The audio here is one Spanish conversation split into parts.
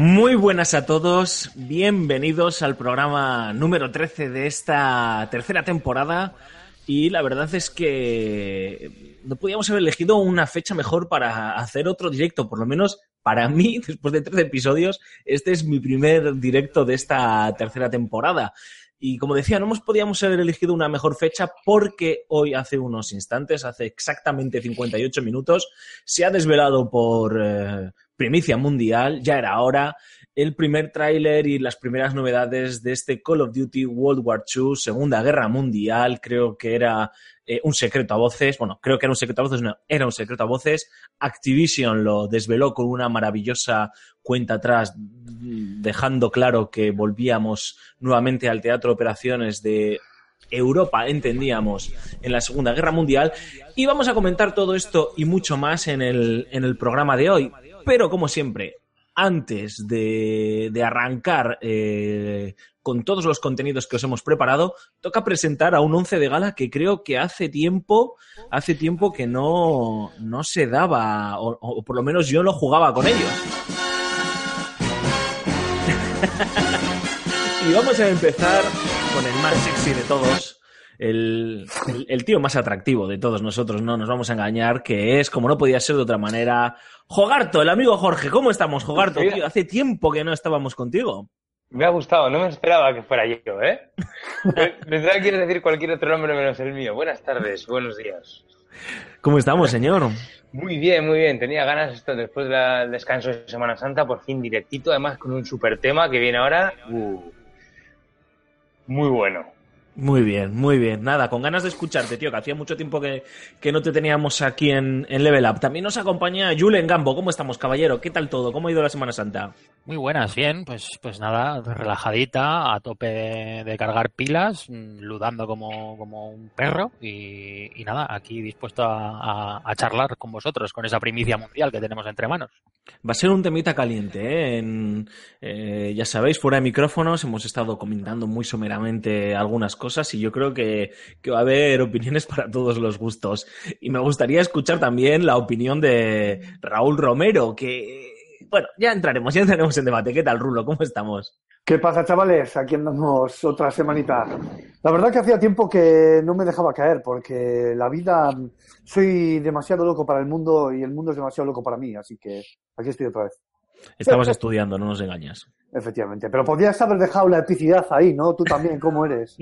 Muy buenas a todos, bienvenidos al programa número 13 de esta tercera temporada y la verdad es que no podíamos haber elegido una fecha mejor para hacer otro directo, por lo menos para mí, después de 13 episodios, este es mi primer directo de esta tercera temporada. Y como decía, no nos podíamos haber elegido una mejor fecha porque hoy, hace unos instantes, hace exactamente 58 minutos, se ha desvelado por eh, primicia mundial, ya era hora, el primer tráiler y las primeras novedades de este Call of Duty World War II, Segunda Guerra Mundial, creo que era eh, un secreto a voces, bueno, creo que era un secreto a voces, no, era un secreto a voces, Activision lo desveló con una maravillosa cuenta atrás, dejando claro que volvíamos nuevamente al teatro de operaciones de Europa, entendíamos, en la Segunda Guerra Mundial. Y vamos a comentar todo esto y mucho más en el, en el programa de hoy. Pero como siempre, antes de, de arrancar eh, con todos los contenidos que os hemos preparado, toca presentar a un once de gala que creo que hace tiempo, hace tiempo que no, no se daba, o, o por lo menos yo no jugaba con ellos. y vamos a empezar con el más sexy de todos. El, el- el tío más atractivo de todos nosotros, no nos vamos a engañar, que es, como no podía ser de otra manera, Jogarto, el amigo Jorge. ¿Cómo estamos, Jogarto? Tío, hace tiempo que no estábamos contigo. Me ha gustado, no me esperaba que fuera yo, ¿eh? Pensaba que quieres decir cualquier otro nombre menos el mío. Buenas tardes, buenos días. ¿Cómo estamos, señor? Muy bien, muy bien. Tenía ganas esto después del descanso de Semana Santa, por fin directito, además con un super tema que viene ahora. Uh, muy bueno. Muy bien, muy bien. Nada, con ganas de escucharte, tío, que hacía mucho tiempo que, que no te teníamos aquí en, en Level Up. También nos acompaña Julen Gambo. ¿Cómo estamos, caballero? ¿Qué tal todo? ¿Cómo ha ido la Semana Santa? Muy buenas, bien, pues, pues nada, relajadita, a tope de, de cargar pilas, mm, ludando como, como un perro y, y nada, aquí dispuesto a, a- a charlar con vosotros, con esa primicia mundial que tenemos entre manos. Va a ser un temita caliente, ¿eh? En, eh, ya sabéis, fuera de micrófonos hemos estado comentando muy someramente algunas cosas y yo creo que, que va a haber opiniones para todos los gustos. Y me gustaría escuchar también la opinión de Raúl Romero, que, bueno, ya entraremos, ya entraremos en debate. ¿Qué tal, Rulo? ¿Cómo estamos? ¿Qué pasa, chavales? Aquí andamos otra semanita. La verdad que hacía tiempo que no me dejaba caer, porque la vida, soy demasiado loco para el mundo y el mundo es demasiado loco para mí, así que aquí estoy otra vez. Estabas estudiando, no nos engañas. Efectivamente. Pero podías haber dejado la epicidad ahí, ¿no? Tú también, ¿cómo eres?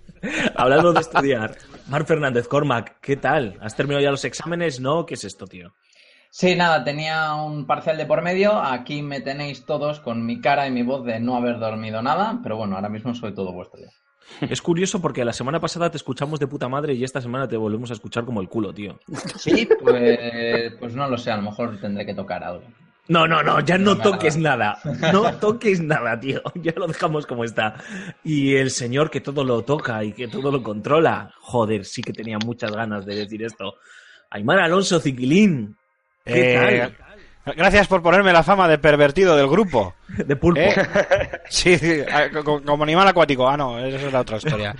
Hablando de estudiar, Mar Fernández Cormac, ¿qué tal? ¿Has terminado ya los exámenes? No, ¿qué es esto, tío? Sí, nada, tenía un parcial de por medio. Aquí me tenéis todos con mi cara y mi voz de no haber dormido nada, pero bueno, ahora mismo soy todo vuestro ya. Es curioso porque la semana pasada te escuchamos de puta madre y esta semana te volvemos a escuchar como el culo, tío. Sí, pues, pues no lo sé, a lo mejor tendré que tocar algo. No, no, no, ya no toques nada. No toques nada, tío. Ya lo dejamos como está. Y el señor que todo lo toca y que todo lo controla. Joder, sí que tenía muchas ganas de decir esto. Aymar Alonso Ciquilín. ¿Qué Eh, Gracias por ponerme la fama de pervertido del grupo. tal? De pulpo. ¿Eh? Sí, sí, ah, co- como animal acuático. Ah, no, esa es la otra historia.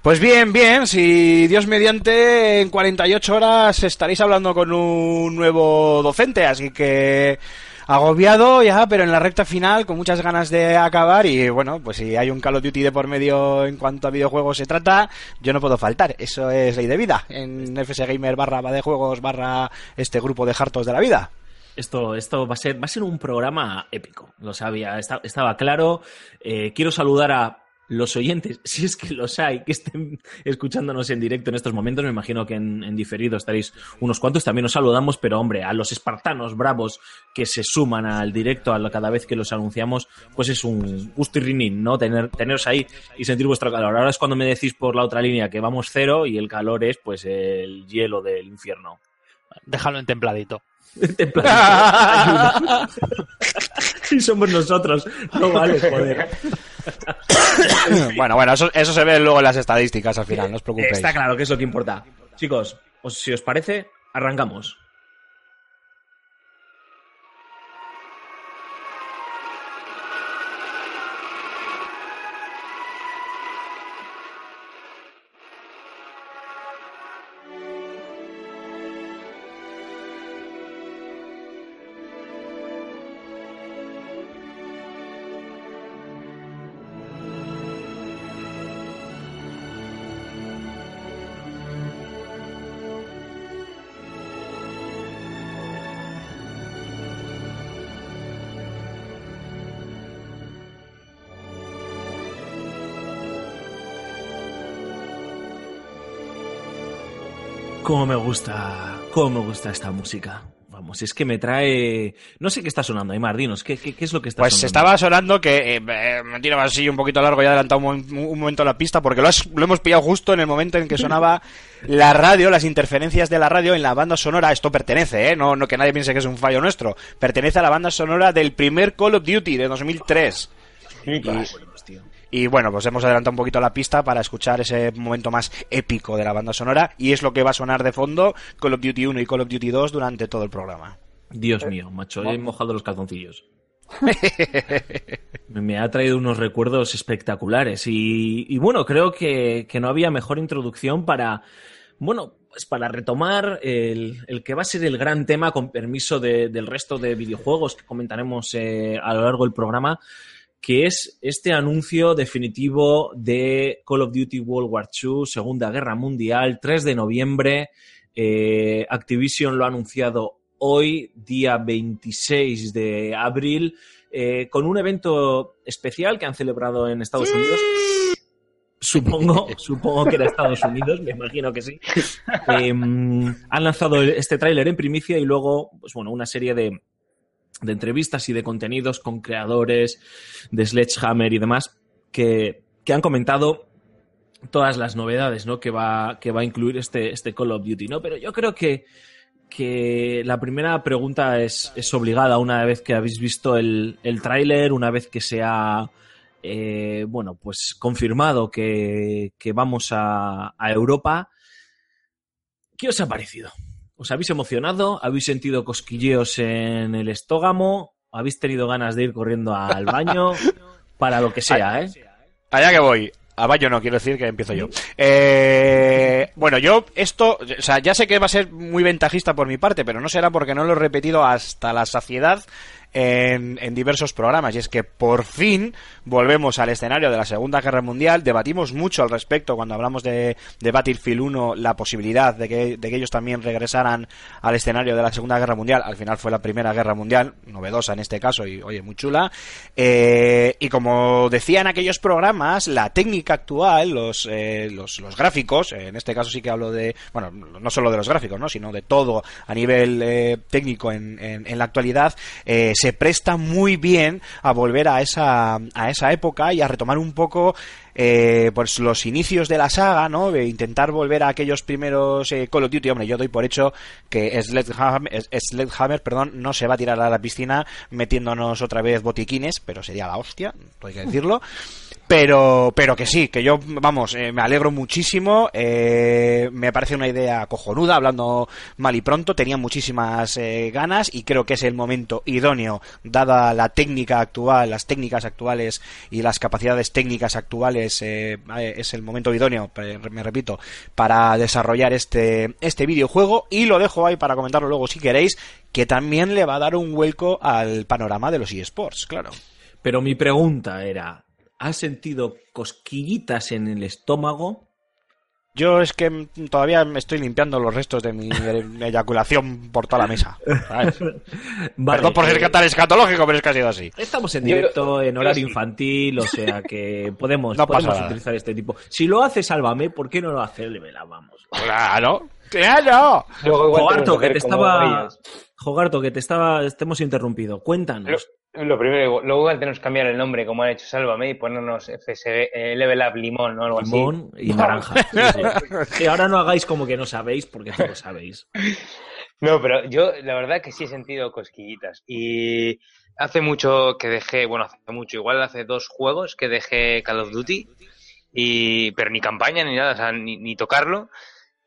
Pues bien, bien, si Dios mediante, en 48 horas estaréis hablando con un nuevo docente, así que agobiado ya, pero en la recta final, con muchas ganas de acabar y bueno, pues si hay un Call of Duty de por medio en cuanto a videojuegos se trata, yo no puedo faltar, eso es ley de vida, en FS Gamer barra de juegos barra este grupo de hartos de la vida. Esto, esto va a ser, va a ser un programa épico. Lo sabía, esta- estaba claro. Eh, quiero saludar a los oyentes, si es que los hay, que estén escuchándonos en directo en estos momentos, me imagino que en, en diferido estaréis unos cuantos, también os saludamos, pero hombre, a los espartanos bravos que se suman al directo a lo- cada vez que los anunciamos, pues es un gusto y rinín, ¿no? Tener, teneros ahí y sentir vuestro calor. Ahora es cuando me decís por la otra línea que vamos cero y el calor es pues el hielo del infierno. Déjalo en templadito. Templadito. Y somos nosotros. No vale, joder. bueno, bueno, eso, se ve luego en las estadísticas al final, no os preocupéis. Está claro que es lo que importa. Chicos, os- si os parece, arrancamos. Cómo me gusta, cómo me gusta esta música. Vamos, es que me trae... No sé qué está sonando, Aymar, dinos, ¿qué, qué, qué es lo que está Pues sonando? estaba sonando que eh, eh, me tiro así un poquito largo y he adelantado un, mo- un momento la pista porque lo, has- lo hemos pillado justo en el momento en que sonaba la radio, las interferencias de la radio en la banda sonora. Esto pertenece, ¿eh? No, no que nadie piense que es un fallo nuestro. Pertenece a la banda sonora del primer Call of Duty de 2003. Y bueno, pues hemos adelantado un poquito la pista para escuchar ese momento más épico de la banda sonora y es lo que va a sonar de fondo Call of Duty 1 y Call of Duty 2 durante todo el programa. Dios mío, macho, he mojado los calzoncillos. Me- Me ha traído unos recuerdos espectaculares y, y bueno, creo que, que no había mejor introducción para, bueno, pues para retomar el, el que va a ser el gran tema, con permiso de- del resto de videojuegos que comentaremos eh, a lo largo del programa, que es este anuncio definitivo de Call of Duty World War II, Segunda Guerra Mundial, 3 de noviembre. Eh, Activision lo ha anunciado hoy, día 26 de abril, eh, con un evento especial que han celebrado en Estados Unidos. Supongo, supongo que era Estados Unidos, me imagino que sí. Eh, han lanzado este tráiler en primicia y luego, pues bueno, una serie de, de entrevistas y de contenidos con creadores de Sledgehammer y demás que, que han comentado todas las novedades ¿no? que, va, que va a incluir este, este Call of Duty. ¿no? Pero yo creo que, que la primera pregunta es, es obligada una vez que habéis visto el, el tráiler, una vez que se ha eh, bueno, pues confirmado que, que vamos a, a Europa. ¿Qué os ha parecido? ¿Os habéis emocionado? ¿Habéis sentido cosquilleos en el estógamo? ¿Habéis tenido ganas de ir corriendo al baño? Para lo que sea, ¿eh? Allá que voy. A baño no, quiero decir que empiezo yo. Eh, bueno, yo esto, o sea, ya sé que va a ser muy ventajista por mi parte, pero no será porque no lo he repetido hasta la saciedad en, en diversos programas. Y es que por fin volvemos al escenario de la Segunda Guerra Mundial. Debatimos mucho al respecto cuando hablamos de, de Battlefield 1, la posibilidad de que, de que ellos también regresaran al escenario de la Segunda Guerra Mundial. Al final fue la Primera Guerra Mundial, novedosa en este caso y, oye, muy chula. Eh, y como decía en aquellos programas, la técnica actual, los, eh, los, los gráficos, en este caso sí que hablo de, bueno, no solo de los gráficos, ¿no? sino de todo a nivel eh, técnico en, en, en la actualidad, eh, se presta muy bien a volver a esa, a esa época y a retomar un poco eh, pues los inicios de la saga, ¿no? De intentar volver a aquellos primeros eh, Call of Duty. Hombre, yo doy por hecho que Sledgehammer, Sledgehammer perdón, no se va a tirar a la piscina metiéndonos otra vez botiquines, pero sería la hostia, hay que decirlo. Pero, pero que sí, que yo, vamos, eh, me alegro muchísimo. eh, me parece una idea cojonuda, hablando mal y pronto. Tenía muchísimas eh, ganas y creo que es el momento idóneo, dada la técnica actual, las técnicas actuales y las capacidades técnicas actuales. Eh, es el momento idóneo, me repito, para desarrollar este, este videojuego. Y lo dejo ahí para comentarlo luego si queréis, que también le va a dar un vuelco al panorama de los eSports, claro. Pero mi pregunta era, ¿has sentido cosquillitas en el estómago? Yo es que todavía me estoy limpiando los restos de mi e- eyaculación por toda la mesa. ¿sabes? Vale, Perdón por eh, ser tan escatológico, pero es que ha sido así. Estamos en Yo- directo, en horario infantil, o sea que podemos, No pasa podemos nada. utilizar este tipo. Si lo hace Sálvame, ¿por qué no lo hace Levela? Vamos. Claro, claro. Jogarto, que te estaba. Jogarto, que te estaba. Te hemos interrumpido. Cuéntanos. Lo, primero, luego igual tenemos que cambiar el nombre, como han hecho Sálvame, y ponernos FSB, eh, Level Up Limón o algo Limón y naranja. Sí, sí. Sí, ahora no hagáis como que no sabéis, porque todos sabéis. así. No, pero yo la verdad que sí he sentido cosquillitas. Y hace mucho que dejé, bueno, hace mucho, igual hace dos juegos que dejé Call of Duty, y pero ni campaña ni nada, o sea, ni, ni tocarlo.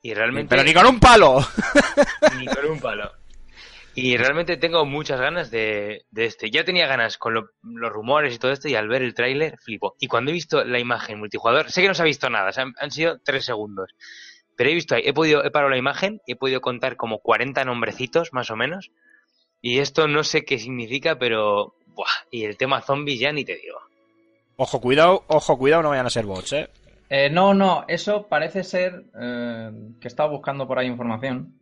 Y realmente... Pero ni con un palo. ni con un palo. Y realmente tengo muchas ganas de, de este. Ya tenía ganas con lo- los rumores y todo esto y al ver el tráiler flipo. Y cuando he visto la imagen multijugador, sé que no se ha visto nada, o sea, han, han sido tres segundos. Pero he visto ahí, he podido, he parado la imagen y he podido contar como 40 nombrecitos más o menos. Y esto no sé qué significa, pero... Buah, y el tema zombies ya ni te digo. Ojo, cuidado, ojo, cuidado, no vayan a ser bots, eh. Eh, no, no, eso parece ser eh, que he estado buscando por ahí información.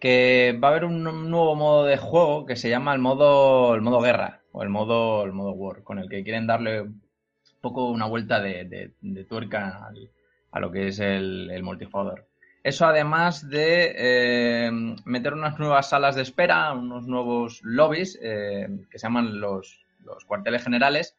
Que va a haber un nuevo modo de juego que se llama el modo, el modo guerra o el modo, el modo war, con el que quieren darle un poco una vuelta de, de- tuerca a lo que es el, el multijugador. Eso además de eh, meter unas nuevas salas de espera, unos nuevos lobbies eh, que se llaman los, los cuarteles generales,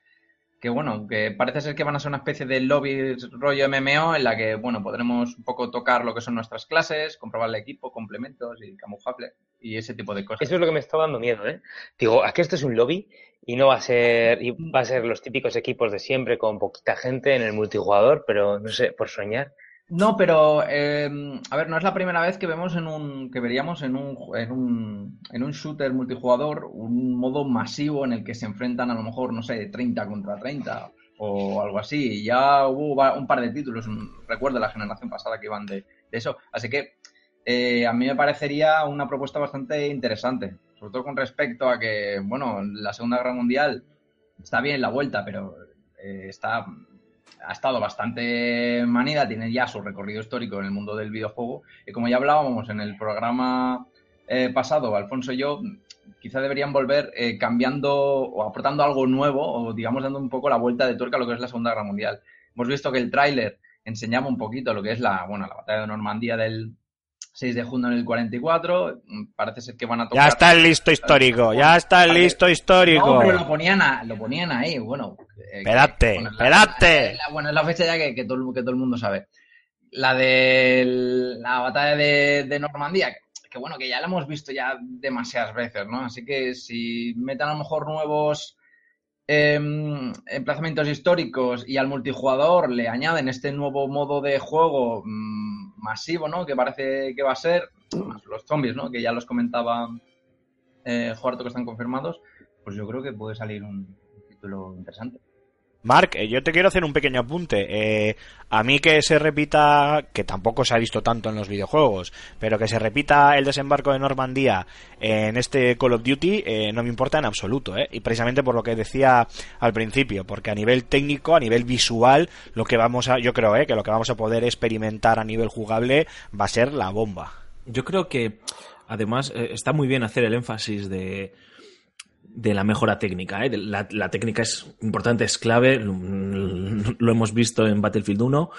que bueno, que parece ser que van a ser una especie de lobby rollo MMO en la que, bueno, podremos un poco tocar lo que son nuestras clases, comprobar el equipo, complementos y camuflaje y ese tipo de cosas. Eso es lo que me está dando miedo, ¿eh? Digo, aquí esto es un lobby y no va a ser, y va a ser los típicos equipos de siempre con poquita gente en el multijugador, pero no sé, por soñar. No, pero eh, a ver, no es la primera vez que vemos en un que veríamos en un, en un en un shooter multijugador un modo masivo en el que se enfrentan a lo mejor, no sé, 30 contra 30 o algo así. Ya hubo un par de títulos, mm, recuerdo la generación pasada que iban de, de eso. Así que eh, a mí me parecería una propuesta bastante interesante, sobre todo con respecto a que, bueno, la Segunda Guerra Mundial está bien la vuelta, pero eh, está ha estado bastante manida, tiene ya su recorrido histórico en el mundo del videojuego. Y como ya hablábamos en el programa eh, pasado, Alfonso y yo, quizá deberían volver eh, cambiando o aportando algo nuevo, o digamos dando un poco la vuelta de tuerca a lo que es la Segunda Guerra Mundial. Hemos visto que el tráiler enseñaba un poquito lo que es la, bueno, la batalla de Normandía del 6 de junio del 44. Parece ser que van a tocar. Ya está el listo histórico, ya está el listo histórico. No, pero lo ponían, a- lo ponían ahí, bueno. eh, Espérate, bueno, es la fecha ya que, que todo, el- que todo el mundo sabe. La de la batalla de, de Normandía, que, bueno, que ya la hemos visto ya demasiadas veces, ¿no? Así que si meten a lo mejor nuevos em, emplazamientos históricos y al multijugador le añaden este nuevo modo de juego mm, masivo, ¿no? Que parece que va a ser, más los zombies, ¿no? Que ya los comentaba eh, Juarto que están confirmados, pues yo creo que puede salir un título interesante. Mark, eh, yo te quiero hacer un pequeño apunte. Eh, a mí que se repita, que tampoco se ha visto tanto en los videojuegos, pero que se repita el desembarco de Normandía en este Call of Duty, eh, no me importa en absoluto. ¿eh? Y precisamente por lo que decía al principio, porque a nivel técnico, a nivel visual, lo que vamos a, yo creo ¿eh? que lo que vamos a poder experimentar a nivel jugable va a ser la bomba. Yo creo que, además, eh, está muy bien hacer el énfasis de, de la mejora técnica. ¿eh? La, la técnica es importante, es clave, lo, lo hemos visto en Battlefield 1.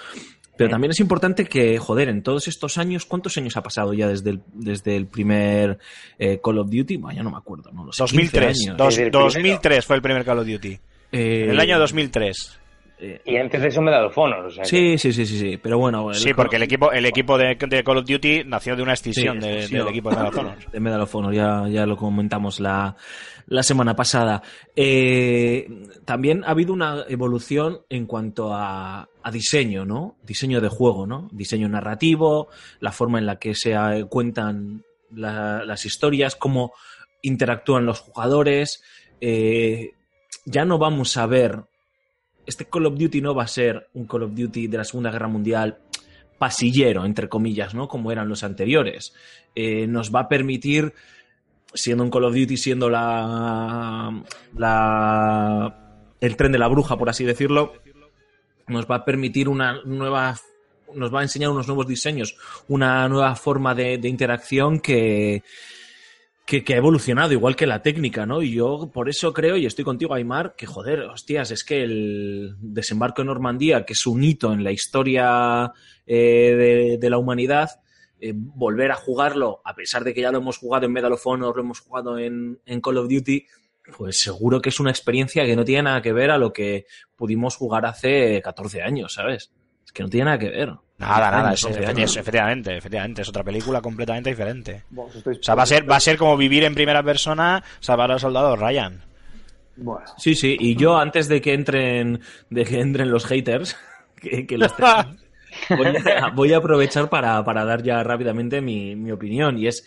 Pero también es importante que, joder, en todos estos años, ¿cuántos años ha pasado ya desde el, desde el primer eh, Call of Duty? Bueno, ya no me acuerdo, no lo sé. 2003, 15 años. dos- Desde el primero. 2003 fue el primer Call of Duty. Eh, En el año 2003. eh, Y antes de eso me he dado Honor, o sea que- sí, sí, sí, sí, sí, pero bueno. el- Sí, porque el equipo, el equipo de, de Call of Duty nació de una escisión Sí, de- del equipo de Medal of Honor. de Medal of Honor, ya, ya lo comentamos la, la semana pasada. Eh, también ha habido una evolución en cuanto a, a diseño, ¿no? Diseño de juego, ¿no? Diseño narrativo, la forma en la que se eh, cuentan la- las historias, cómo interactúan los jugadores. Eh, ya no vamos a ver. Este Call of Duty no va a ser un Call of Duty de la Segunda Guerra Mundial pasillero, entre comillas, ¿no? Como eran los anteriores. Eh, nos va a permitir, siendo un Call of Duty, siendo la, la el tren de la bruja, por así decirlo, nos va a permitir una nueva nos va a enseñar unos nuevos diseños, una nueva forma de, de interacción que, que, ha evolucionado, igual que la técnica, ¿no? Y yo por eso creo, y estoy contigo, Aymar, que joder, hostias, es que el desembarco en Normandía, que es un hito en la historia eh, de la humanidad, eh, volver a jugarlo, a pesar de que ya lo hemos jugado en Medal of Honor, lo hemos jugado en, en Call of Duty, pues seguro que es una experiencia que no tiene nada que ver a lo que pudimos jugar hace 14 años, ¿sabes? Es que no tiene nada que ver. Nada, nada, Años, es- 11 efecti- años. es- efectivamente, efectivamente, es otra película completamente diferente. Bueno, O sea, va a ser, va a ser como vivir en primera persona salvar al soldado Ryan. Bueno, Sí, sí, y yo antes de que entren, de que entren los haters, que, que los tengan, voy, a, aprovechar para, para dar ya rápidamente mi, mi opinión. Y es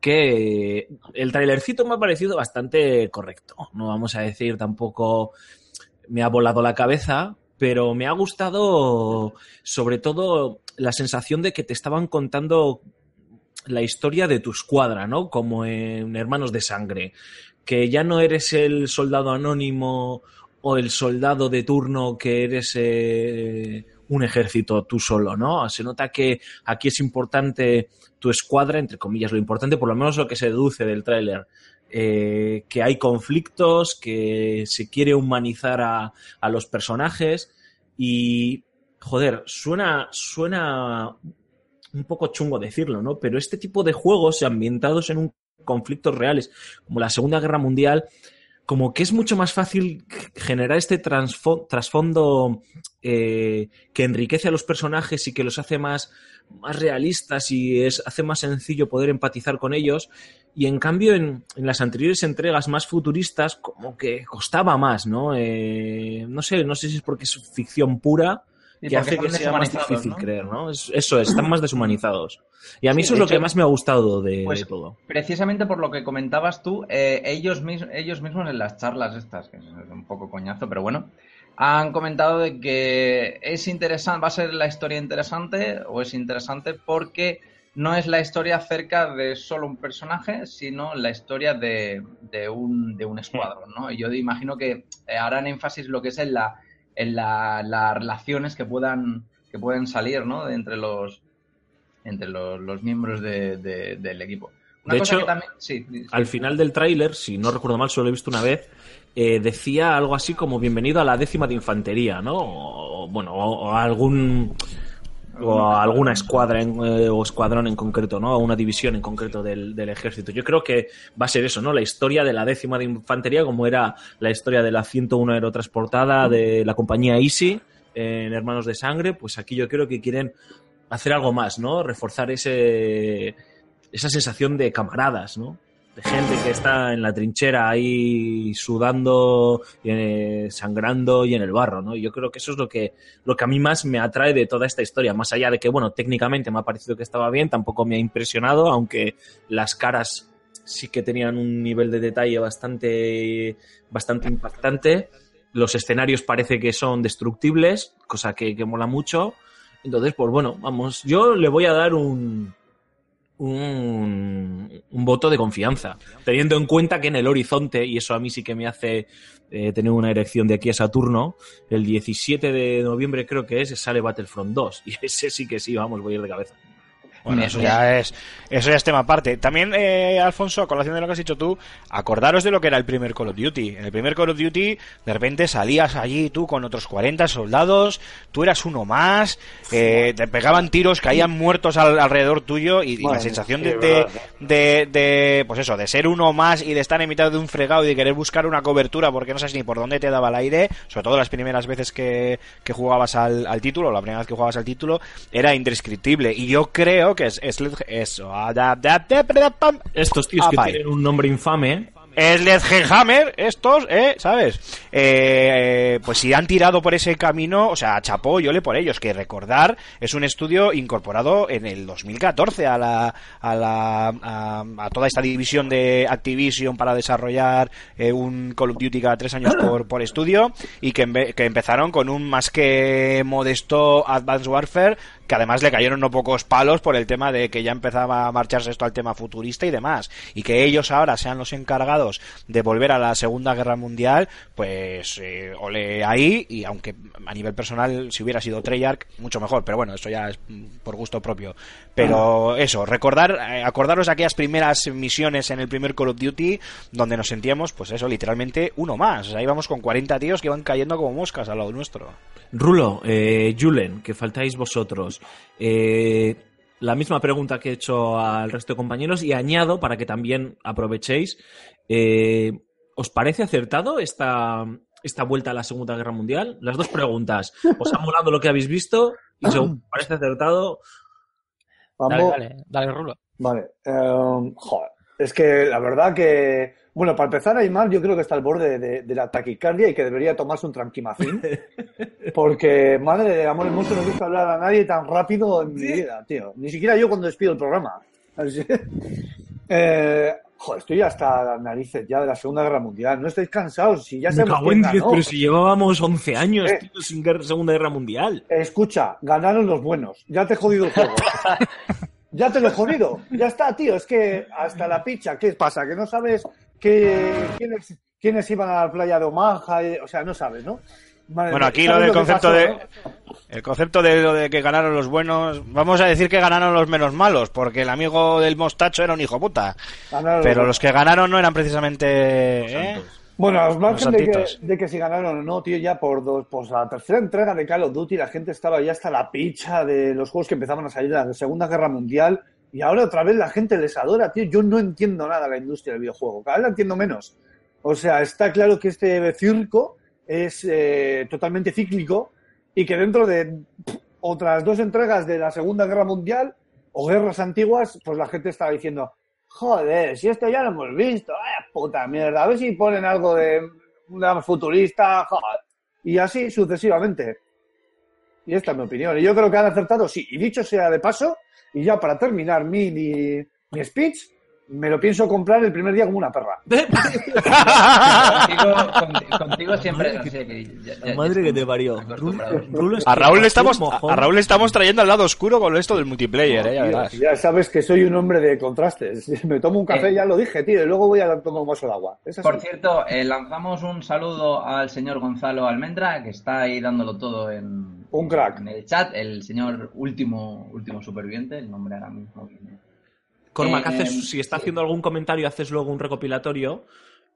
que el trailercito me ha parecido bastante correcto. No vamos a decir tampoco me ha volado la cabeza, pero me ha gustado sobre todo la sensación de que te estaban contando la historia de tu escuadra, ¿no? Como en Hermanos de Sangre. Que ya no eres el soldado anónimo o el soldado de turno que eres eh, un ejército tú solo, ¿no? Se nota que aquí es importante tu escuadra, entre comillas, lo importante, por lo menos lo que se deduce del tráiler, eh, que hay conflictos, que se quiere humanizar a, a los personajes y, joder, suena, suena un poco chungo decirlo, ¿no? Pero este tipo de juegos ambientados en un conflictos reales, como la Segunda Guerra Mundial, como que es mucho más fácil generar este trasfondo eh, que enriquece a los personajes y que los hace más, más realistas y es, hace más sencillo poder empatizar con ellos. Y en cambio, en, en las anteriores entregas más futuristas, como que costaba más, ¿no? Eh, no sé, no sé si es porque es ficción pura Y hace que sea más difícil ¿no? creer, ¿no? Es- eso es, están más deshumanizados. Y a mí Sí, eso es lo que más me ha gustado de, Pues- de todo. Precisamente por lo que comentabas tú, eh, ellos, mis- ellos mismos en las charlas estas, que es un poco coñazo, pero bueno, han comentado de que es interesante, va a ser la historia interesante o es interesante porque no es la historia acerca de solo un personaje, sino la historia de, de un, de un escuadrón, ¿no? Y yo imagino que harán énfasis lo que es en la en la- las relaciones que puedan que pueden salir, ¿no? De entre los entre los, los miembros de- de- del equipo. Una De cosa hecho, que también, sí, sí. Al final del tráiler, si no recuerdo mal, solo lo he visto una vez, eh, decía algo así como bienvenido a la décima de infantería, ¿no? O, bueno, o, algún o a alguna escuadra en- eh, o escuadrón en concreto, ¿no? A una división en concreto del, ejército. Yo creo que va a ser eso, ¿no? La historia de la décima de infantería, como era la historia de la 101 aerotransportada de la compañía Easy en Hermanos de Sangre, pues aquí yo creo que quieren hacer algo más, ¿no? Reforzar ese esa sensación de camaradas, ¿no? De gente que está en la trinchera ahí sudando, eh, sangrando y en el barro, ¿no? Yo creo que eso es lo que, lo que a mí más me atrae de toda esta historia. Más allá de que, bueno, técnicamente me ha parecido que estaba bien, tampoco me ha impresionado, aunque las caras sí que tenían un nivel de detalle bastante, bastante impactante. Los escenarios parece que son destructibles, cosa que, que mola mucho. Entonces, pues bueno, vamos, yo le voy a dar un, un, un voto de confianza, teniendo en cuenta que en el horizonte, y eso a mí sí que me hace eh, tener una erección de aquí a Saturno, el 17 de noviembre creo que es, sale Battlefront 2, y ese sí que sí, vamos, voy a ir de cabeza. Bueno, eso ya es eso ya es tema aparte. También, eh, Alfonso, a colación de lo que has dicho tú, acordaros de lo que era el primer Call of Duty. En el primer Call of Duty, de repente salías allí tú con otros 40 soldados, tú eras uno más, eh, te pegaban tiros, caían muertos al- alrededor tuyo y, y la sensación de, de, de, de, pues eso, de ser uno más y de estar en mitad de un fregado y de querer buscar una cobertura porque no sabes ni por dónde te daba el aire, sobre todo las primeras veces que, que jugabas al, al título, la primera vez que jugabas al título, era indescriptible. Y yo creo que es, es eso. ah. Estos tíos que ahí. tienen un nombre infame, Sledgehammer, estos, ¿eh? ¿Sabes? Eh, pues si han tirado por ese camino, o sea, chapó, yo le por ellos, que recordar, es un estudio incorporado en el 2014 a la, a la, a, a toda esta división de Activision para desarrollar eh, un Call of Duty cada tres años por, por estudio y que, que empezaron con un más que modesto Advanced Warfare que además le cayeron no pocos palos por el tema de que ya empezaba a marcharse esto al tema futurista y demás. Y que ellos ahora sean los encargados de volver a la Segunda Guerra Mundial, pues eh, ole ahí, y aunque a nivel personal, si hubiera sido Treyarch, mucho mejor, pero bueno, eso ya es por gusto propio. Pero eso, recordar, eh, acordaros aquellas primeras misiones en el primer Call of Duty donde nos sentíamos, pues eso, literalmente uno más. O sea, íbamos con 40 tíos que iban cayendo como moscas al lado nuestro. Rulo, eh, Julen, que faltáis vosotros. Eh, la misma pregunta que he hecho al resto de compañeros y añado para que también aprovechéis. eh, ¿Os parece acertado esta, esta vuelta a la Segunda Guerra Mundial? Las dos preguntas. ¿Os ha molado lo que habéis visto? Y segundo, ¿os parece acertado? Dale, Vamos, dale, dale, Rulo. Vale. eh, joder. Es que la verdad que. Bueno, para empezar, Aymar, yo creo que está al borde de, de la taquicardia y que debería tomarse un tranquimacín. Porque, madre de amor hermoso, no he visto hablar a nadie tan rápido en mi vida, tío. Ni siquiera yo cuando despido el programa. Eh, joder, estoy hasta las narices ya de la Segunda Guerra Mundial. No estáis cansados, si ya diez, ganó. pero si llevábamos 11 años Eh. tío, sin guerra- Segunda Guerra Mundial. Escucha, ganaron los buenos. Ya te he jodido el juego. ya te lo he jodido. Ya está, tío. Es que hasta la picha. ¿Qué pasa? Que no sabes que, quiénes, quiénes iban a la playa de Omaha. eh, O sea, no sabes, ¿no? Madre Bueno, aquí ¿sabes lo del concepto pasó, de- no? El concepto de lo de que ganaron los buenos, vamos a decir que ganaron los menos malos, porque el amigo del mostacho era un hijo puta. Ganaron Pero los los que ganaron no eran precisamente... ¿eh? Bueno, al margen de que, de que si ganaron o no, tío, ya por dos, pues la tercera entrega de Call of Duty la gente estaba ya hasta la picha de los juegos que empezaban a salir de la Segunda Guerra Mundial y ahora otra vez la gente les adora, tío. Yo no entiendo nada de la industria del videojuego, cada vez la entiendo menos. O sea, está claro que este circo es eh, totalmente cíclico y que dentro de pff, otras dos entregas de la Segunda Guerra Mundial o guerras antiguas, pues la gente está diciendo, joder, si esto ya lo hemos visto, vaya puta mierda, a ver si ponen algo de una futurista, joder. Y así sucesivamente. Y esta es mi opinión. Y yo creo que han acertado, sí. Y dicho sea de paso, y ya para terminar mi, mi, mi speech, me lo pienso comprar el primer día como una perra. Contigo, conti- contigo siempre Madre que- sé, que ya- ya- La ya madre que estamos te parió. A Raúl, le estamos, a Raúl le estamos trayendo al lado oscuro con esto del multiplayer, ¿eh? Ya Tío, verás. ya sabes que soy un hombre de contrastes. Me tomo un café, Eh. ya lo dije, tío, y luego voy a tomar un vaso de agua. Por cierto, eh, lanzamos un saludo al señor Gonzalo Almendra, que está ahí dándolo todo en, Un crack. en el chat, el señor último, último superviviente, el nombre ahora mismo. viene. Cormac, Eh, haces- si está haciendo algún comentario, haces luego un recopilatorio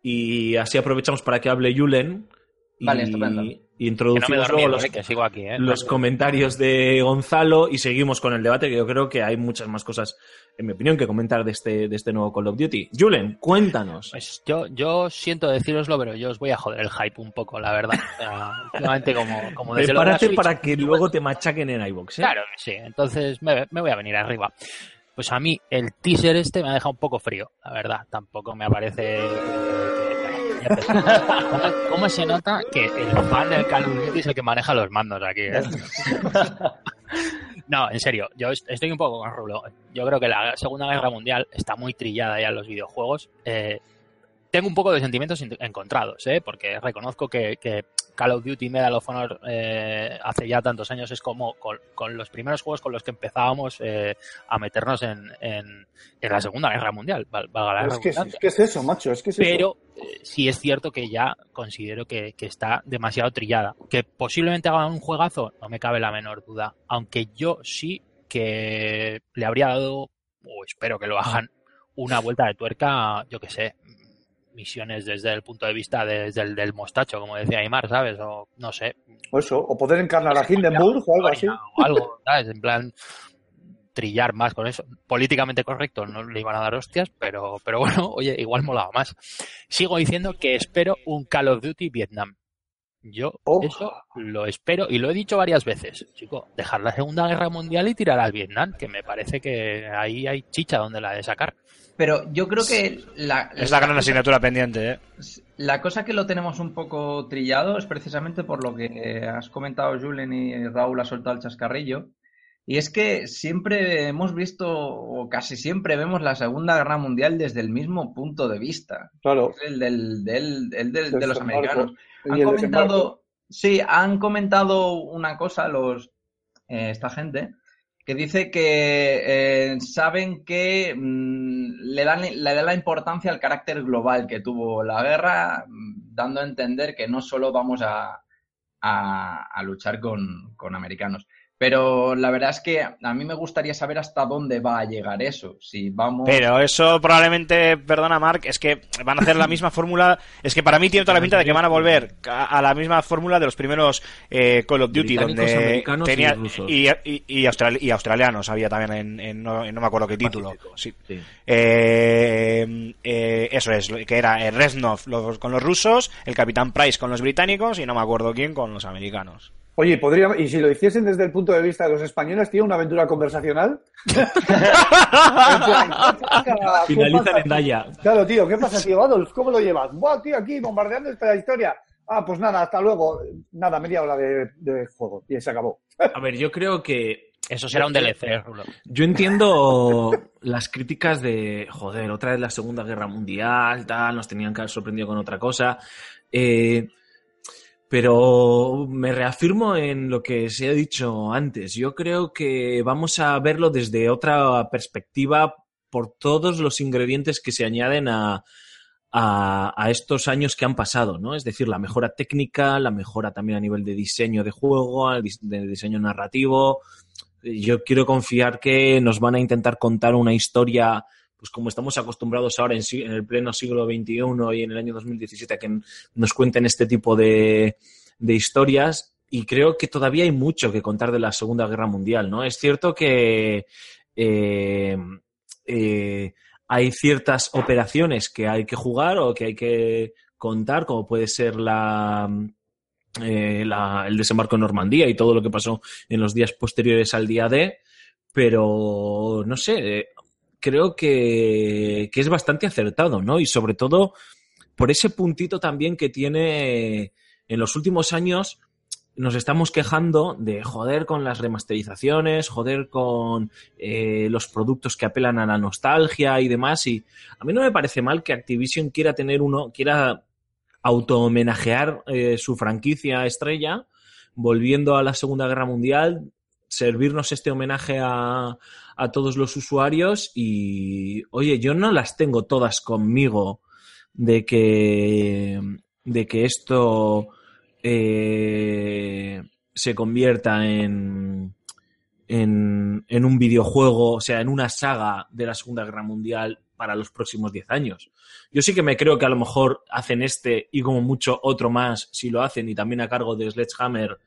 y así aprovechamos para que hable Julen y, Vale, estupendo. y Que no introducimos luego dormido, los, eh, que sigo aquí, ¿eh? los comentarios de Gonzalo y seguimos con el debate, que yo creo que hay muchas más cosas, en mi opinión, que comentar de este, de este nuevo Call of Duty. Julen, cuéntanos. Pues yo, yo siento deciroslo, pero yo os voy a joder el hype un poco, la verdad. Últimamente como, como desde Prepárate Switch, para que luego te machaquen en iVoox. ¿eh? Claro sí, entonces me, me voy a venir arriba. Pues a mí el teaser este me ha dejado un poco frío, la verdad. Tampoco me aparece... ¿Cómo, se nota que el fan del Call es el que maneja los mandos aquí? eh? No, en serio, yo est- estoy un poco con Rulo. Yo creo que la Segunda Guerra Mundial está muy trillada ya en los videojuegos. Eh, tengo un poco de sentimientos ent- encontrados, ¿eh? porque reconozco que Call of Duty Medal of Honor eh, hace ya tantos años es como con, con los primeros juegos con los que empezábamos eh, a meternos en, en- en la Segunda Guerra Mundial, val- valga la es, que, es que es eso, macho, es que es eso. Pero eh, sí es cierto que ya considero que, que está demasiado trillada. Que posiblemente hagan un juegazo, no me cabe la menor duda. Aunque yo sí que le habría dado, o espero que lo hagan, una vuelta de tuerca, yo que sé, misiones desde el punto de vista de- desde el del mostacho, como decía Aymar, ¿sabes? O no sé, O eso, o poder encarnar a Hindenburg o algo así. o algo, ¿sabes? En plan, trillar más con eso. Políticamente correcto, no le iban a dar hostias, pero, pero bueno, oye, igual molaba más. Sigo diciendo que espero un Call of Duty Vietnam. Yo Oh. eso lo espero y lo he dicho varias veces, chico, dejar la Segunda Guerra Mundial y tirar al Vietnam, que me parece que ahí hay chicha donde la de sacar. Pero yo creo que la, Es la gran asignatura pendiente, ¿eh? La cosa que lo tenemos un poco trillado es precisamente por lo que has comentado, Julen, y Raúl ha soltado el chascarrillo. Y es que siempre hemos visto, o casi siempre vemos la Segunda Guerra Mundial desde el mismo punto de vista. Claro. Es el del, del- el del- de los americanos. Han comentado, sí, han comentado una cosa los eh, esta gente que dice que eh, saben que mm, le dan le da la importancia al carácter global que tuvo la guerra, mm, dando a entender que no solo vamos a, a, a luchar con, con americanos. Pero la verdad es que a mí me gustaría saber hasta dónde va a llegar eso. Si vamos. Pero eso probablemente, perdona Mark, es que van a hacer la misma fórmula. Es que para mí tiene toda la pinta de que van a volver a, la misma fórmula de los primeros eh, Call of Duty, donde americanos y tenía rusos. y, y- y austral- y australianos había también en, en no, en no me acuerdo qué título. Sí. Sí. Eh, eh, eso es, que era el Reznov los- con los rusos, el Capitán Price con los británicos y no me acuerdo quién con los americanos. Oye, podría, y si lo hiciesen desde el punto de vista de los españoles, tío, una aventura conversacional. En plan, ¿qué pasa? ¿Qué Finaliza pasa, en Daya. Claro, tío, ¿qué pasa, tío? Adolf, ¿cómo lo llevas? Buah, tío, aquí bombardeando esta historia. Ah, pues nada, hasta luego. Nada, media hora de, de juego y se acabó. A ver, yo creo que Eso será un DLC, Rulo. Yo entiendo las críticas de, joder, otra vez la Segunda Guerra Mundial, tal, nos tenían que haber sorprendido con otra cosa. Eh, pero me reafirmo en lo que se ha dicho antes. Yo creo que vamos a verlo desde otra perspectiva por todos los ingredientes que se añaden a, a, estos años que han pasado, ¿no? Es decir, la mejora técnica, la mejora también a nivel de diseño de juego, de diseño narrativo. Yo quiero confiar que nos van a intentar contar una historia, pues como estamos acostumbrados ahora en, el pleno siglo XXI y en el año 2017, a que nos cuenten este tipo de, historias. Y creo que todavía hay mucho que contar de la Segunda Guerra Mundial, ¿no? Es cierto que eh, eh, hay ciertas operaciones que hay que jugar o que hay que contar, como puede ser la, eh, el desembarco en Normandía y todo lo que pasó en los días posteriores al día D, pero no sé, creo que, que es bastante acertado, ¿no? Y sobre todo por ese puntito también que tiene en los últimos años. Nos estamos quejando de joder con las remasterizaciones, joder con eh, los productos que apelan a la nostalgia y demás. Y a mí no me parece mal que Activision quiera tener uno, quiera auto-homenajear eh, su franquicia estrella, volviendo a la Segunda Guerra Mundial, servirnos este homenaje a, a todos los usuarios y, oye, yo no las tengo todas conmigo de que, de que esto eh, se convierta en, en, en un videojuego, o sea, en una saga de la Segunda Guerra Mundial para los próximos 10 años. Yo sí que me creo que a lo mejor hacen este y como mucho otro más, si lo hacen y también a cargo de Sledgehammer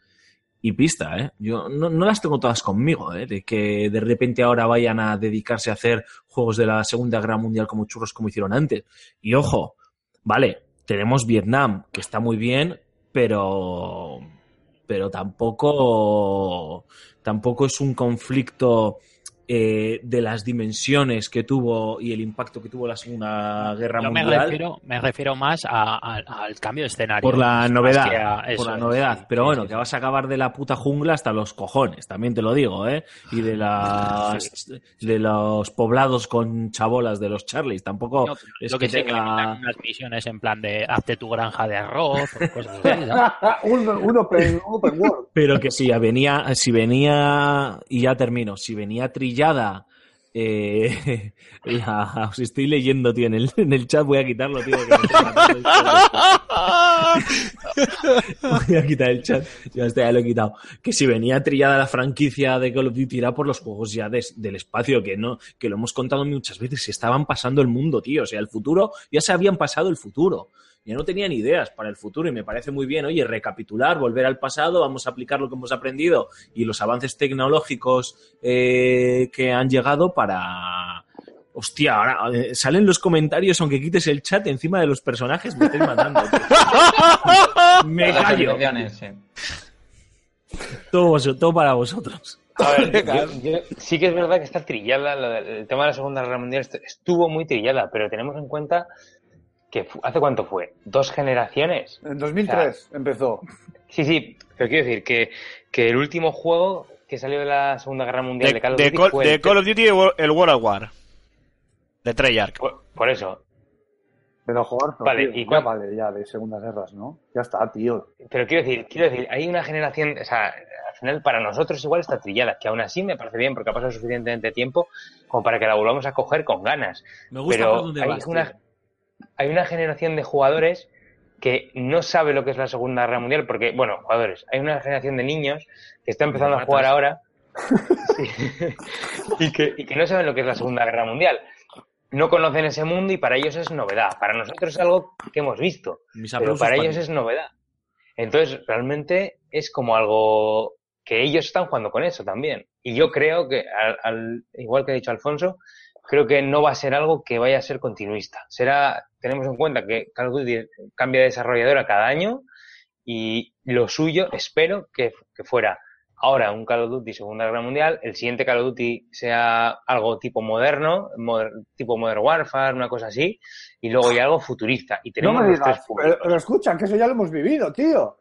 y Pista, ¿eh? Yo no, las tengo todas conmigo, ¿eh? De que de repente ahora vayan a dedicarse a hacer juegos de la Segunda Guerra Mundial como churros como hicieron antes. Y ojo, vale, tenemos Vietnam, que está muy bien, pero pero tampoco tampoco es un conflicto eh, de las dimensiones que tuvo y el impacto que tuvo la Segunda Guerra Yo me Mundial refiero, me refiero más a- a- al cambio de escenario. por la novedad, que a- eso por la es, novedad. sí, Pero sí, bueno, sí, que sí. vas a acabar de la puta jungla hasta los cojones, también te lo digo, ¿eh? Y de las de los poblados con chabolas de los Charlies, tampoco No, es lo que que sé que le tenga unas misiones en plan de hazte tu granja de arroz o cosas así, ¿no? un, un open, open world. Pero que si venía, si venía, y ya termino, si venía trillada, eh, la- os estoy leyendo, tío, en el, en el chat, voy a quitarlo, tío. Voy a quitar el chat, ya está, ya lo he quitado. Que si venía trillada la franquicia de Call of Duty era por los juegos ya des- del espacio, que no, que lo hemos contado muchas veces, se estaban pasando el mundo, tío. O sea, el futuro, ya se habían pasado el futuro. Ya no tenían ideas para el futuro y me parece muy bien, oye, recapitular, volver al pasado, vamos a aplicar lo que hemos aprendido y los avances tecnológicos eh, que han llegado para... Hostia, ahora eh, salen los comentarios, aunque quites el chat encima de los personajes, me estáis matando. me callo. sí. Todo, vos- todo para vosotros. A ver, yo- yo- sí que es verdad que está trillada, el tema de la Segunda Guerra Mundial est- estuvo muy trillada, pero tenemos en cuenta que ¿hace cuánto fue? ¿Dos generaciones? En 2003 empezó. Sí, sí, pero quiero decir que, que el último juego que salió de la Segunda Guerra Mundial de, De, Call of de Duty Call, fue de el- Call of Duty el World War. De Treyarch. por, por eso. Pero jugar, Vale, tío, ¿y ya vale, ya, de segundas guerras, ¿no? Ya está, tío. Pero quiero decir, quiero decir, hay una generación, o sea, al final para nosotros igual está trillada, que aún así me parece bien porque ha pasado suficientemente tiempo como para que la volvamos a coger con ganas. Me gusta Pero por dónde hay vas, una, tío. Hay una generación de jugadores que no sabe lo que es la Segunda Guerra Mundial, porque, bueno, jugadores, hay una generación de niños que está empezando a jugar ahora sí, y, que, y que no saben lo que es la Segunda Guerra Mundial. No conocen ese mundo y para ellos es novedad. Para nosotros es algo que hemos visto, pero para ellos es novedad. Entonces, realmente es como algo que ellos están jugando con eso también. Y yo creo que, al, al- igual que ha dicho Alfonso, creo que no va a ser algo que vaya a ser continuista. Será, tenemos en cuenta que Call of Duty cambia de desarrolladora cada año y lo suyo, espero que, que fuera ahora un Call of Duty Segunda Guerra Mundial, el siguiente Call of Duty sea algo tipo moderno, moder- tipo Modern Warfare, una cosa así, y luego ya algo futurista. Y No tenemos me los tres digas, pero, pero escucha, que eso ya lo hemos vivido, tío.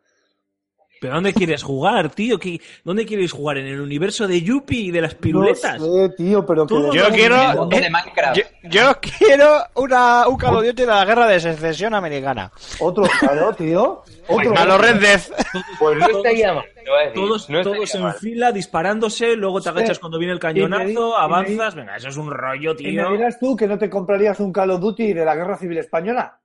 ¿Pero dónde quieres jugar, tío? ¿Qué- ¿Dónde quieres jugar? ¿En el universo de Yuppie y de las piruletas? No sé, tío, pero que... Yo quiero- de Minecraft. Yo, yo quiero una, un Duty de la guerra de secesión americana. Otro, claro, tío. Otro. A los Red Dead. Pues no estaría mal, Todos, no todos en mal. fila disparándose, luego te Sí. agachas cuando viene el Y cañonazo, y me avanzas. Venga, eso es un rollo, ¿Y tío. me dirás tú que no te comprarías un Call of Duty de la Guerra Civil Española?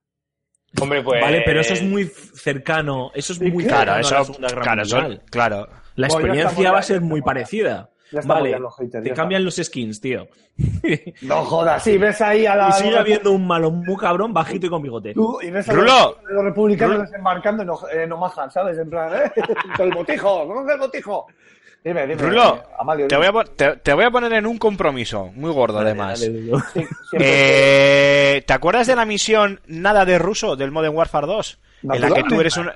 Hombre, pues... Vale, pero eso es muy cercano. Eso es ¿Y muy qué? cercano Claro, a la eso, Segunda Guerra claro, eso- claro. La experiencia va a ser muy parecida. Ya Vale, ya los haters, te ya cambian los skins, tío. No jodas, sí, ves ahí a la... Y sigue habiendo un malo muy cabrón, bajito y con bigote. Tú, y ves a Rulo. los, los republicanos Rulo. desembarcando en, Omaha, ¿sabes? En plan, ¿eh? Con el botijo, con el botijo. Dime, dime. Rulo, Amalio, te voy, a, pon- te, te voy a poner en un compromiso, muy gordo además. Dale. Sí, Eh, ¿Te acuerdas de la misión Nada de Ruso del Modern Warfare 2? En la que tú eres un...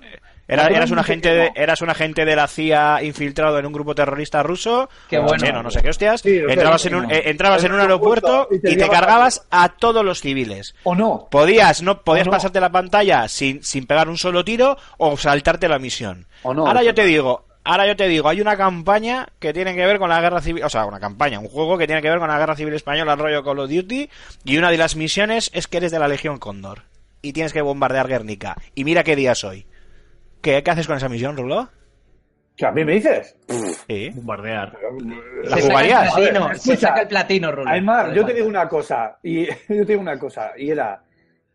Era, eras un agente de, eras un agente de la CIA infiltrado en un grupo terrorista ruso, Qué bueno. checheno, no sé qué hostias. Sí, entrabas en un, eh, entrabas en un En un aeropuerto y te y cargabas a todos los civiles. ¿O no? Podías, no, podías no? pasarte la pantalla sin, sin pegar un solo tiro o saltarte la misión. ¿O no? Ahora yo te digo, ahora yo te digo, hay una campaña que tiene que ver con la guerra civil, o sea, una campaña, un juego que tiene que ver con la guerra civil española, rollo Call of Duty, y una de las misiones es que eres de la Legión Cóndor y tienes que bombardear Guernica. Y mira qué día es hoy. ¿Qué, qué haces con esa misión, Rulo? ¿Qué a mí me dices? Sí. Bombardear. ¿La Se saca el jugarías? platino, se escucha. saca el platino, Rulo. Aymar, yo te digo una cosa, y yo te digo una cosa, y era,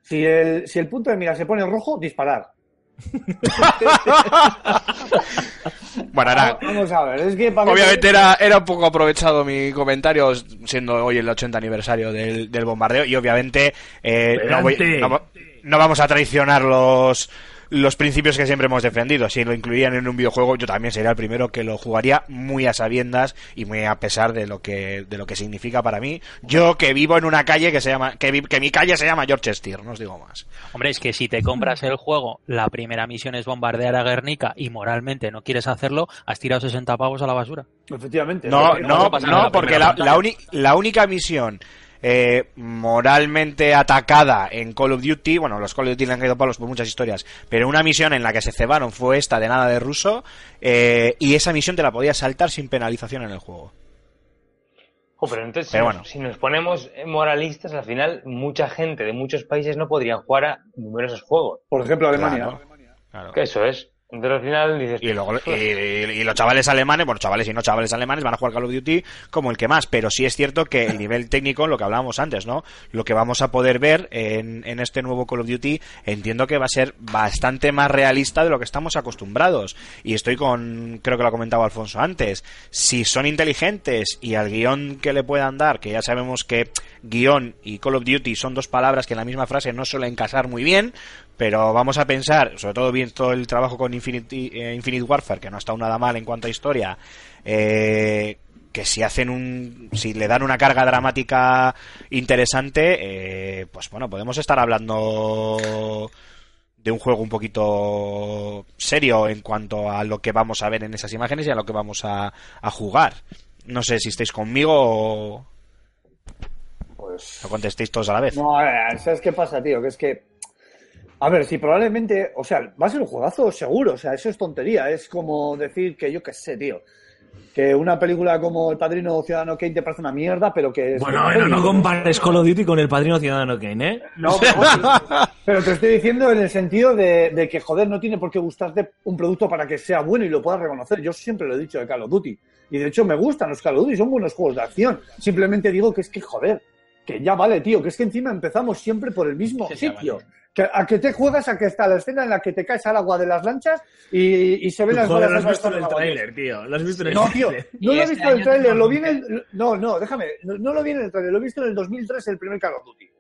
si el, si el punto de mira se pone rojo, disparar. Bueno, era, Vamos a ver, es que para mí- Obviamente era, era un poco aprovechado mi comentario, siendo hoy el 80 aniversario del, del bombardeo, y obviamente eh, no, voy- no vamos a traicionar los, los principios que siempre hemos defendido. Si lo incluían en un videojuego, yo también sería el primero que lo jugaría muy a sabiendas y muy a pesar de lo que, de lo que significa para mí. Yo que vivo en una calle que se llama, que, vi- que mi calle se llama George Steer, no os digo más. Hombre, es que si te compras el juego, la primera misión es bombardear a Guernica y moralmente no quieres hacerlo, has tirado 60 pavos a la basura. Efectivamente. No, no, no, porque la, la, uni- la única misión eh, moralmente atacada en Call of Duty, bueno, los Call of Duty le han caído palos por muchas historias, pero una misión en la que se cebaron fue esta de nada de ruso, eh, y esa misión te la podías saltar sin penalización en el juego. Jo, pero entonces, Pero si, bueno. nos, si nos ponemos moralistas, al final mucha gente de muchos países no podrían jugar a numerosos juegos. Por ejemplo, Alemania. Claro, claro. Que eso es. Entonces al final dices... Y luego y, y- y los chavales alemanes, bueno, chavales y no chavales alemanes van a jugar Call of Duty como el que más, pero sí es cierto que el nivel técnico, lo que hablábamos antes, ¿no? Lo que vamos a poder ver en, en este nuevo Call of Duty, entiendo que va a ser bastante más realista de lo que estamos acostumbrados. Y estoy con, creo que lo ha comentado Alfonso antes, si son inteligentes y al guion que le puedan dar, que ya sabemos que guion y Call of Duty son dos palabras que en la misma frase no suelen casar muy bien, pero vamos a pensar, sobre todo viendo el trabajo con eh, Infinite Warfare, que no ha estado nada mal en cuanto a historia, eh, que si hacen un, si le dan una carga dramática interesante, eh, pues bueno, podemos estar hablando de un juego un poquito serio en cuanto a lo que vamos a ver en esas imágenes y a lo que vamos a, a jugar. No sé si estáis conmigo o, Pues... contestéis todos a la vez. No, a ver, ¿sabes qué pasa, tío? Que es que. A ver, si probablemente. O sea, va a ser un juegazo seguro. O sea, eso es tontería. Es como decir que yo qué sé, tío. Que una película como El Padrino o Ciudadano Kane te parece una mierda, pero que. es- Bueno, bueno, no compares Call of Duty con el padrino Ciudadano Kane, ¿eh? No, pero, pero te estoy diciendo en el sentido de, de que, joder, no tiene por qué gustarte un producto para que sea bueno y lo puedas reconocer. Yo siempre lo he dicho de Call of Duty. Y de hecho me gustan los Call of Duty, son buenos juegos de acción. Simplemente digo que es que, joder, que ya vale, tío, que es que encima empezamos siempre por el mismo sitio. vale. ¿A que te juegas a que está la escena en la que te caes al agua de las lanchas y, y se ven las Joder, bolas lo has visto en el tráiler, tío. Lo has visto en el No, tío, no lo he visto en el tenemos lo vi en el... No, no, déjame, no, no lo vi en el tráiler, lo he visto en el 2003, el primer Call of Duty.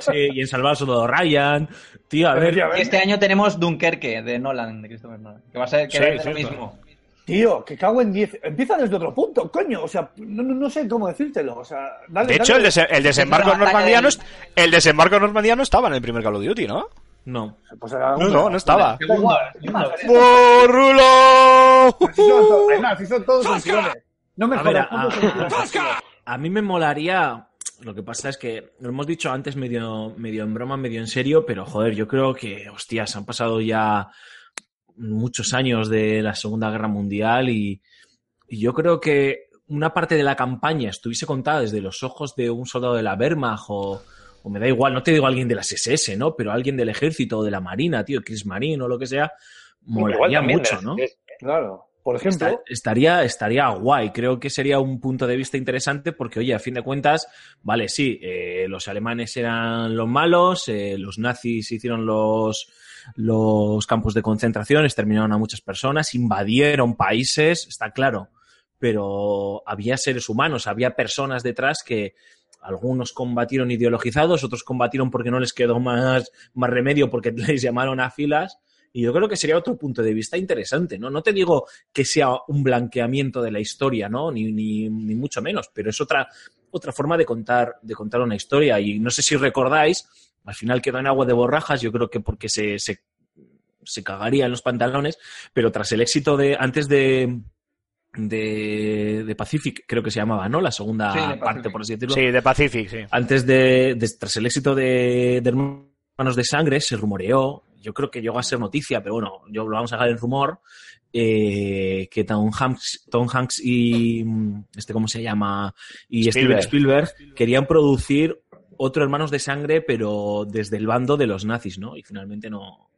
Sí, y en Salvar al Soldado Ryan. Tío, a ver. Efectivamente. Y este año tenemos Dunkerque de Nolan, de Christopher Nolan, que va a ser que Sí, va a ser lo mismo. Tío, que cago en 10. Empieza desde otro punto, coño. O sea, no, no, no sé cómo decírtelo. O sea, dale, De hecho, dale. el, dese- el desembarco est- el desembarco en Normandía no estaba en el primer Call of Duty, ¿no? No. Pues era No, no, no estaba. ¡Borrulo! Son Además, si son todos sensiones. No me A ver, jodas, a mí me molaría. Lo que pasa es que lo hemos dicho antes medio, medio en broma, medio en serio, pero joder, yo creo que, hostias, han pasado ya muchos años de la Segunda Guerra Mundial y, y yo creo que una parte de la campaña estuviese contada desde los ojos de un soldado de la Wehrmacht o, o me da igual, no te digo alguien de las SS, ¿no? Pero alguien del ejército o de la Marina, tío, Kriegsmarine o lo que sea, molaría mucho, ¿no? Claro. Por ejemplo, Esta- estaría, estaría guay. Creo que sería un punto de vista interesante porque, oye, a fin de cuentas, vale, sí, eh, los alemanes eran los malos, eh, los nazis hicieron los, los campos de concentración, exterminaron a muchas personas, invadieron países, está claro, pero había seres humanos, había personas detrás que algunos combatieron ideologizados, otros combatieron porque no les quedó más, más remedio porque les llamaron a filas. Y yo creo que sería otro punto de vista interesante, ¿no? No te digo que sea un blanqueamiento de la historia, ¿no? Ni, ni, ni mucho menos, pero es otra, otra forma de contar, de contar una historia. Y no sé si recordáis, al final quedó en agua de borrajas, yo creo que porque se, se, se cagaría en los pantalones, pero tras el éxito de, antes de, de, de Pacific, creo que se llamaba, ¿no? La segunda Sí, parte, por así decirlo Sí, de Pacific, sí. antes de, de- tras el éxito de, de Hermanos de Sangre, se rumoreó, yo creo que llegó a ser noticia, pero bueno, yo lo vamos a dejar en rumor, eh, que Tom Hanks, Tom Hanks y este cómo se llama y Steven Spielberg. Spielberg querían producir otro Hermanos de Sangre, pero desde el bando de los nazis, ¿no? Y finalmente no,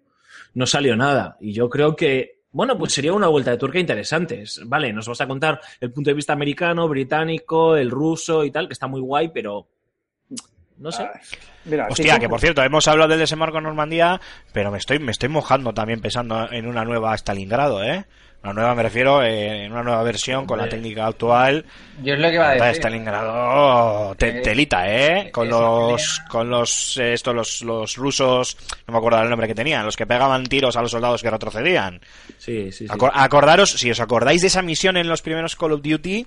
no salió nada. Y yo creo que, bueno, pues sería una vuelta de tuerca interesante. Es- Vale, nos vas a contar el punto de vista americano, británico, el ruso y tal, que está muy guay, pero no sé. mira, Hostia, que por cierto, hemos hablado del desembarco en Normandía, pero me estoy, me estoy mojando también pensando en una nueva Stalingrado, ¿eh? Una nueva, me refiero, eh, en una nueva versión con la técnica actual. Yo es lo que iba a decir. Stalingrado, te- Eh, telita, ¿eh? Con esa los, con los, eh, estos, los, los rusos, no me acuerdo el nombre que tenían, los que pegaban tiros a los soldados que retrocedían. Sí, sí, sí. Acor- acordaros, si os acordáis de esa misión en los primeros Call of Duty,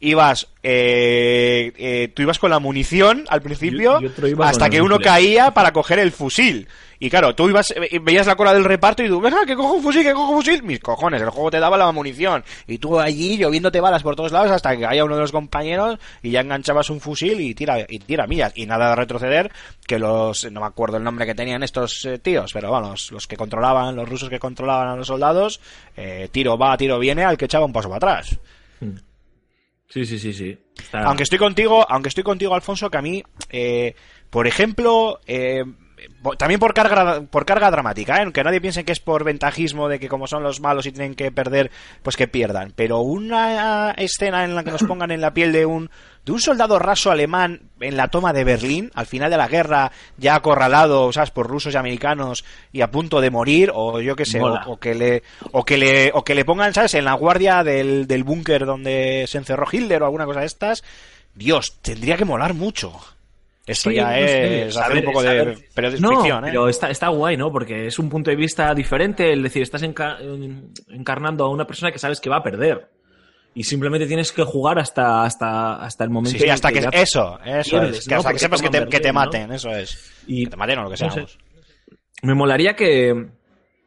ibas, eh, eh, tú ibas con la munición al principio hasta que uno caía para coger el fusil. Y claro, tú ibas, eh, veías la cola del reparto y tú, venga, que cojo un fusil, que cojo un fusil. Mis cojones, el juego te daba la munición. Y tú allí lloviéndote balas por todos lados hasta que caía uno de los compañeros y ya enganchabas un fusil y tira, y tira millas. Y nada de retroceder, que los, no me acuerdo el nombre que tenían estos eh, tíos, pero bueno, los, los que controlaban, los rusos que controlaban a los soldados, eh, tiro va, tiro viene al que echaba un paso para atrás. Sí, sí, sí, sí. Aunque estoy contigo, aunque estoy contigo, Alfonso, que a mí, eh, por ejemplo, eh, también por carga, por carga dramática, ¿eh? que nadie piense que es por ventajismo de que como son los malos y tienen que perder, pues que pierdan. Pero una escena en la que nos pongan en la piel de un de un soldado raso alemán en la toma de Berlín, al final de la guerra, ya acorralado, ¿sabes? por rusos y americanos y a punto de morir, o yo qué sé, o, o que le, o que le, o que le pongan, ¿sabes? En la guardia del, del búnker donde se encerró Hitler o alguna cosa de estas. Dios, tendría que molar mucho. Esto Sí, ya no sé, es hacer un poco de periodismo No, ficción, ¿eh? pero está, está guay, ¿no? Porque es un punto de vista diferente. Es decir, estás enca- en- encarnando a una persona que sabes que va a perder. Y simplemente tienes que jugar hasta, hasta, hasta el momento Sí, hasta que, ya eso, eso pierdes, es. Que ¿no? hasta que sepas que te, que maten, eso es. Y Que te maten o lo que sea. no sé. vamos. me molaría que,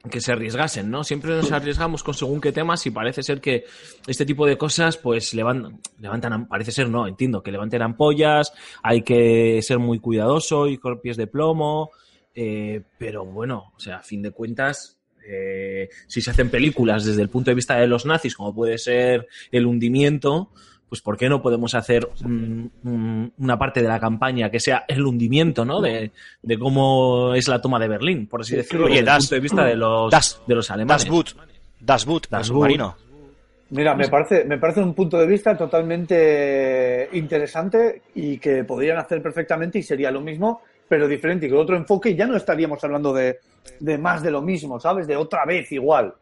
que se arriesgasen, ¿no? Siempre nos arriesgamos con según qué temas y parece ser que este tipo de cosas, pues levantan, levantan, parece ser, no, entiendo, que levanten ampollas, hay que ser muy cuidadoso y con pies de plomo, eh, pero bueno, o sea, a fin de cuentas, eh, si se hacen películas desde el punto de vista de los nazis, como puede ser el hundimiento, pues ¿por qué no podemos hacer mm, mm, una parte de la campaña que sea el hundimiento, ¿no? De, de cómo es la toma de Berlín, por así decirlo, Oye, desde el das- punto de vista de los, das- de los alemanes. Das Boot. Das Boot, Das submarino. Mira, me parece, me parece un punto de vista totalmente interesante y que podrían hacer perfectamente y sería lo mismo, pero diferente y con otro enfoque, ya no estaríamos hablando de, de más de lo mismo, ¿sabes? De otra vez igual.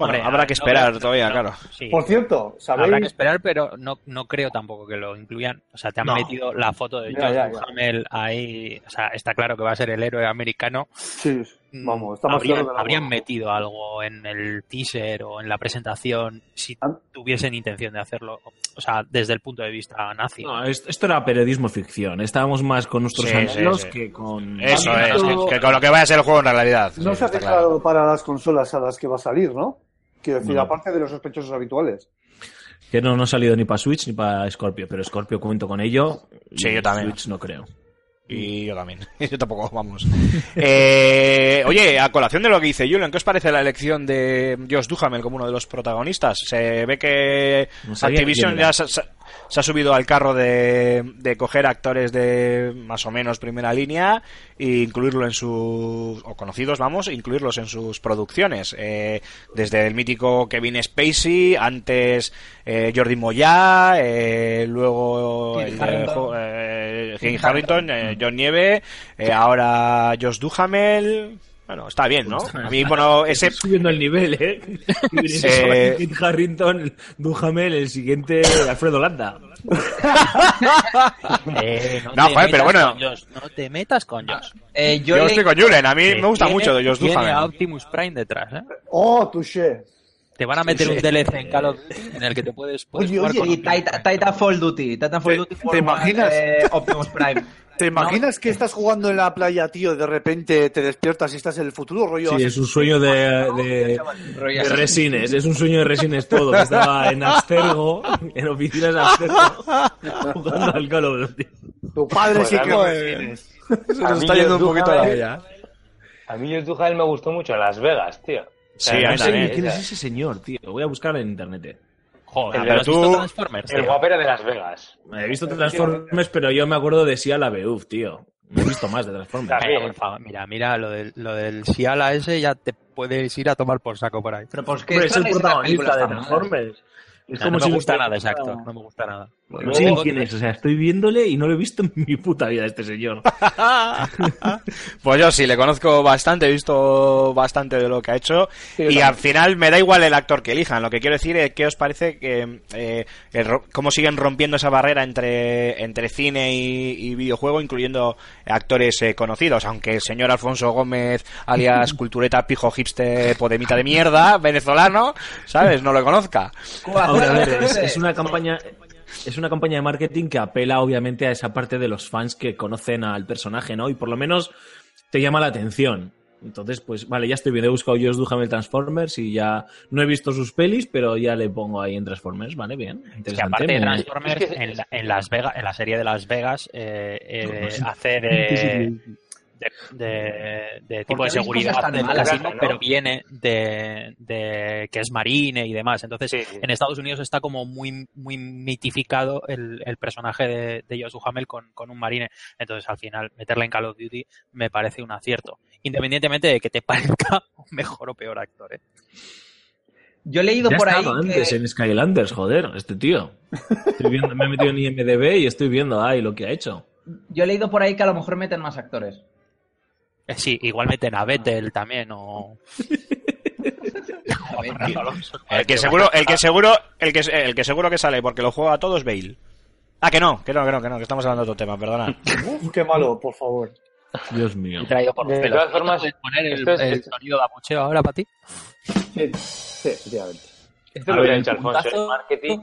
Bueno, Hombre, habrá que esperar todavía, no, claro. sí. Por cierto, Habrá que esperar, pero no, no creo tampoco que lo incluyan. O sea, te han No. metido la foto de ya. Duhamel ahí. O sea, está claro que va a ser el héroe americano. Sí, Mm, vamos, está más habrían, claro metido algo en el teaser o en la presentación si Ah. tuviesen intención de hacerlo. O sea, desde el punto de vista nazi. No, es- esto era periodismo ficción. Estábamos más con nuestros Sí, sí, anhelos sí. que con. Eso es, que, que con lo que vaya a ser el juego en realidad. No Sí, se ha dejado claro. para las consolas a las que va a salir, ¿no? Quiero decir, No. aparte de los sospechosos habituales. Que no, no ha salido ni para Switch ni para Scorpio, pero Scorpio cuento con ello. Sí, yo también. Switch no creo. Y yo también. Yo tampoco, vamos. Eh, oye, a colación de lo que dice Julian, ¿qué os parece la elección de Josh Duhamel como uno de los protagonistas? Se ve que No Activision ya se, ha subido al carro de, de coger actores de más o menos primera línea e incluirlo en sus, o conocidos, vamos, incluirlos en sus producciones. Eh, desde el mítico Kevin Spacey, antes eh, Jordi Moya, eh, luego el eh, Kit Harington, eh, John Nieve, eh, ahora Josh Duhamel. Bueno, está bien, ¿no? A mí, bueno, ese, Está subiendo el nivel, ¿eh? Eh, Kit Harrington, Duhamel, el siguiente Alfredo Landa. Eh, no No, joder, pero bueno. Josh, no te metas con Josh. Eh, yo yo le- estoy con Julen, a mí Que me gusta tiene- mucho de Josh tiene a Duhamel. Optimus Prime detrás, ¿eh? ¡Oh, touché! Te van a meter un DLC en Call of Duty en el que te puedes, puedes Oye, jugar oye, con Y Titanfall Duty. Titanfall ¿Te- Duty te imaginas? eh, Optimus Prime. ¿Te imaginas que estás jugando en la playa, tío, y de repente te despiertas y estás en el futuro rollo? Sí, es un sueño de, resines, es un sueño de resines todo. que Estaba en Abstergo, en oficinas de Abstergo, jugando al Call of Duty. Tu padre sí que resines. Se A nos está yendo un poquito la Duhamel- olla. A mí Duhamel me gustó mucho en Las Vegas, tío. O sea, Sí, a no mí sé. ¿Quién es ese señor, tío? Voy a buscar en internet. Joder, El- pero has tú- visto Transformers, El tío? guapero de Las Vegas. He visto Transformers, pero yo me acuerdo de Sia la Beuf, tío. No he visto más de Transformers. Mira, mira, lo del, lo del Siala ese ya te puedes ir a tomar por saco por ahí. Pero pues es el protagonista de. Transformers. Es No, como no si me gusta nada ese actor, no me gusta nada. No sé ni quién es, o sea, estoy viéndole y no lo he visto en mi puta vida este señor. Pues yo sí, le conozco bastante, he visto bastante de lo que ha hecho Sí, y también. al final me da igual el actor que elijan. Lo que quiero decir es que os parece que eh, el cómo siguen rompiendo esa barrera entre, entre cine y, y videojuego, incluyendo actores eh, conocidos, aunque el señor Alfonso Gómez, alias cultureta pijo hipster podemita de mierda, venezolano, ¿sabes? No lo conozca. Hombre, a ver, es, es una campaña es una campaña de marketing que apela obviamente a esa parte de los fans que conocen al personaje, ¿no? Y por lo menos te llama la atención. Entonces, pues vale, ya estoy bien. He buscado Josh Duhamel Transformers y ya no he visto sus pelis, pero ya le pongo ahí en Transformers, vale, bien. Que Interesante. aparte de me- Transformers, Es que- en, la, en Las Vegas, en la serie de Las Vegas, eh, eh, hace de, de, de- de tipo de seguridad malas, ¿no? pero viene de, de que es marine y demás. Entonces, Sí, sí. en Estados Unidos está como muy muy mitificado el, el personaje de, de Josh Duhamel con, con un marine. Entonces, al final, meterle en Call of Duty me parece un acierto. Independientemente de que te parezca un mejor o peor actor. ¿eh? Yo he leído Ya por ahí que... antes en Skylanders, joder, este tío. Estoy viendo, me he metido en IMDB y estoy viendo ahí lo que ha hecho. Yo he leído por ahí que a lo mejor meten más actores. Eh, Sí, igual meten a Vettel también o... El que seguro, el que seguro, el que, el que seguro que sale porque lo juega a todos Bale. Ah, que no, que no, que no, que no, que estamos hablando de otro tema, perdona. Uf, qué malo, por favor. Dios mío. He traído por los De pelos. todas formas, ¿Puedes poner el, esto es- el sonido de abucheo ahora para ti? Sí, sí, efectivamente. Esto lo hubiera el dicho Alfonso, el marketing.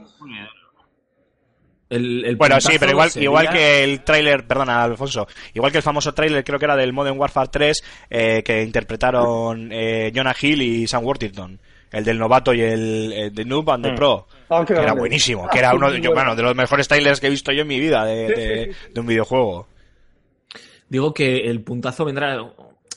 El, el Bueno, sí, pero igual, sería- igual que el tráiler, perdona, Alfonso, igual que el famoso tráiler, creo que era del Modern Warfare 3, eh, que interpretaron eh, Jonah Hill y Sam Worthington, el del novato y el, el de Noob and the Mm. Pro, Ah, que era buenísimo, que era uno de, yo, Bueno. bueno, de los mejores trailers que he visto yo en mi vida de, de- de un videojuego. Digo que el puntazo vendrá.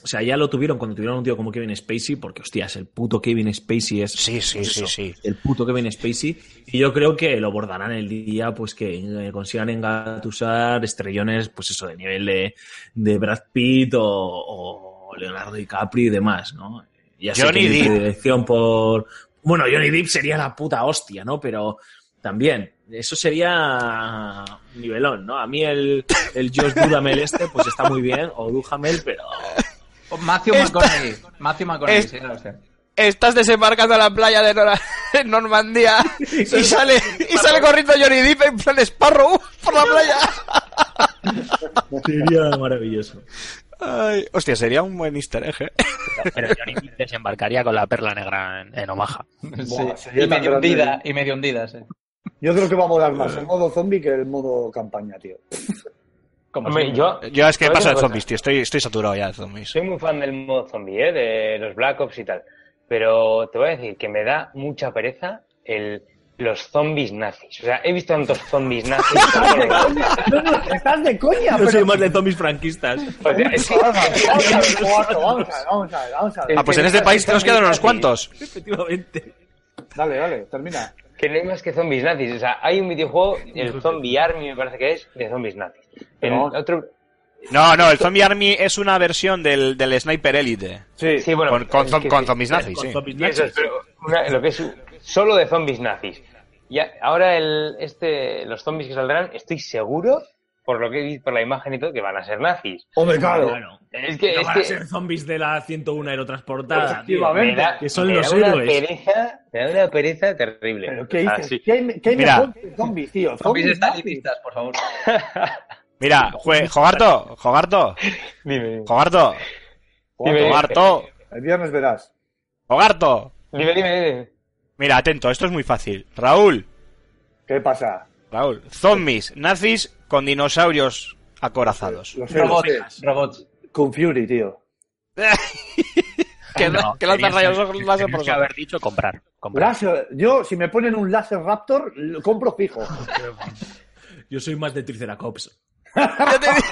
O sea, ya lo tuvieron cuando tuvieron un tío como Kevin Spacey, porque hostias, el puto Kevin Spacey es. Sí, sí, sí, sí. El puto Kevin Spacey. Y yo creo que lo bordarán el día, pues que eh, consigan engatusar estrellones, pues eso, de nivel de, de Brad Pitt o, o Leonardo DiCaprio y demás, ¿no? Ya sé Johnny que Depp. predilección por. Bueno, Johnny Depp sería la puta hostia, ¿no? Pero También. Eso sería nivelón, ¿no? A mí el, el Josh Dudamel este, pues está muy bien, o Duhamel, pero... Matthew McConaughey. Matthew McConaughey, Es- sí, era usted. Estás desembarcando a la playa de Nora- Normandía y sale, y sale corriendo Johnny Depp en plan Sparrow por la playa. Sería maravilloso. Ay, hostia, sería un buen easter egg, ¿eh? Pero Johnny Depp desembarcaría con la perla negra en, en Omaha. Buah, Sí. sería Y medio hundida, y medio hundida, sí. Yo creo que va a molar más el modo zombie que el modo campaña, tío. Como Hombre, siempre. yo Yo es que ¿Sabes paso de zombies, tío. Estoy, estoy saturado ya de zombies. soy muy fan del modo zombie, ¿eh? de los Black Ops y tal. Pero te voy a decir que me da mucha pereza el, los zombies nazis. O sea, he visto tantos zombies nazis. No, no, estás de coña, Yo pero... soy más de zombies franquistas. O sea, es que- Vamos a ver, vamos a ver, Guato, vamos a ver, vamos a ver, vamos a ver. Ah, pues en este país te nos quedan unos cuantos. Efectivamente. Dale, dale, termina. Que no hay más que zombies nazis. O sea, hay un videojuego, el Zombie Army me parece que es, de zombies nazis. En No. otro... No, no, el Zombie Army es una versión del, del Sniper Elite. Sí, Sí, bueno, con, con, zom- que con sí. zombies nazis, Con sí. zombies Y eso nazis. es, pero una- lo que es solo de zombies nazis. Ya, ahora el, este, los zombies que saldrán, estoy seguro, por lo que he visto por la imagen y todo, que van a ser nazis. Hombre, claro. Claro. Es que, No es van que a ser zombies de la 101 aerotransportada, tío. Da, que son los héroes. pereza, me da una pereza terrible. ¿Pero qué dices? Así. ¿Qué hay, qué hay Mira. mejor que zombies, tío? Zombies nazis. estalinistas, por favor. Mira, jue- Jogarto, Jogarto, Dime, dime. Jogarto, Dime, Jogarto, El viernes verás. Jogarto. Dime, dime, dime. Mira, atento, esto es muy fácil. Raúl, ¿Qué pasa? Raúl, zombies, nazis con dinosaurios acorazados. Lo sé, lo Robots, robots. Con Fury, tío. que No, que lanzan tenías- rayos láser por que los haber dicho comprar. comprar. Láser. Yo, si me ponen un láser Raptor, lo compro fijo. Yo soy más de Triceratops. Ya te digo.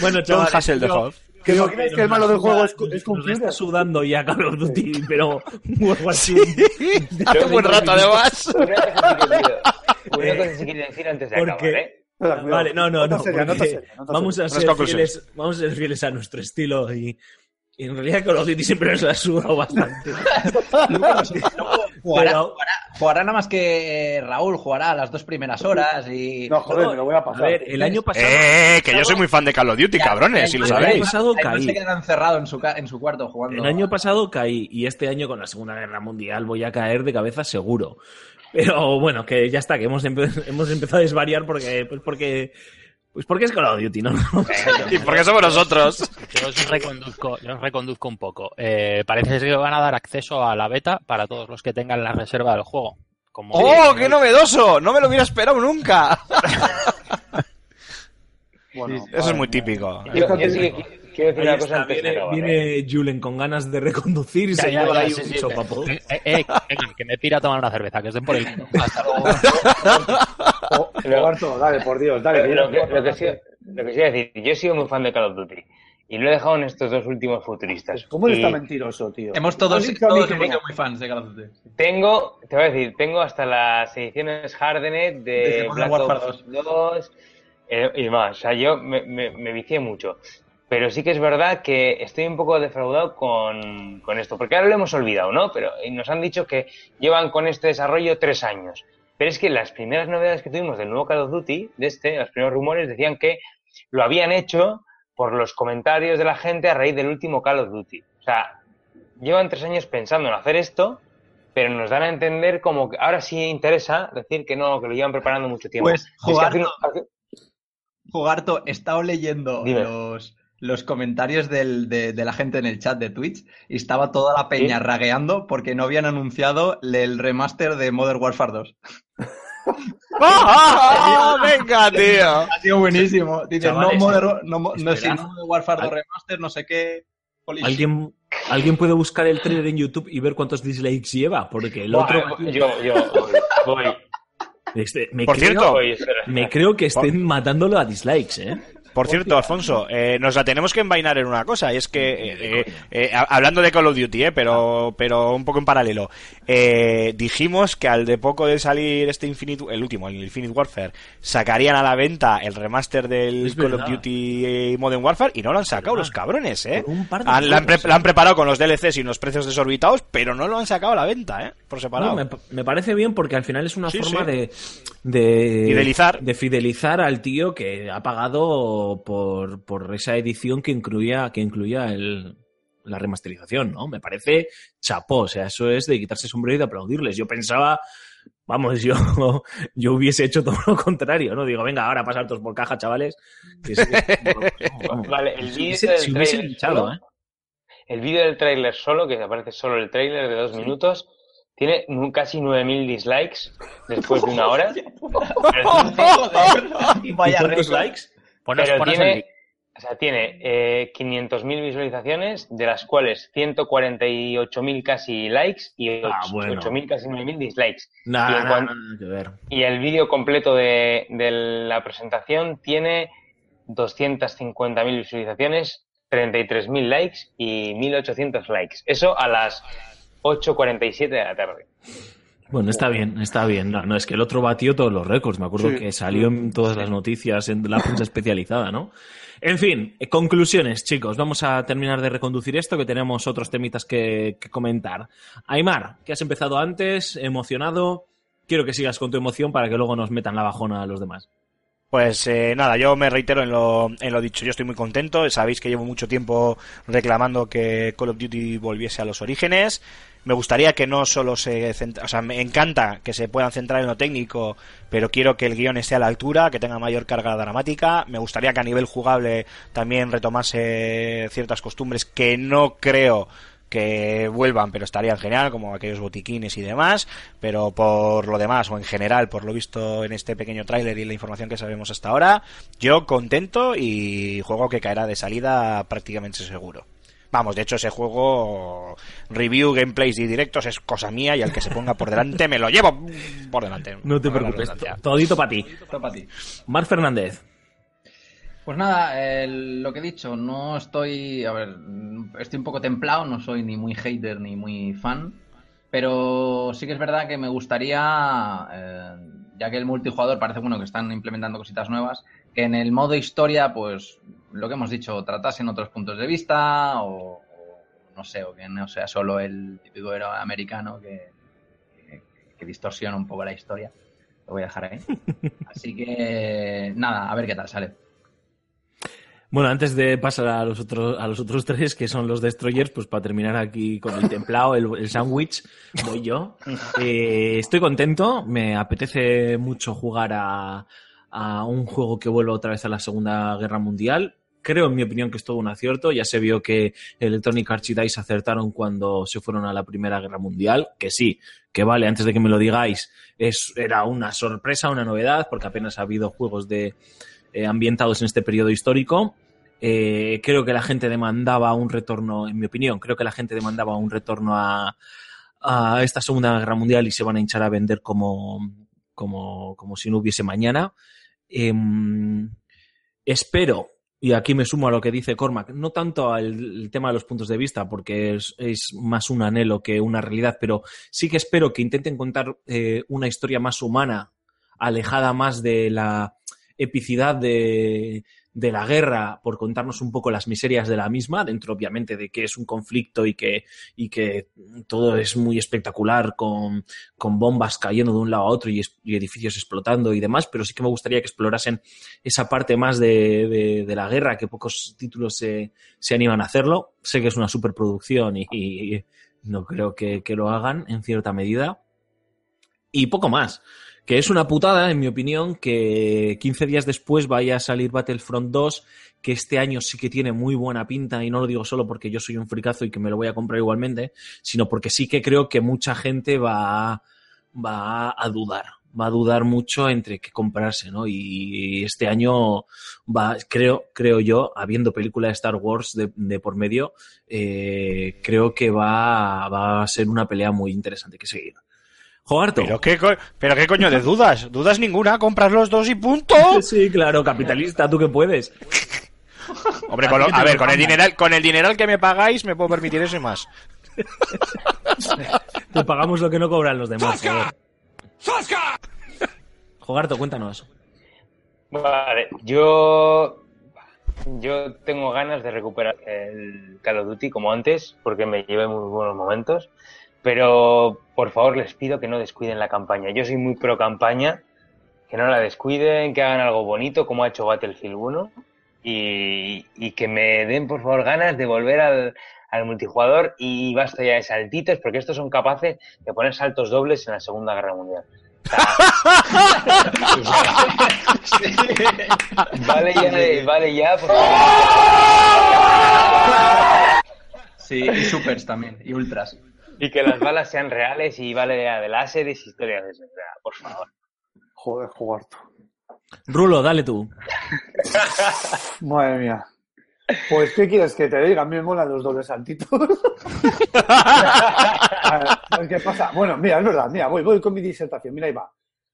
Bueno, John chavales, Hasselhoff. ¿Que no crees que el malo del juego es, es Fury? está sudando ya Call of Duty, pero hace buen rato además. Una cosa sí que quiero, una cosa sí quiero decir antes de Porque- acabar, ¿eh? Espera, cuidado. Vale, no, no, no. vamos, a ser fieles, vamos a ser fieles a nuestro estilo y, y en realidad Call of Duty siempre nos la ha sudado bastante. Jugará, Pero- jugará, jugará nada más que eh, Raúl, jugará las dos primeras horas y... No, joder, me lo voy a A pasar. ver, el año pasado... Eh, que yo soy muy fan de Call of Duty, Ya, cabrones, si lo el el año sabéis. pasado caí. se queda encerrado en su, en su cuarto jugando. El año pasado caí y este año con la Segunda Guerra Mundial voy a caer de cabeza seguro. Pero bueno, que ya está, que hemos, empe- hemos empezado a desvariar porque, pues porque, pues porque es Call of Duty, ¿no? ¿Y por qué somos nosotros? Yo os reconduzco, yo os reconduzco un poco. Eh, parece ser que van a dar acceso a la beta para todos los que tengan la reserva del juego. Como ¡Oh, qué novedoso! No me lo hubiera esperado nunca. Bueno, Eso es muy típico. Yo, yo sí que quiero decir Ahí una cosa antes viene, acabar. ¿eh? viene Julen con ganas de reconducir y Ya, se ya, lleva ya, ahí sí, un sí, chopapo. Eh, eh, eh, que me pira a tomar una cerveza, que estén por el culo. Hasta luego. Oh, Roberto, dale, por Dios, dale. que Lo que, lo, que sí, lo que sí iba a decir, yo he sido muy fan de Call of Duty y lo he dejado en estos dos últimos futuristas. ¿Cómo eres Y tan mentiroso, tío? Hemos todos, todos hemos sido muy fans de Call of Duty. Tengo, te voy a decir, tengo hasta las ediciones Hardenet de Black Warfare Ops 2 eh, y demás. O sea, yo me, me, me vicié mucho. Pero sí que es verdad que estoy un poco defraudado con, con esto, porque ahora lo hemos olvidado, ¿no? Pero nos han dicho que llevan con este desarrollo tres años. Pero es que las primeras novedades que tuvimos del nuevo Call of Duty, de este, los primeros rumores decían que lo habían hecho por los comentarios de la gente a raíz del último Call of Duty. O sea, llevan tres años pensando en hacer esto, pero nos dan a entender como que ahora sí interesa decir que no, que lo llevan preparando mucho tiempo. Pues, Es que jugar hace un- hace- Jugarto, he estado leyendo Dime. los, los comentarios del- de, de la gente en el chat de Twitch y estaba toda la peña ¿Sí? ragueando porque no habían anunciado el remaster de Modern Warfare 2. ¡Ah, venga, tío! Ha sido buenísimo. Chavales, no, Modern, no, mo- no, Modern Warfare 2 Al- remaster, no sé qué. ¿Alguien, ¿Alguien puede buscar el trailer en YouTube y ver cuántos dislikes lleva? Porque el otro... Yo, yo voy, Este, me Por creo, cierto, me creo que estén matándolo a dislikes, ¿eh? Por cierto, Alfonso, eh, nos la tenemos que envainar en una cosa, y es que, eh, eh, eh, hablando de Call of Duty, eh, pero, pero un poco en paralelo, eh, dijimos que al de poco de salir este Infinite, el último, el Infinite Warfare, sacarían a la venta el remaster del Es Call verdad. of Duty Modern Warfare y no lo han sacado los cabrones, eh. Por un par de Han- la, han pre- la han preparado con los DLCs y unos precios desorbitados, pero no lo han sacado a la venta, eh, por separado. No, me, me parece bien porque al final es una Sí, forma sí. de, de Fidelizar. de fidelizar al tío que ha pagado por, por esa edición que incluía que incluía el, la remasterización, ¿no? Me parece chapó, o sea, eso es de quitarse el sombrero y de aplaudirles. Yo pensaba, vamos, yo, yo hubiese hecho todo lo contrario, ¿no? Digo, venga, ahora pasar todos por caja, chavales. Que es- vamos. Vale, el Si vídeo hubiese- del si hubiese trailer luchado, solo- ¿eh? El vídeo del tráiler solo, que aparece solo el tráiler de dos minutos, tiene casi 9.000 dislikes después de una hora. ¿Y Vaya cuántos likes? Ponos, Pero ponos el tiene, link. o sea, tiene eh, 500.000 visualizaciones, de las cuales 148.000 casi likes y Ah, 8- bueno. 8.000 casi 9.000 dislikes. Nada, Y cuan- nada que ver. Y el vídeo completo de, de la presentación tiene 250.000 visualizaciones, 33.000 likes y 1.800 likes. Eso a las 8.47 de la tarde. Bueno, está bien, está bien. No, no, es que el otro batió todos los récords. Me acuerdo Sí. que salió en todas las noticias, en la prensa especializada, ¿no? En fin, eh, conclusiones, chicos. Vamos a terminar de reconducir esto, que tenemos otros temitas que, que comentar. Aymar, que has empezado antes, emocionado. Quiero que sigas con tu emoción para que luego nos metan la bajona a los demás. Pues eh, nada, yo me reitero en lo, en lo dicho. Yo estoy muy contento. Sabéis que llevo mucho tiempo reclamando que Call of Duty volviese a los orígenes. Me gustaría que no solo se centra, o sea, me encanta que se puedan centrar en lo técnico, pero quiero que el guion esté a la altura, que tenga mayor carga dramática. Me gustaría que a nivel jugable también retomase ciertas costumbres que no creo que vuelvan, pero estarían genial, como aquellos botiquines y demás, pero por lo demás, o en general, por lo visto en este pequeño tráiler y la información que sabemos hasta ahora, yo contento y juego que caerá de salida prácticamente seguro. Vamos, de hecho ese juego, review, gameplays y directos es cosa mía y al que se ponga por delante me lo llevo por delante. No te preocupes, todito para ti. Mar Fernández. Pues nada, lo que he dicho, no estoy, a ver, estoy un poco templado, no soy ni muy hater ni muy fan, pero sí que es verdad que me gustaría, eh, ya que el multijugador parece bueno que están implementando cositas nuevas, que en el modo historia, pues lo que hemos dicho, tratasen otros puntos de vista o, o no sé, o que no sea solo el típico héroe americano que, que, que distorsiona un poco la historia. Lo voy a dejar ahí. Así que nada, a ver qué tal sale. Bueno, antes de pasar a los otros, a los otros tres, que son los Destroyers, pues para terminar aquí con el templado, el, el sándwich, voy yo. Eh, estoy contento, me apetece mucho jugar a, a un juego que vuelva otra vez a la Segunda Guerra Mundial. Creo, en mi opinión, que es todo un acierto. Ya se vio que Electronic Arts y DICE acertaron cuando se fueron a la Primera Guerra Mundial. Que sí, que vale, antes de que me lo digáis, es, era una sorpresa, una novedad, porque apenas ha habido juegos de, eh, ambientados en este periodo histórico. Eh, creo que la gente demandaba un retorno, en mi opinión, creo que la gente demandaba un retorno a, esta Segunda Guerra Mundial y se van a hinchar a vender como, como, como si no hubiese mañana. Em, espero, y aquí me sumo a lo que dice Cormac, no tanto al tema de los puntos de vista, porque es, es más un anhelo que una realidad, pero sí que espero que intenten contar eh, una historia más humana, alejada más de la epicidad de, de la guerra por contarnos un poco las miserias de la misma, dentro obviamente de que es un conflicto y que, y que todo es muy espectacular con, con bombas cayendo de un lado a otro y, edificios explotando y demás, pero sí que me gustaría que explorasen esa parte más de, de- de la guerra, que pocos títulos se, se animan a hacerlo. Sé que es una superproducción y, y no creo que, que lo hagan en cierta medida. Y poco más. Que es una putada, en mi opinión, que 15 días después vaya a salir Battlefront 2, que este año sí que tiene muy buena pinta, y no lo digo solo porque yo soy un fricazo y que me lo voy a comprar igualmente, sino porque sí que creo que mucha gente va, va a dudar, va a dudar mucho entre qué comprarse, ¿no? Y este año va, creo, creo yo, habiendo película de Star Wars de, de por medio, eh, creo que va, va a ser una pelea muy interesante que seguir. Jogarto. ¿Pero qué, co- ¿Pero qué coño de dudas? ¿Dudas ninguna? ¿Compras los dos y punto? Sí, claro, capitalista, tú que puedes. Hombre, con lo- a ver, con el, dineral, con el dineral que me pagáis me puedo permitir eso y más. Te pagamos lo que no cobran los demás. joder. Jogarto, cuéntanos. Vale, yo. Yo tengo ganas de recuperar el Call of Duty como antes, porque me llevé muy buenos momentos. Pero por favor les pido que no descuiden la campaña. Yo soy muy pro campaña, que no la descuiden, que hagan algo bonito como ha hecho Battlefield 1 y, y que me den por favor ganas de volver al, al multijugador y basta ya de saltitos, porque estos son capaces de poner saltos dobles en la Segunda Guerra Mundial. Vale ya, vale ya. Sí, y supers también, y ultras. Y que las balas sean reales y vale de láseres y historias de eso. O sea, por favor. Joder, jugar tú. Rulo, dale tú. Madre mía. Pues, ¿qué quieres que te diga? A mí me molan los dobles saltitos. A ver, ¿Qué pasa? Bueno, mira, es verdad, mira, voy, voy con mi disertación, mira, ahí va.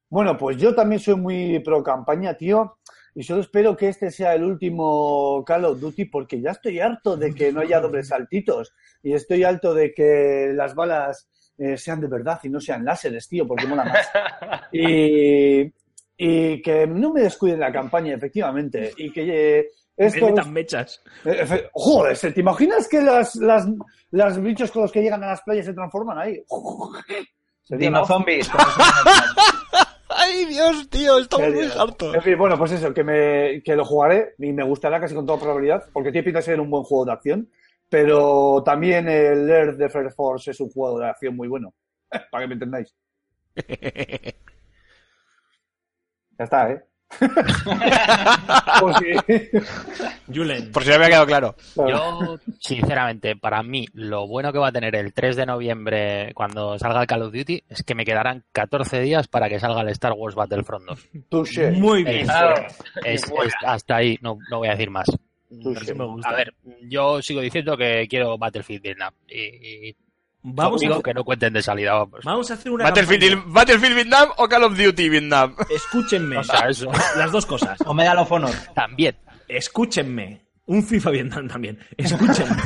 Bueno, pues yo también soy muy pro campaña, tío, y solo espero que este sea el último Call of Duty porque ya estoy harto de que no haya dobles saltitos y estoy harto de que las balas eh, sean de verdad y no sean láseres, tío, porque mola más. Y, y que no me descuiden la campaña, efectivamente, y que eh, esto... Me metan mechas. Eh, Joder, ¿se- ¿te imaginas que las, las, las bichos con los que llegan a las playas se transforman ahí? Sería Dino zombies. ¡Ay, Dios, tío! Estamos muy hartos. En fin, bueno, pues eso, que, me, que lo jugaré y me gustará casi con toda probabilidad, porque tiene pinta de ser un buen juego de acción, pero también el Earth de Fair Force es un juego de acción muy bueno, para que me entendáis. Ya está, ¿eh? Pues sí. Julen. Por si no me había quedado claro. Yo, sinceramente, para mí, lo bueno que va a tener el 3 de noviembre cuando salga el Call of Duty es que me quedarán 14 días para que salga el Star Wars Battlefront 2. Touché. Muy bien. Es, es- es- hasta ahí, no, no voy a decir más. Me gusta. A ver, yo sigo diciendo que quiero Battlefield Vietnam. Y, y Vamos a, hacer, que no cuenten de salida, vamos. vamos a hacer una Battlefield. Battlefield Vietnam o Call of Duty Vietnam. Escúchenme. O sea, eso Las dos cosas. O Medal of Honor. también. Escúchenme. Un FIFA Vietnam también. Escúchenme.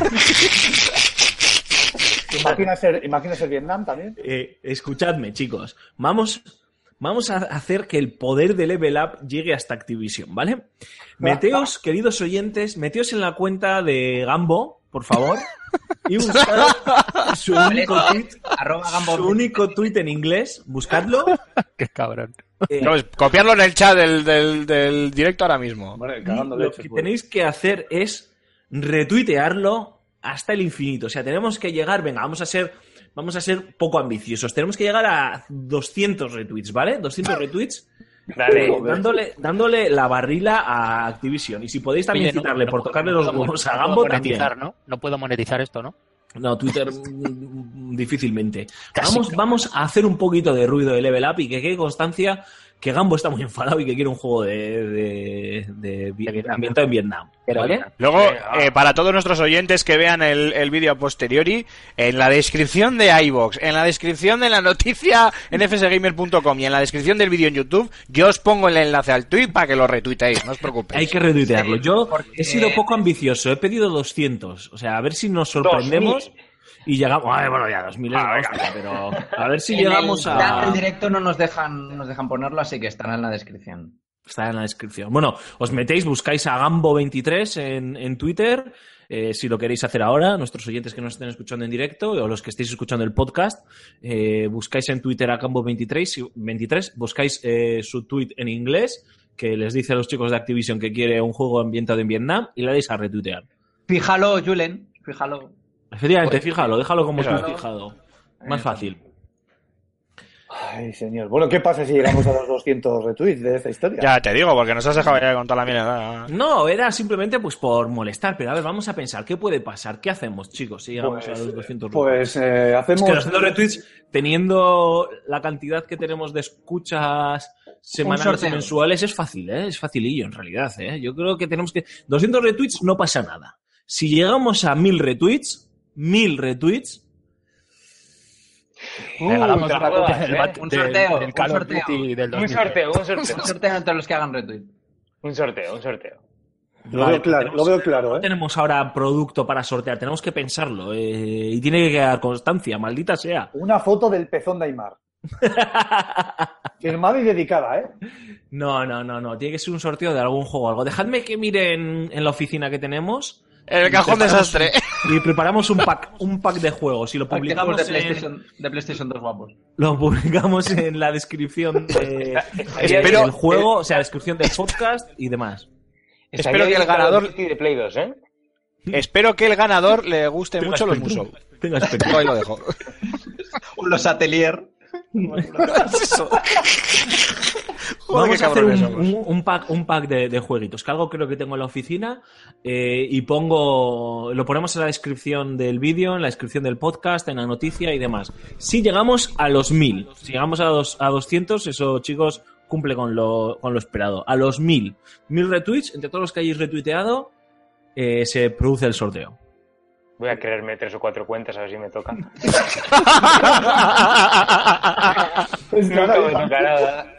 Imagina ser, imagina ser Vietnam también. Eh, escuchadme, chicos. Vamos, vamos a hacer que el poder de Level Up llegue hasta Activision, ¿vale? Meteos, queridos oyentes, meteos en la cuenta de Gambo, por favor, y buscad su único tweet, Arroba su único tweet en inglés, buscadlo. Qué cabrón. Eh, No, es copiarlo en el chat del, del, del directo ahora mismo. Lo que pues. tenéis que hacer es retuitearlo hasta el infinito. O sea, tenemos que llegar, venga, vamos a ser, vamos a ser poco ambiciosos. Tenemos que llegar a 200 retweets, ¿vale? 200 retweets. Dale. eh, dándole, dándole la barrila a Activision. Y si podéis también Oye, no- citarle no por tocarle no los huevos a Gambo puedo también. monetizar, ¿no? No puedo monetizar esto, ¿no? No, Twitter mm, difícilmente. Casi Vamos, no. vamos a hacer un poquito de ruido de level up y que quede constancia que Gambo está muy enfadado y que quiere un juego de, de, de- de- Vietnam. ambientado en Vietnam. ¿vale? Luego, Venga, eh, para todos nuestros oyentes que vean el, el vídeo a posteriori, en la descripción de iVox, en la descripción de la noticia en fsgamer.com y en la descripción del vídeo en YouTube, yo os pongo el enlace al tweet para que lo retuiteéis, no os preocupéis. Hay que retuitearlo. Yo he sido poco ambicioso, he pedido 200. O sea, a ver si nos sorprendemos y llegamos. Ay, bueno, ya, 2000 es la hostia, pero a ver si En llegamos el a. del directo no nos dejan, no nos dejan ponerlo, así que estará en la descripción. Está en la descripción. Bueno, os metéis, buscáis a Gambo23 en, en Twitter. eh, si lo queréis hacer ahora, nuestros oyentes que nos estén escuchando en directo o los que estéis escuchando el podcast, eh, buscáis en Twitter a Gambo23, y- 23, buscáis eh, su tweet en inglés que les dice a los chicos de Activision que quiere un juego ambientado en Vietnam y le dais a retuitear. Fíjalo, Julen, fíjalo. Efectivamente, fíjalo, déjalo como Eso. tú fijado. Más fácil. Ay, señor. Bueno, ¿qué pasa si llegamos a los 200 retweets de esta historia? Ya te digo, porque nos has dejado ya de contar la mierda. No, era simplemente pues por molestar, pero a ver, vamos a pensar, ¿qué puede pasar? ¿Qué hacemos, chicos, si llegamos Pues, a los 200 Pues eh, Es hacemos... que los 200 retweets, teniendo la cantidad que tenemos de escuchas semanales y mensuales, es fácil, ¿eh? Es facilillo, en realidad, ¿eh? Yo creo que tenemos que... 200 retweets no pasa nada. Si llegamos a 1000 retweets, 1000 retweets, Regalamos juegas, del, ¿eh? Un sorteo, del un sorteo. Del Un 2003. sorteo, un sorteo. Un sorteo entre los que hagan retweet. Un sorteo, un sorteo. Lo Vale, veo claro, tenemos- lo veo claro, No ¿eh? tenemos ahora producto para sortear, tenemos que pensarlo. eh, y tiene que quedar constancia, maldita sea. Una foto del pezón de Aymar. Firmada y dedicada, ¿eh? No, no, no, no. Tiene que ser un sorteo de algún juego o algo. Dejadme que mire en, en la oficina que tenemos. El cajón desastre. Y preparamos un pack, un pack de juegos y lo de publicamos, de en, PlayStation, de PlayStation 2 guapos. lo publicamos en la descripción de, Espero- del juego, o sea, descripción del podcast y demás. Espero que el ganador- de Play 2, ¿eh? Espero que el ganador le guste Tenga mucho los Spectrum. Musou. Tenga Spectrum. Ahí lo dejo. Los Atelier. Joder, Vamos a hacer un, pack, un pack de, de jueguitos, que algo creo que tengo en la oficina eh, y pongo, lo ponemos en la descripción del vídeo, en la descripción del podcast, en la noticia y demás. Si llegamos a los 1000, si llegamos a, dos, a 200, eso chicos cumple con lo, con lo esperado. A los 1000, 1000 retweets, entre todos los que hayáis retuiteado, eh, se produce el sorteo. Voy a creerme tres o cuatro cuentas a ver si me toca. Es Nunca cara, me toca nada.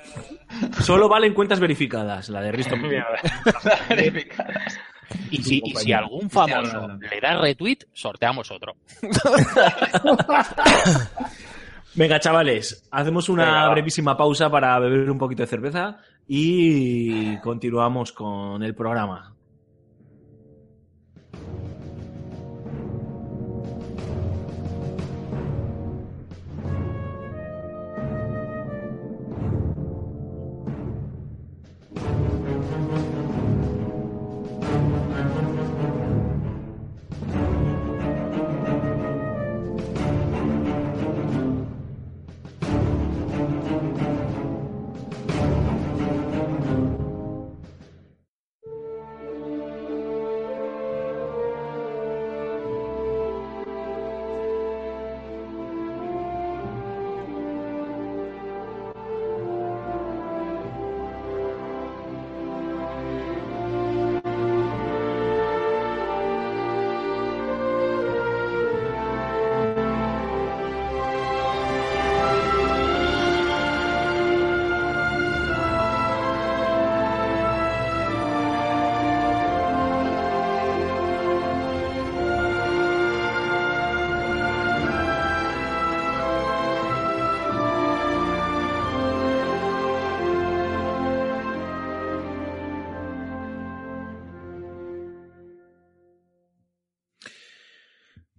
Solo valen cuentas verificadas, la de Risto. Y si, y si algún famoso le da retweet, sorteamos otro. Venga, chavales, hacemos una Venga, brevísima pausa para beber un poquito de cerveza y continuamos con el programa.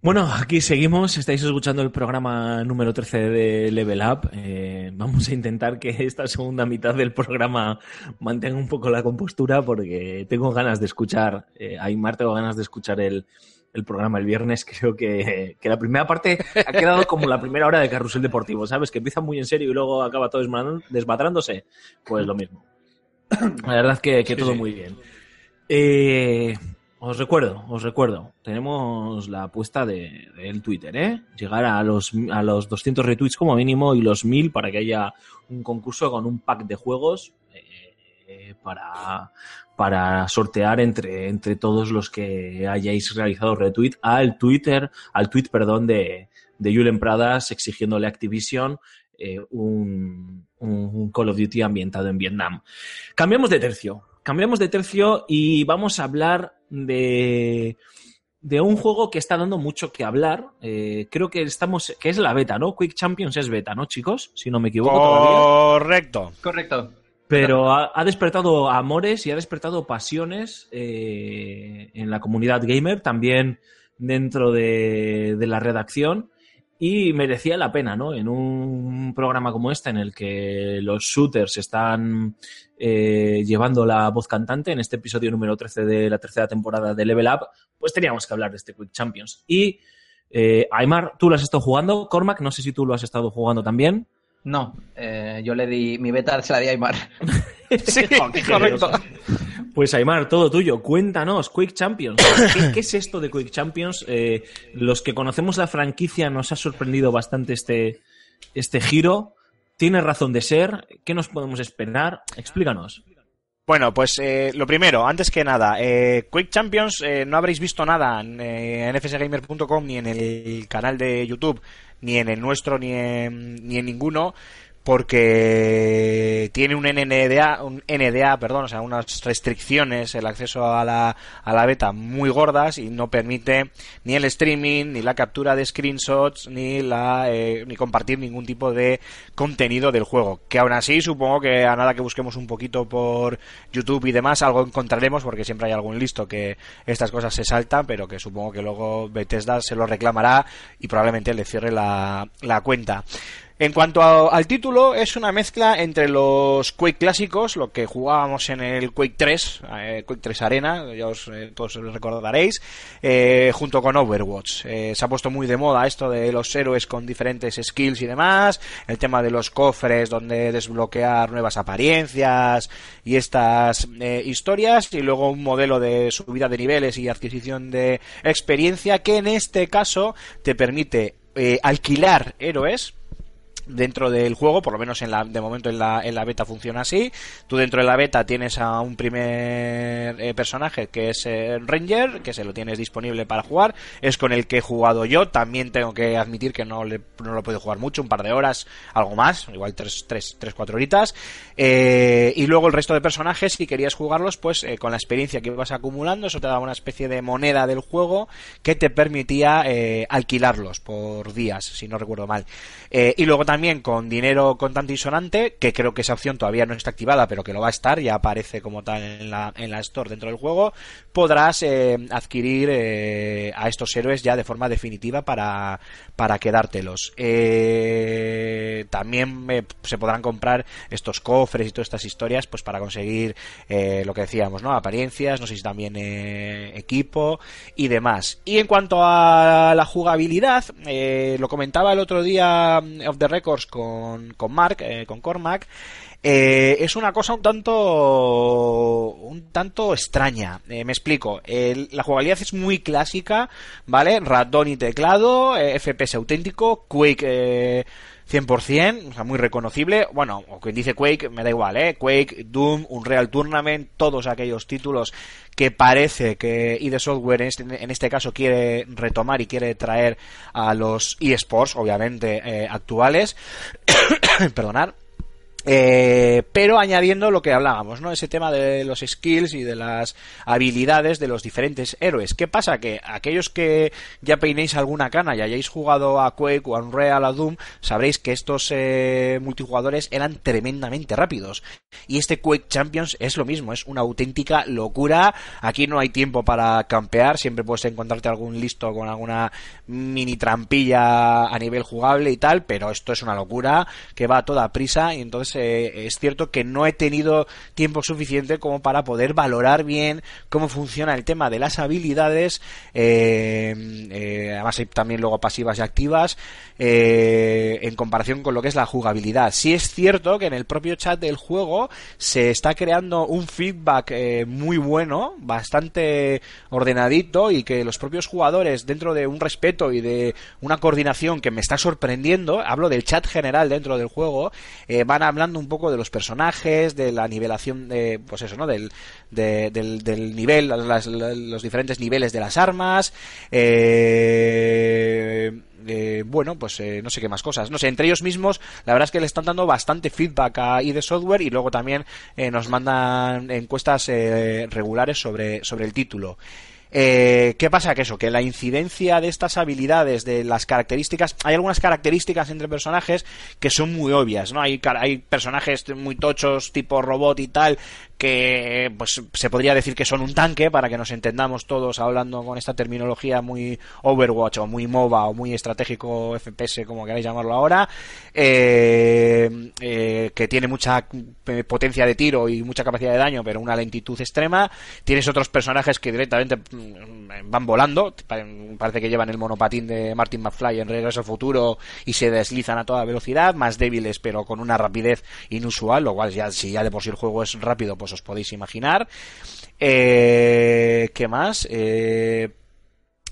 Bueno, aquí seguimos. Estáis escuchando el programa número 13 de Level Up. Eh, vamos a intentar que esta segunda mitad del programa mantenga un poco la compostura porque tengo ganas de escuchar, eh, a Aymar tengo ganas de escuchar el, el programa el viernes. Creo que, que la primera parte ha quedado como la primera hora de Carrusel Deportivo, ¿sabes? Que empieza muy en serio y luego acaba todo desmadrándose. Pues lo mismo. La verdad que, que todo muy bien. Eh, os recuerdo, os recuerdo, tenemos la apuesta de- del Twitter, ¿eh? Llegar a los, a los 200 retweets como mínimo y los 1000 para que haya un concurso con un pack de juegos eh, para, para sortear entre, entre todos los que hayáis realizado retweet al Twitter, al tweet, perdón, de, de Julen Pradas exigiéndole Activision eh, un, un Call of Duty ambientado en Vietnam. Cambiamos de tercio. Cambiamos de tercio y vamos a hablar de, de un juego que está dando mucho que hablar. Eh, creo que estamos, que es la beta, ¿no? Quick Champions es beta, ¿no, chicos? Si no me equivoco todavía. Correcto. Correcto. Pero ha, ha despertado amores y ha despertado pasiones eh, en la comunidad gamer, también dentro de, de la redacción. Y merecía la pena, ¿no? En un programa como este, en el que los shooters están eh, llevando la voz cantante, en este episodio número 13 de la tercera temporada de Level Up, pues teníamos que hablar de este Quick Champions. Y, eh, Aymar, tú lo has estado jugando. Cormac, no sé si tú lo has estado jugando también. No, eh, yo le di mi beta, se la di a Aymar. Sí, correcto. Pues Aymar, todo tuyo. Cuéntanos, Quick Champions. ¿Qué, qué es esto de Quick Champions? Eh, los que conocemos la franquicia nos ha sorprendido bastante este, este giro. ¿Tiene razón de ser? ¿Qué nos podemos esperar? Explícanos. Bueno, pues eh, lo primero, antes que nada, eh, Quake Champions eh, no habréis visto nada en, eh, en fsgamer.com ni en el canal de YouTube, ni en el nuestro, ni en, ni en ninguno, porque tiene un NDA, un NDA, perdón, o sea, unas restricciones el acceso a la, a la beta muy gordas y no permite ni el streaming, ni la captura de screenshots, ni la eh, ni compartir ningún tipo de contenido del juego. Que aún así supongo que a nada que busquemos un poquito por YouTube y demás algo encontraremos porque siempre hay algún listo que estas cosas se saltan, pero que supongo que luego Bethesda se lo reclamará y probablemente le cierre la, la cuenta. En cuanto al título, es una mezcla entre los Quake clásicos, lo que jugábamos en el Quake 3, eh, Quake 3 Arena, ya os, eh, todos os recordaréis, eh, junto con Overwatch. Eh, se ha puesto muy de moda esto de los héroes con diferentes skills y demás, el tema de los cofres donde desbloquear nuevas apariencias y estas historias, y luego un modelo de subida de niveles y adquisición de experiencia que en este caso te permite alquilar héroes dentro del juego, por lo menos en la, de momento en la, en la beta funciona así. Tú dentro de la beta tienes a un primer eh, personaje que es eh, Ranger, que se lo tienes disponible para jugar. Es con el que he jugado yo. También tengo que admitir que no, le, no lo he jugar mucho, un par de horas, algo más, igual 3, tres, tres, cuatro horitas. Eh, y luego el resto de personajes, si querías jugarlos, pues con la experiencia que ibas acumulando, eso te daba una especie de moneda del juego que te permitía alquilarlos por días, si no recuerdo mal. Y luego también con dinero contante y sonante, que creo que esa opción todavía no está activada, pero que lo va a estar, ya aparece como tal en la, en la Store dentro del juego, podrás eh, adquirir eh, a estos héroes ya de forma definitiva para, para quedártelos. Eh, también se podrán comprar estos cofres y todas estas historias pues para conseguir lo que decíamos, ¿no? Apariencias, no sé si también equipo y demás. Y en cuanto a la jugabilidad, lo comentaba el otro día mm, of the con, con Mark, eh, con Cormac, eh, es una cosa un tanto un tanto extraña. Eh, me explico. La jugabilidad es muy clásica, ¿vale? Ratón y teclado, eh, FPS auténtico, Quake eh, 100%, o sea, muy reconocible. Bueno, o quien dice Quake, me da igual, ¿eh? Quake, Doom, Unreal Tournament, todos aquellos títulos que parece que ID Software en este, este caso quiere retomar y quiere traer a los eSports, obviamente, eh, actuales. Perdonad. Eh, pero añadiendo lo que hablábamos, ¿no? Ese tema de los skills y de las habilidades de los diferentes héroes. ¿Qué pasa? Que aquellos que ya peinéis alguna cana y hayáis jugado a Quake o a Unreal o a Doom, sabréis que estos eh, multijugadores eran tremendamente rápidos. Y este Quake Champions es lo mismo, es una auténtica locura. Aquí no hay tiempo para campear, siempre puedes encontrarte algún listo con alguna mini trampilla a nivel jugable y tal, pero esto es una locura que va a toda prisa y entonces eh, es cierto que no he tenido tiempo suficiente como para poder valorar bien cómo funciona el tema de las habilidades, eh, eh, además hay también luego pasivas y activas, en comparación con lo que es la jugabilidad. Sí es cierto que en el propio chat del juego se está creando un feedback muy bueno, bastante ordenadito y que los propios jugadores dentro de un respeto y de una coordinación que me está sorprendiendo, hablo del chat general dentro del juego, van hablando un poco de los personajes, de la nivelación de, pues eso, ¿no? Del, de- del, del nivel, las- los diferentes niveles de las armas, eh, eh, bueno, pues eh, no sé qué más cosas. No sé, entre ellos mismos, la verdad es que le están dando bastante feedback a ID Software y luego también eh, nos mandan encuestas eh, regulares sobre, sobre el título. Eh, ¿Qué pasa? Que eso, que la incidencia de estas habilidades, de las características, hay algunas características entre personajes que son muy obvias, ¿no? Hay, hay personajes muy tochos, tipo robot y tal, que pues se podría decir que son un tanque, para que nos entendamos todos hablando con esta terminología muy Overwatch o muy MOBA o muy estratégico FPS, como queráis llamarlo ahora, eh, eh, que tiene mucha eh, potencia de tiro y mucha capacidad de daño, pero una lentitud extrema. Tienes otros personajes que directamente mm, van volando, pa- parece que llevan el monopatín de Martin McFly en Regreso al Futuro y se deslizan a toda velocidad, más débiles pero con una rapidez inusual, lo cual ya si ya de por sí el juego es rápido, pues os podéis imaginar. Eh, ¿Qué más? Eh,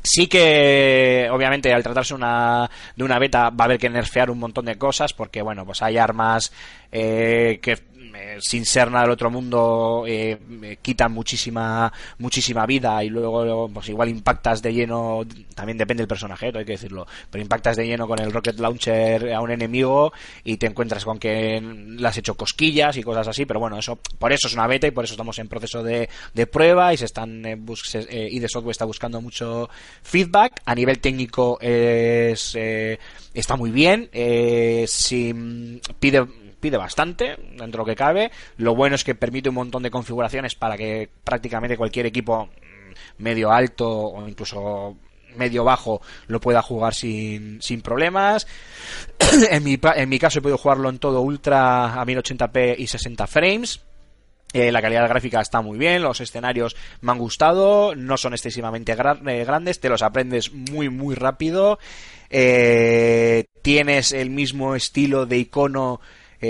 Sí que, obviamente, al tratarse una, de una beta va a haber que nerfear un montón de cosas porque, bueno, pues hay armas eh, que eh, sin ser nada del otro mundo eh, eh, quitan muchísima muchísima vida y luego pues igual impactas de lleno también depende del personaje ¿eh? hay que decirlo pero impactas de lleno con el rocket launcher a un enemigo y te encuentras con que le has hecho cosquillas y cosas así pero bueno eso por eso es una beta y por eso estamos en proceso de, de prueba y se están bus- Software está buscando mucho feedback a nivel técnico es está muy bien si mm, pide pide bastante dentro de lo que cabe. Lo bueno es que permite un montón de configuraciones para que prácticamente cualquier equipo mm, medio alto o incluso medio bajo lo pueda jugar sin, sin problemas. En, mi, en mi caso he podido jugarlo en todo ultra a 1080p y 60 frames. Eh, la calidad gráfica está muy bien, los escenarios me han gustado, no son excesivamente eh, grandes, te los aprendes muy muy rápido, eh, tienes el mismo estilo de icono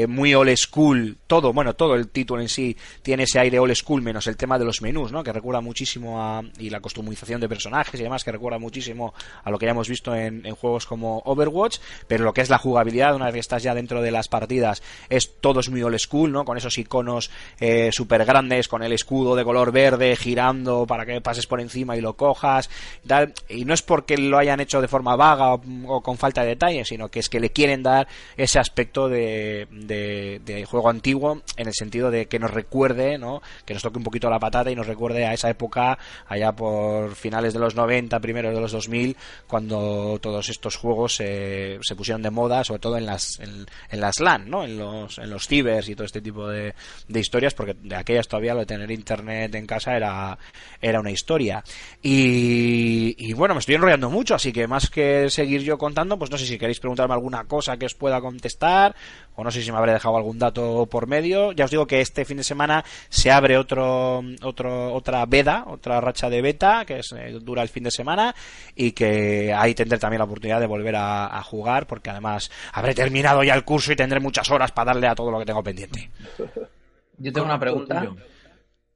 eh, muy old school, todo, bueno, todo el título en sí tiene ese aire old school, menos el tema de los menús, ¿no? Que recuerda muchísimo a, y la customización de personajes y demás, que recuerda muchísimo a lo que ya hemos visto en, en juegos como Overwatch, pero lo que es la jugabilidad, una vez que estás ya dentro de las partidas, es todo es muy old school, ¿no? Con esos iconos eh, súper grandes, con el escudo de color verde girando para que pases por encima y lo cojas, y tal. Y no es porque lo hayan hecho de forma vaga o, o con falta de detalle, sino que es que le quieren dar ese aspecto de, de, juego antiguo en el sentido de que nos recuerde, ¿no? Que nos toque un poquito la patata y nos recuerde a esa época, allá por finales de los 90, primeros de los 2000, cuando todos estos juegos se, se pusieron de moda, sobre todo en las, en, en las LAN, ¿no? En los, en los cibers y todo este tipo de, de historias, porque de aquellas todavía lo de tener internet en casa era, era una historia. Y bueno, me estoy enrollando mucho, así que más que seguir yo contando, pues no sé si queréis preguntarme alguna cosa que os pueda contestar, o no sé si me habré dejado algún dato por medio. Ya os digo que este fin de semana se abre otro, otro, otra beta, otra racha de beta, que es, eh, dura el fin de semana, y que ahí tendré también la oportunidad de volver a, a jugar, porque además habré terminado ya el curso y tendré muchas horas para darle a todo lo que tengo pendiente. Yo tengo una pregunta.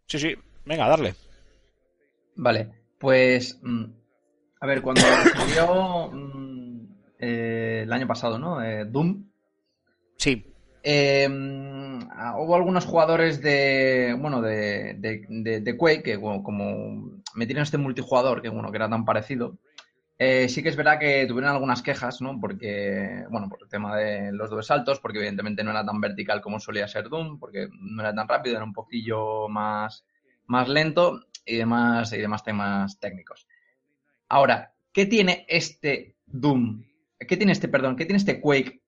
Sí, sí, venga, darle. Vale, pues. mm, a ver, cuando salió mm, eh, el año pasado, ¿no? Eh, Doom. Sí. mm, ah, hubo algunos jugadores de. Bueno, de, de, de- de Quake que, bueno, como metieron este multijugador, que bueno, que era tan parecido. eh, sí que es verdad que tuvieron algunas quejas, ¿no? Porque, bueno, por el tema de los dobles saltos, porque evidentemente no era tan vertical como solía ser Doom, porque no era tan rápido, era un poquillo más, más lento y demás, y demás temas técnicos. Ahora, ¿qué tiene este Doom? ¿Qué tiene este, perdón, qué tiene este Quake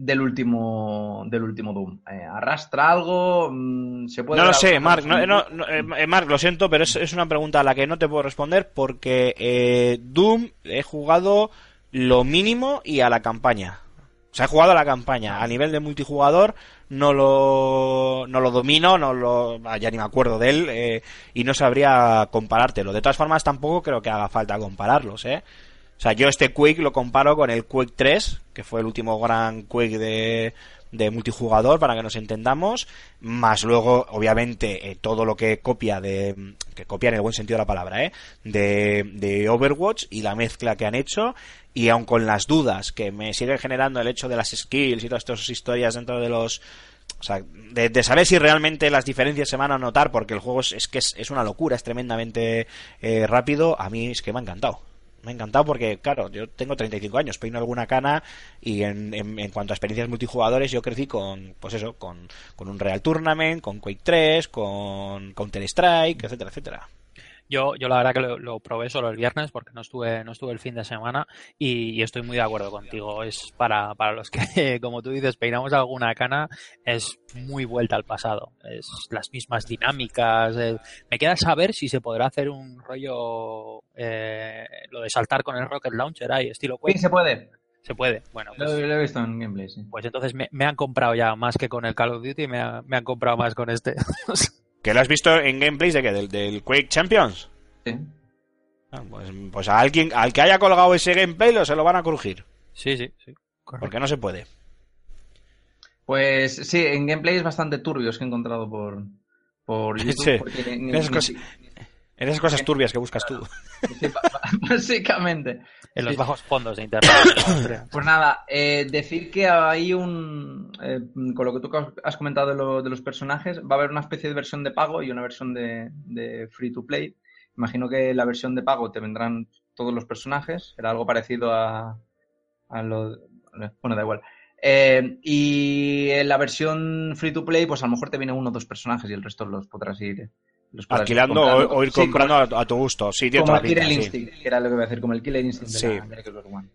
del último, del último Doom? Eh, ¿Arrastra algo? Mm, ¿Se puede No lo sé, Mark, no, no, no, eh, Mark, lo siento, pero es, es una pregunta a la que no te puedo responder porque eh, Doom he jugado lo mínimo y a la campaña. O sea, he jugado a la campaña. A nivel de multijugador no lo, no lo domino, no lo, ah, ya ni me acuerdo de él eh, y no sabría comparártelo. De todas formas, tampoco creo que haga falta compararlos, ¿eh? O sea, yo este Quake lo comparo con el Quake 3, que fue el último gran Quake de, de multijugador, para que nos entendamos, más luego, obviamente, eh, todo lo que copia de, que copia en el buen sentido de la palabra, ¿eh? de, de Overwatch y la mezcla que han hecho, y aun con las dudas que me sigue generando el hecho de las skills y todas estas historias dentro de los, o sea, de, de saber si realmente las diferencias se van a notar, porque el juego es, que es, es una locura, es tremendamente eh, rápido, a mí es que me ha encantado. Me ha encantado porque, claro, yo tengo 35 años, peino alguna cana y en, en, en cuanto a experiencias multijugadores yo crecí con, pues eso, con, con un Real Tournament, con Quake 3, con Counter Strike, etcétera, etcétera. Yo, yo la verdad que lo, lo probé solo el viernes porque no estuve, no estuve el fin de semana y, y estoy muy de acuerdo contigo. Es para, para los que, como tú dices, peinamos alguna cana, es muy vuelta al pasado. Es las mismas dinámicas. Me queda saber si se podrá hacer un rollo, eh, lo de saltar con el Rocket Launcher ahí, estilo Sí, se puede. Se puede. Bueno, Lo, pues, lo he visto en gameplay, sí. pues entonces me, me han comprado ya más que con el Call of Duty, me, ha- me han comprado más con este. ¿Que lo has visto en gameplays de qué? ¿Del, del Quake Champions? Sí. Ah, pues, pues a alguien, al que haya colgado ese gameplay lo se lo van a crujir, sí, sí, sí. correcto. porque no se puede. Pues sí, en gameplay es bastante turbios que he encontrado por, por YouTube. Sí. porque ni- Esas ni- cosas- En esas cosas turbias que buscas tú. Sí, básicamente. En los Sí. bajos fondos de internet. Pues nada, eh, decir que hay un. eh, con lo que tú has comentado de, lo- de los personajes, va a haber una especie de versión de pago y una versión de, de free to play. Imagino que la versión de pago te vendrán todos los personajes, será algo parecido a, a lo. Bueno, da igual. Eh, y en la versión free to play, pues a lo mejor te viene uno o dos personajes y el resto los podrás ir. Alquilando o, o ir Sí, comprando a, a tu gusto. Sí, tiene como el la Killer sí. Instinct, que era lo que iba a decir, como el Killer Instinct de Sí. la, de la Xbox One.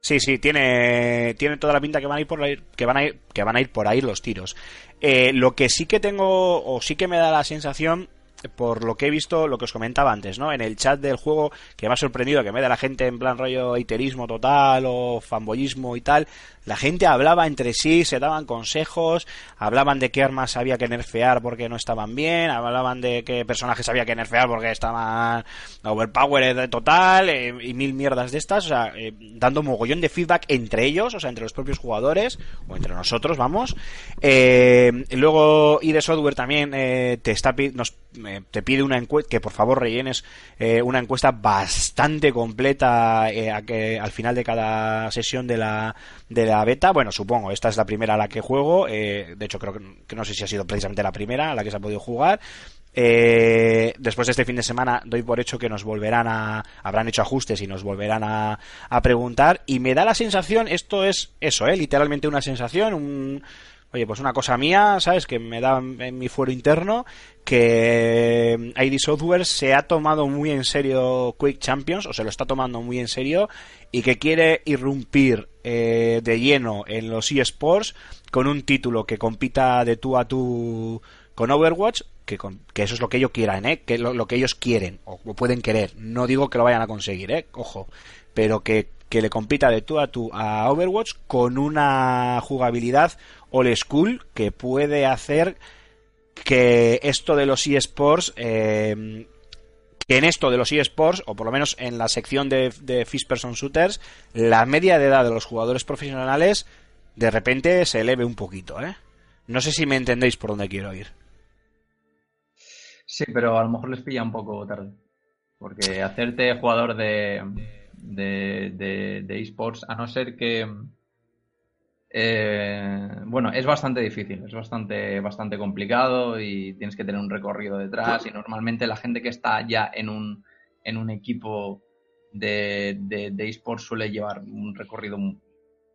Sí, sí, tiene, tiene toda la pinta que van a ir por ahí, que van a ir, que van a ir por ahí los tiros. Eh, lo que sí que tengo, o sí que me da la sensación, por lo que he visto, lo que os comentaba antes, ¿no? En el chat del juego, que me ha sorprendido que me da la gente en plan rollo haterismo total o fanboyismo y tal, la gente hablaba entre sí, se daban consejos, hablaban de qué armas había que nerfear porque no estaban bien, hablaban de qué personajes había que nerfear porque estaban overpowered total, eh, y mil mierdas de estas, o sea, eh, dando mogollón de feedback entre ellos, o sea, entre los propios jugadores, o entre nosotros, vamos. Eh, luego, ID Software también eh, te está nos, eh, te pide una encuesta, que por favor rellenes eh, una encuesta bastante completa eh, a que, al final de cada sesión de la beta. Bueno, supongo, esta es la primera a la que juego, eh, de hecho creo que, no sé si ha sido precisamente la primera a la que se ha podido jugar. Eh, después de este fin de semana doy por hecho que nos volverán a habrán hecho ajustes y nos volverán a, a preguntar y me da la sensación esto es eso eh literalmente una sensación un oye pues una cosa mía sabes que me da en mi fuero interno que ID Software se ha tomado muy en serio Quick Champions o se lo está tomando muy en serio y que quiere irrumpir eh, de lleno en los eSports con un título que compita de tú a tú con Overwatch, que, con- que eso es lo que ellos quieran, ¿eh? que lo, que ellos quieren o, o pueden querer. No digo que lo vayan a conseguir, ¿eh? ojo, pero que, que le compita de tú a tú a Overwatch con una jugabilidad old school que puede hacer que esto de los eSports eh, que en esto de los eSports, o por lo menos en la sección de, de Person Shooters, la media de edad de los jugadores profesionales de repente se eleve un poquito, ¿eh? No sé si me entendéis por dónde quiero ir. Sí, pero a lo mejor les pilla un poco tarde. Porque hacerte jugador de, de, de, de esports, a no ser que. Eh, bueno, es bastante difícil, es bastante, bastante complicado y tienes que tener un recorrido detrás. Y normalmente la gente que está ya en un, en un equipo de, de, de esports suele llevar un recorrido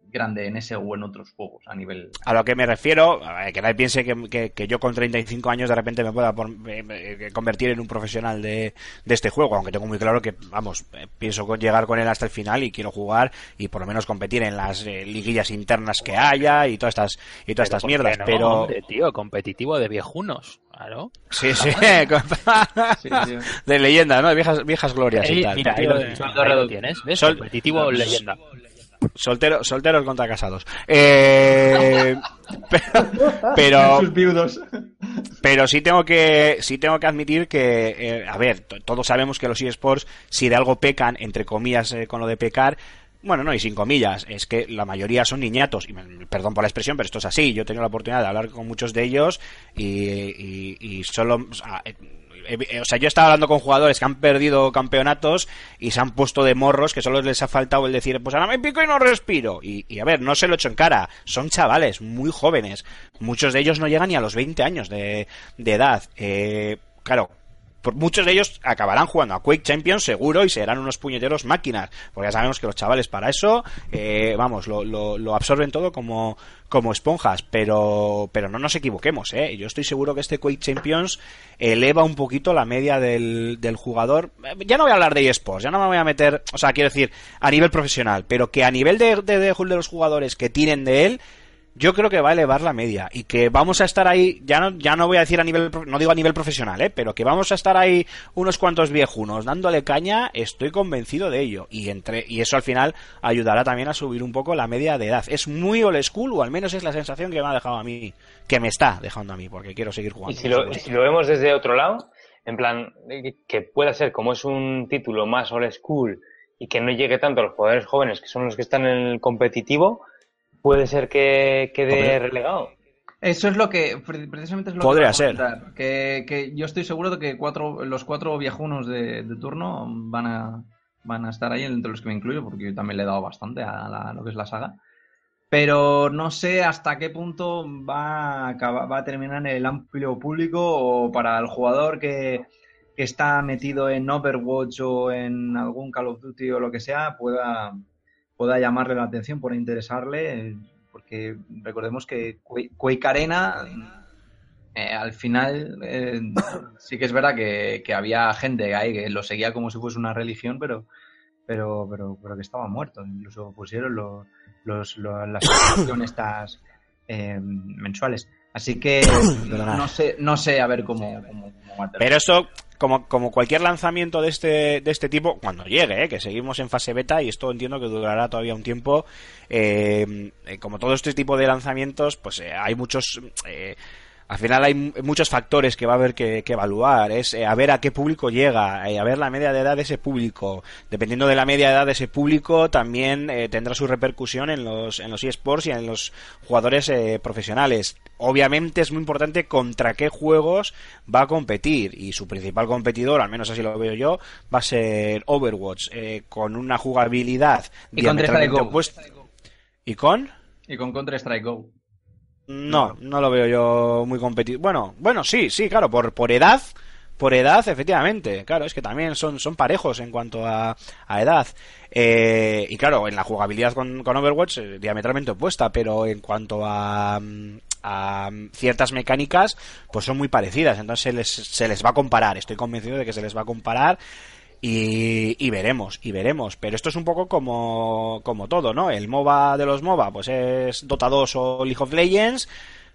grande en ese o en otros juegos a nivel. A lo que me refiero, que nadie piense que, que- que yo con 35 años de repente me pueda por- eh, eh, convertir en un profesional de, de este juego, aunque tengo muy claro que, vamos, eh, pienso con llegar con él hasta el final y quiero jugar y por lo menos competir en las eh, liguillas internas que haya y todas estas y todas estas ¿por mierdas, no, pero hombre, tío, competitivo de viejunos. Claro. sí, sí, de leyenda, ¿no? De viejas viejas glorias y tal. mira, ahí lo, ahí lo tienes, ¿ves? Sol- competitivo leyenda. Soltero, solteros contra casados. Eh, pero, pero. Pero sí tengo que sí tengo que admitir que, eh, a ver, to- todos sabemos que los eSports, si de algo pecan, entre comillas, eh, con lo de pecar, bueno, no, y sin comillas, es que la mayoría son niñatos, y me- perdón por la expresión, pero esto es así, yo he tenido la oportunidad de hablar con muchos de ellos y, y- y solo... o sea, eh, o sea, yo estaba hablando con jugadores que han perdido campeonatos y se han puesto de morros que solo les ha faltado el decir, pues ahora me pico y no respiro. Y, y a ver, no se lo echo en cara, son chavales muy jóvenes. Muchos de ellos no llegan ni a los 20 años de, de edad. Eh, claro, muchos de ellos acabarán jugando a Quake Champions seguro y serán unos puñeteros máquinas, porque ya sabemos que los chavales para eso, eh, vamos, lo, lo- absorben todo como, como esponjas, pero, pero no nos equivoquemos, ¿eh? yo estoy seguro que este Quake Champions eleva un poquito la media del, del jugador, ya no voy a hablar de eSports, ya no me voy a meter, o sea, quiero decir, a nivel profesional, pero que a nivel de, de, de- de los jugadores que tienen de él, yo creo que va a elevar la media y que vamos a estar ahí, ya no, ya no voy a decir a nivel, no digo a nivel profesional, ¿eh? pero que vamos a estar ahí unos cuantos viejunos dándole caña, estoy convencido de ello. Y, entre, y eso al final ayudará también a subir un poco la media de edad. Es muy old school, o al menos es la sensación que me ha dejado a mí, que me está dejando a mí, porque quiero seguir Y jugando. si por lo, si lo vemos desde otro lado, en plan, que pueda ser como es un título más old school y que no llegue tanto a los jugadores jóvenes, que son los que están en el competitivo, puede ser que quede Hombre. relegado. Eso es lo que, pre- precisamente es lo Podría que ser. comentar, Que, que yo estoy seguro de que cuatro, los cuatro viejunos de, de turno van a, van a estar ahí, entre los que me incluyo, porque yo también le he dado bastante a la- lo que es la saga. Pero no sé hasta qué punto va a, acabar- va a terminar en el amplio público o para el jugador que, que está metido en Overwatch o en algún Call of Duty o lo que sea, pueda, pueda llamarle la atención, pueda interesarle, eh, porque recordemos que Quake Arena, eh, al final, eh, sí que es verdad que, que había gente ahí que lo seguía como si fuese una religión, pero, pero, pero, pero que estaba muerto. Incluso pusieron los, los, lo- las estas eh, mensuales. Así que no sé, no sé a ver cómo, cómo, cómo. Pero esto, como, como cualquier lanzamiento de este, de este tipo, cuando llegue, ¿eh? que seguimos en fase beta y esto entiendo que durará todavía un tiempo, eh, eh, como todo este tipo de lanzamientos, pues eh, hay muchos... eh, al final hay mu- muchos factores que va a haber que, que evaluar. Es eh, a ver a qué público llega, eh, a ver la media de edad de ese público. Dependiendo de la media de edad de ese público, también eh, tendrá su repercusión en los, en los eSports y en los jugadores eh, profesionales. Obviamente es muy importante contra qué juegos va a competir. Y su principal competidor, al menos así lo veo yo, va a ser Overwatch, eh, con una jugabilidad Y con diametralmente Counter-Strike Go. opuesta. ¿Y con? Y con Counter Strike Go. No, no lo veo yo muy competitivo. Bueno, bueno, sí, sí, claro, por, por edad, por edad, efectivamente. Claro, es que también son, son parejos en cuanto a, a edad. Eh, y claro, en la jugabilidad con, con Overwatch, eh, diametralmente opuesta, pero en cuanto a, a ciertas mecánicas, pues son muy parecidas. Entonces se les, se les va a comparar. Estoy convencido de que se les va a comparar. Y, y veremos, y veremos. Pero esto es un poco como, como todo, ¿no? El MOBA de los MOBA, pues es Dota 2 o League of Legends.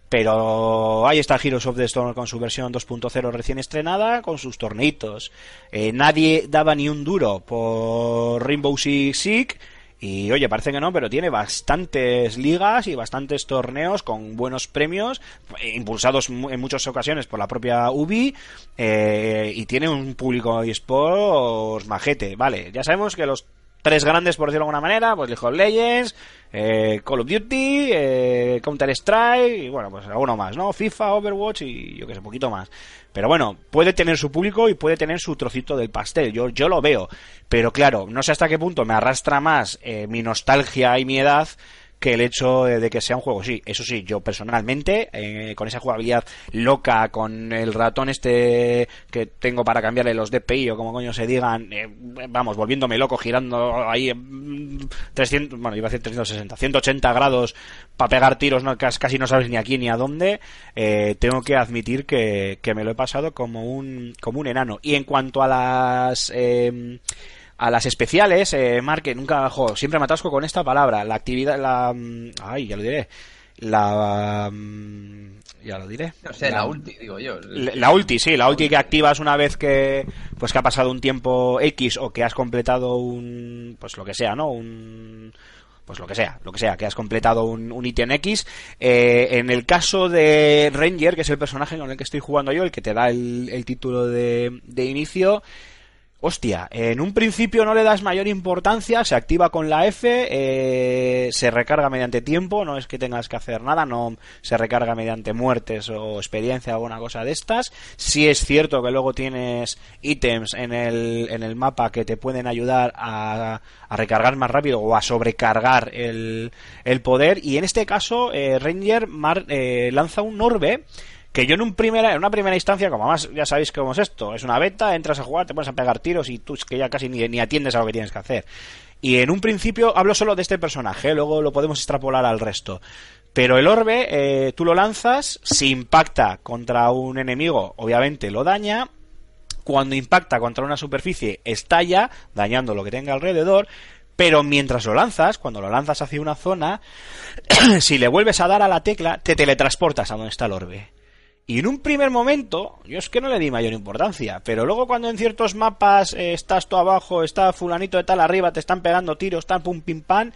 Pero ahí está Heroes of the Storm con su versión 2.0 recién estrenada, con sus torneitos. Eh, nadie daba ni un duro por Rainbow Six. Y oye, parece que no, pero tiene bastantes ligas y bastantes torneos con buenos premios, impulsados en muchas ocasiones por la propia UBI, eh, y tiene un público eSports majete. Vale, ya sabemos que los tres grandes, por decirlo de alguna manera, pues League of Legends, eh, Call of Duty, eh, Counter Strike, y bueno, pues alguno más, ¿no? FIFA, Overwatch y yo que sé, poquito más. Pero bueno, puede tener su público y puede tener su trocito del pastel, yo, yo lo veo. Pero claro, no sé hasta qué punto me arrastra más eh, mi nostalgia y mi edad que el hecho de, que sea un juego. Sí, eso sí, yo personalmente, eh, con esa jugabilidad loca, con el ratón este que tengo para cambiarle los DPI o como coño se digan, eh, vamos, volviéndome loco, girando ahí en 300, bueno, iba a decir 360, 180 grados para pegar tiros, no, Cas- casi no sabes ni aquí ni a dónde, eh, tengo que admitir que, que me lo he pasado como un, como un enano. Y en cuanto a las... eh, a las especiales, eh, Mark, que nunca, jo, siempre me atasco con esta palabra, la actividad, la, mm, ay, ya lo diré, la, mm, ya lo diré. No sé, la, ulti, digo yo. La, la ulti, sí, la ulti que activas una vez que, pues que ha pasado un tiempo X o que has completado un, pues lo que sea, ¿no? Un, pues lo que sea, lo que sea, que has completado un, un ítem X. Eh, en el caso de Ranger, que es el personaje con el que estoy jugando yo, el que te da el, el título de, de inicio, Hostia, en un principio no le das mayor importancia, se activa con la F, eh, se recarga mediante tiempo, no es que tengas que hacer nada, no se recarga mediante muertes o experiencia o alguna cosa de estas. Sí es cierto que luego tienes ítems en el, en el mapa que te pueden ayudar a, a recargar más rápido o a sobrecargar el, el poder. Y en este caso, eh, Ranger mar- eh, lanza un orbe que yo en, un primera, en una primera instancia, como más ya sabéis cómo es esto, es una beta, entras a jugar, te pones a pegar tiros y tú es que ya casi ni, atiendes a lo que tienes que hacer. Y en un principio hablo solo de este personaje, luego lo podemos extrapolar al resto. Pero el orbe, eh, tú lo lanzas, si impacta contra un enemigo, obviamente lo daña, cuando impacta contra una superficie, estalla, dañando lo que tenga alrededor, pero mientras lo lanzas, cuando lo lanzas hacia una zona, si le vuelves a dar a la tecla, te teletransportas a donde está el orbe. Y en un primer momento, yo es que no le di mayor importancia, pero luego cuando en ciertos mapas eh, estás tú abajo, está fulanito de tal arriba, te están pegando tiros, están pum pim pam,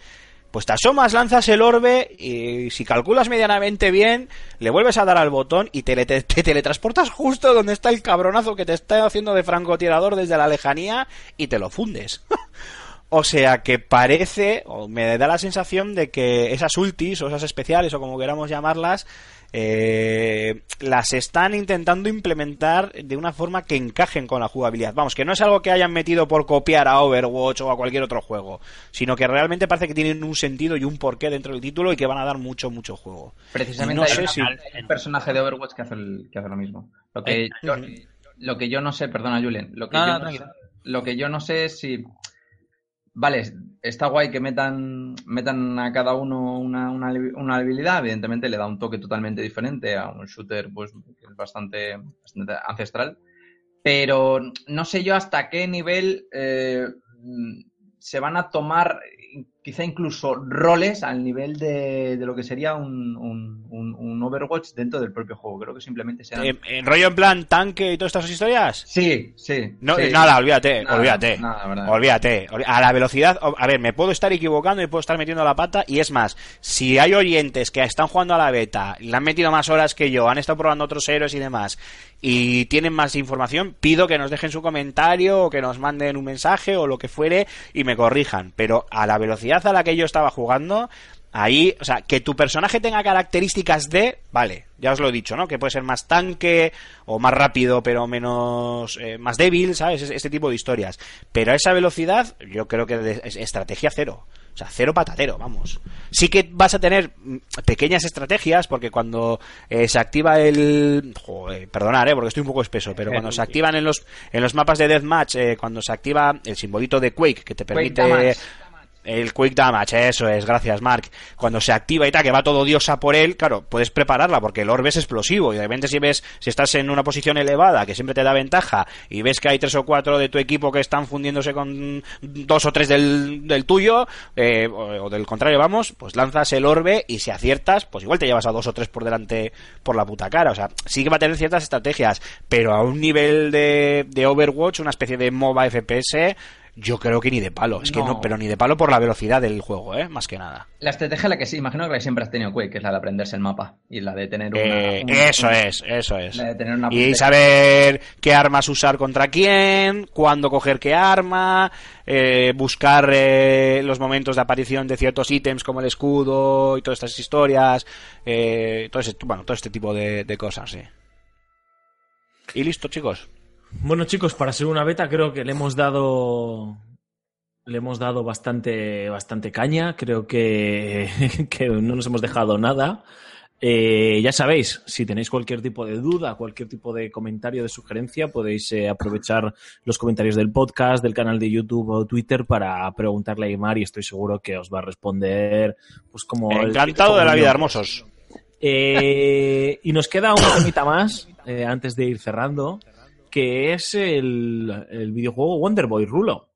pues te asomas, lanzas el orbe y si calculas medianamente bien, le vuelves a dar al botón y te, te- te teletransportas justo donde está el cabronazo que te está haciendo de francotirador desde la lejanía y te lo fundes. O sea que parece, o me da la sensación de que esas ultis o esas especiales o como queramos llamarlas, eh, las están intentando implementar de una forma que encajen con la jugabilidad. Vamos, que no es algo que hayan metido por copiar a Overwatch o a cualquier otro juego, sino que realmente parece que tienen un sentido y un porqué dentro del título y que van a dar mucho, mucho juego. Precisamente No hay, sé una- si- hay un personaje de Overwatch que hace, el- que hace lo mismo. Lo que, yo, lo que yo no sé, perdona Julen, lo que, No, yo, no, no tranquilo. sé, lo que yo no sé es si... Vale, está guay que metan, metan a cada uno una, una, habilidad, evidentemente le da un toque totalmente diferente a un shooter pues que es bastante, ancestral, pero no sé yo hasta qué nivel eh, se van a tomar quizá incluso roles al nivel de, de lo que sería un, un, un- un Overwatch dentro del propio juego. Creo que simplemente serán... Eh, ¿En rollo en plan tanque y todas estas historias? Sí, sí. No, sí. nada, olvídate, Nada, olvídate. nada, olvídate. Olví- A la velocidad, a ver, me puedo estar equivocando y puedo estar metiendo la pata. Y es más, si hay oyentes que están jugando a la beta, le han metido más horas que yo, han estado probando otros héroes y demás, y tienen más información, pido que nos dejen su comentario o que nos manden un mensaje o lo que fuere y me corrijan. Pero a la velocidad a la que yo estaba jugando, Ahí, o sea, que tu personaje tenga características de, vale, ya os lo he dicho, ¿no? Que puede ser más tanque o más rápido, pero menos, eh, más débil, ¿sabes? Es- Este tipo de historias. Pero a esa velocidad, yo creo que es estrategia cero. O sea, cero patatero, vamos. Sí que vas a tener mm, pequeñas estrategias, porque cuando eh, se activa el... Joder, perdonad, eh, porque estoy un poco espeso, pero cuando se activan en los, en los mapas de Deathmatch, eh, cuando se activa el simbolito de Quake, que te permite... El Quick Damage, eso es, gracias Mark. Cuando se activa y tal, que va todo diosa por él, claro, puedes prepararla porque el orbe es explosivo y de repente si ves, si estás en una posición elevada que siempre te da ventaja y ves que hay tres o cuatro de tu equipo que están fundiéndose con dos o tres del, del tuyo, eh, o, o del contrario, vamos, pues lanzas el orbe y si aciertas, pues igual te llevas a dos o tres por delante por la puta cara. O sea, sí que va a tener ciertas estrategias, pero a un nivel de, de Overwatch, una especie de MOBA FPS, yo creo que ni de palo, es que No. pero ni de palo por la velocidad del juego, ¿eh? Más que nada. La estrategia la que sí, imagino que siempre has tenido Quake, que es la de aprenderse el mapa y la de tener una... Eh, eso es, eso es. La de tener una Y puntería. saber qué armas usar contra quién, cuándo coger qué arma, eh, buscar eh, los momentos de aparición de ciertos ítems como el escudo y todas estas historias, eh, todo, ese- bueno, todo este tipo de, de cosas, sí. Y listo, chicos. Bueno, chicos, para ser una beta creo que le hemos dado le hemos dado bastante bastante caña. Creo que, que no nos hemos dejado nada. Eh, ya sabéis, si tenéis cualquier tipo de duda, cualquier tipo de comentario, de sugerencia, podéis eh, aprovechar los comentarios del podcast, del canal de YouTube o Twitter para preguntarle a Imar y estoy seguro que os va a responder pues como el- Encantado como de la el vida, hermosos. Eh, y nos queda una temita más antes de ir cerrando, que es el, el videojuego Wonder Boy Rulo,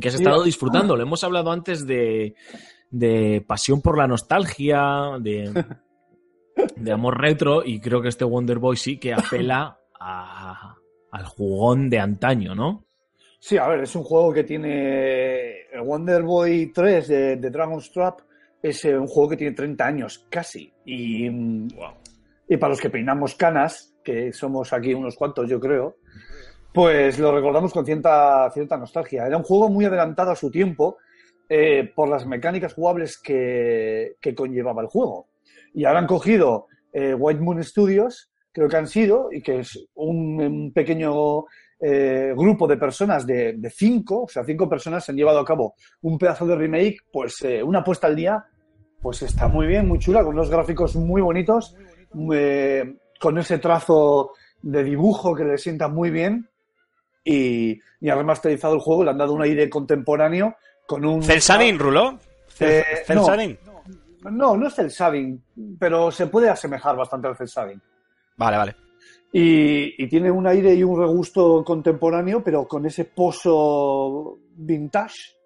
que has estado disfrutando. Lo hemos hablado antes de, de pasión por la nostalgia, de, de amor retro, y creo que este Wonder Boy sí que apela a- al jugón de antaño, ¿no? Sí, a ver, es un juego que tiene el Wonder Boy 3 de, de Dragon's Trap. Es eh, un juego que tiene 30 años, casi. Y, y para los que peinamos canas, que somos aquí unos cuantos, yo creo, pues lo recordamos con cierta, cierta nostalgia. Era un juego muy adelantado a su tiempo eh, por las mecánicas jugables que, que conllevaba el juego. Y ahora han cogido eh, White Moon Studios, creo que han sido, y que es un, pequeño eh, grupo de personas de, de cinco, o sea, cinco personas han llevado a cabo un pedazo de remake, pues una puesta al día, pues está muy bien, muy chula, con unos gráficos muy bonitos, eh, con ese trazo de dibujo que le sienta muy bien y, y ha remasterizado el juego, le han dado un aire contemporáneo con un... ¿Celsadin, Rulo? Eh, no. ¿Celsadin? No, no es el shading, pero se puede asemejar bastante al cel shading. Vale, vale. Y, y tiene un aire y un regusto contemporáneo, pero con ese pozo vintage,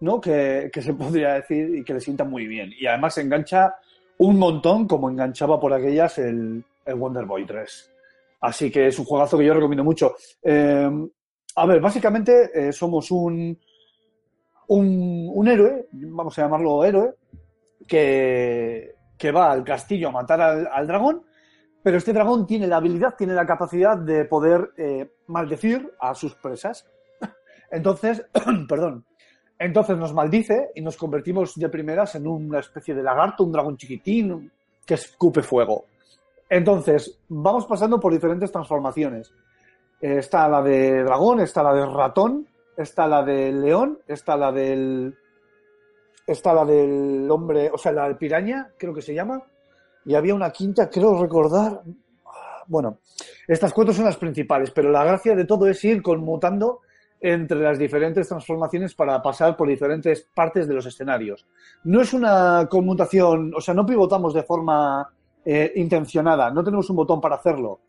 ¿no? Que, que se podría decir y que le sienta muy bien. Y además engancha un montón, como enganchaba por aquellas el, el Wonder Boy 3. Así que es un juegazo que yo recomiendo mucho. Eh, a ver, básicamente eh, somos un, un, héroe, vamos a llamarlo héroe, que, que va al castillo a matar al, al dragón, pero este dragón tiene la habilidad, tiene la capacidad de poder eh, maldecir a sus presas. Entonces, perdón, Entonces nos maldice y nos convertimos de primeras en una especie de lagarto, un dragón chiquitín que escupe fuego. Entonces, vamos pasando por diferentes transformaciones. Eh, está la de dragón, está la de ratón, está la del león, está la del. Está la del hombre, o sea, la de piraña, creo que se llama. Y había una quinta, creo recordar. Bueno, estas cuatro son las principales, pero la gracia de todo es ir conmutando entre las diferentes transformaciones para pasar por diferentes partes de los escenarios. No es una conmutación, o sea, no pivotamos de forma eh, intencionada, no tenemos un botón para hacerlo.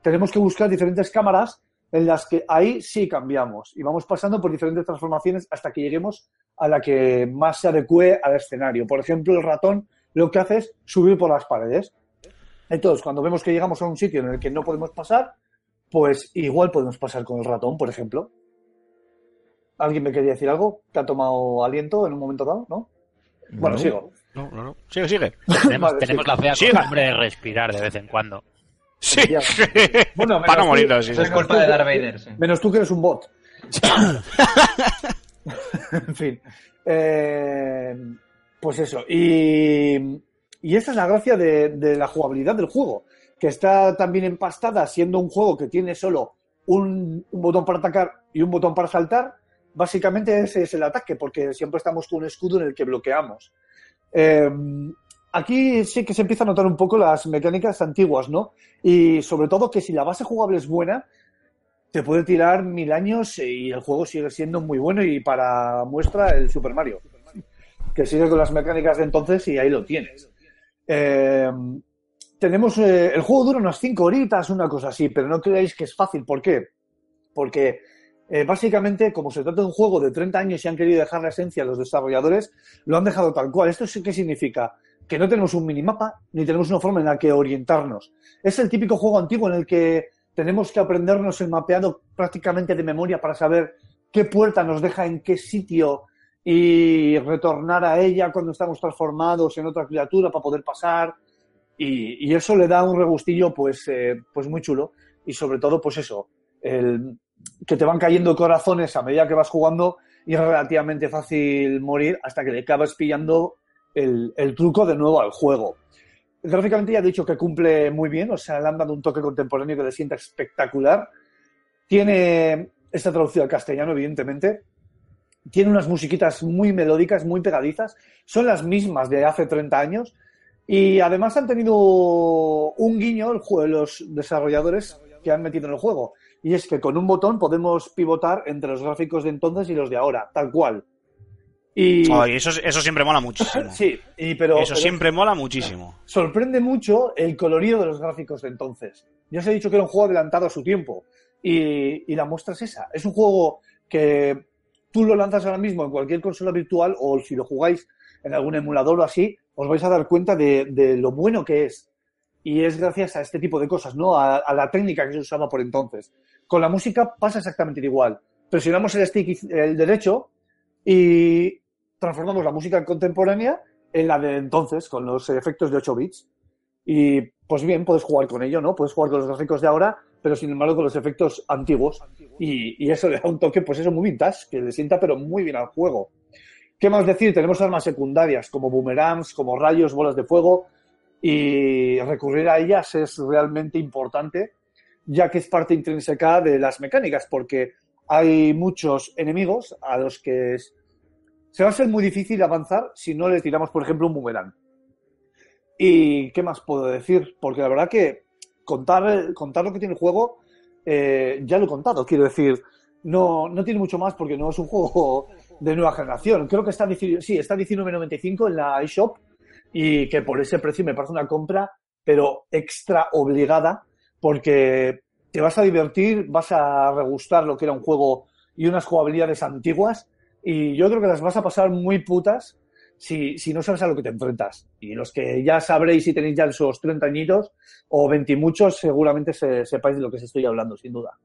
Tenemos que buscar diferentes cámaras en las que ahí sí cambiamos y vamos pasando por diferentes transformaciones hasta que lleguemos a la que más se adecue al escenario. Por ejemplo, el ratón lo que hace es subir por las paredes. Entonces, cuando vemos que llegamos a un sitio en el que no podemos pasar, pues igual podemos pasar con el ratón, por ejemplo. ¿Alguien me quería decir algo? ¿Te ha tomado aliento en un momento dado? ¿No? Bueno, No. sigo. No, no, no. Sigue, sigue. Tenemos, Vale, tenemos sí. la fea Siga. costumbre de respirar de vez en cuando. Sí. Bueno, menos Para no morirnos, sí, es culpa de Darth Vader, sí. Menos tú que eres un bot. en fin. Eh, pues eso. Y, y esa es la gracia de, de la jugabilidad del juego, que está también empastada siendo un juego que tiene solo un, un botón para atacar y un botón para saltar. Básicamente ese es el ataque, porque siempre estamos con un escudo en el que bloqueamos. Eh, aquí sí que se empieza a notar un poco las mecánicas antiguas, ¿no? Y sobre todo que si la base jugable es buena, te puede tirar mil años y el juego sigue siendo muy bueno y para muestra el Super Mario, que sigue con las mecánicas de entonces y ahí lo tienes. Eh, tenemos, eh, el juego dura unas 5 horitas, una cosa así, pero no creáis que es fácil. ¿Por qué? Porque eh, básicamente, como se trata de un juego de 30 años y han querido dejar la esencia a los desarrolladores, lo han dejado tal cual. ¿Esto qué significa? Que no tenemos un minimapa ni tenemos una forma en la que orientarnos. Es el típico juego antiguo en el que tenemos que aprendernos el mapeado prácticamente de memoria para saber qué puerta nos deja en qué sitio y retornar a ella cuando estamos transformados en otra criatura para poder pasar. Y, y eso le da un regustillo pues, eh, pues muy chulo. Y sobre todo, pues eso, el, que te van cayendo corazones a medida que vas jugando y es relativamente fácil morir hasta que le acabas pillando el, el truco de nuevo al juego. Gráficamente ya he dicho que cumple muy bien, o sea, le han dado un toque contemporáneo que le sienta espectacular. Tiene, está traducido al castellano, evidentemente. Tiene unas musiquitas muy melódicas, muy pegadizas. Son las mismas de hace 30 años. Y además han tenido un guiño los desarrolladores que han metido en el juego. Y es que con un botón podemos pivotar entre los gráficos de entonces y los de ahora, tal cual. Y eso, eso siempre mola muchísimo. sí, y pero eso pero- siempre mola muchísimo. sorprende mucho el colorido de los gráficos de entonces. Ya os he dicho que era un juego adelantado a su tiempo. Y, y la muestra es esa. Es un juego que tú lo lanzas ahora mismo en cualquier consola virtual o si lo jugáis en algún emulador o así, os vais a dar cuenta de, de lo bueno que es. Y es gracias a este tipo de cosas, ¿no? A, a la técnica que se usaba por entonces. Con la música pasa exactamente igual. Presionamos el stick el derecho y transformamos la música contemporánea en la de entonces, con los efectos de 8 bits. Y pues bien, puedes jugar con ello, ¿no? Puedes jugar con los gráficos de ahora, pero sin embargo con los efectos antiguos. Y, y eso le da un toque, pues eso, muy vintage, que le sienta pero muy bien al juego. ¿Qué más decir? Tenemos armas secundarias como boomerangs, como rayos, bolas de fuego, y recurrir a ellas es realmente importante, ya que es parte intrínseca de las mecánicas, porque hay muchos enemigos a los que se va a ser muy difícil avanzar si no le tiramos, por ejemplo, un boomerang. ¿Y qué más puedo decir? Porque la verdad que contar, contar lo que tiene el juego, eh, ya lo he contado, quiero decir, no, no tiene mucho más porque no es un juego de nueva generación. Creo que está, 19 sí, está 19.95 en la eShop y que por ese precio me parece una compra, pero extra obligada, porque te vas a divertir, vas a regustar lo que era un juego y unas jugabilidades antiguas, y yo creo que las vas a pasar muy putas si, si no sabes a lo que te enfrentas. Y los que ya sabréis si tenéis ya esos 30 añitos o 20 y muchos, seguramente se- sepáis de lo que os estoy hablando, sin duda.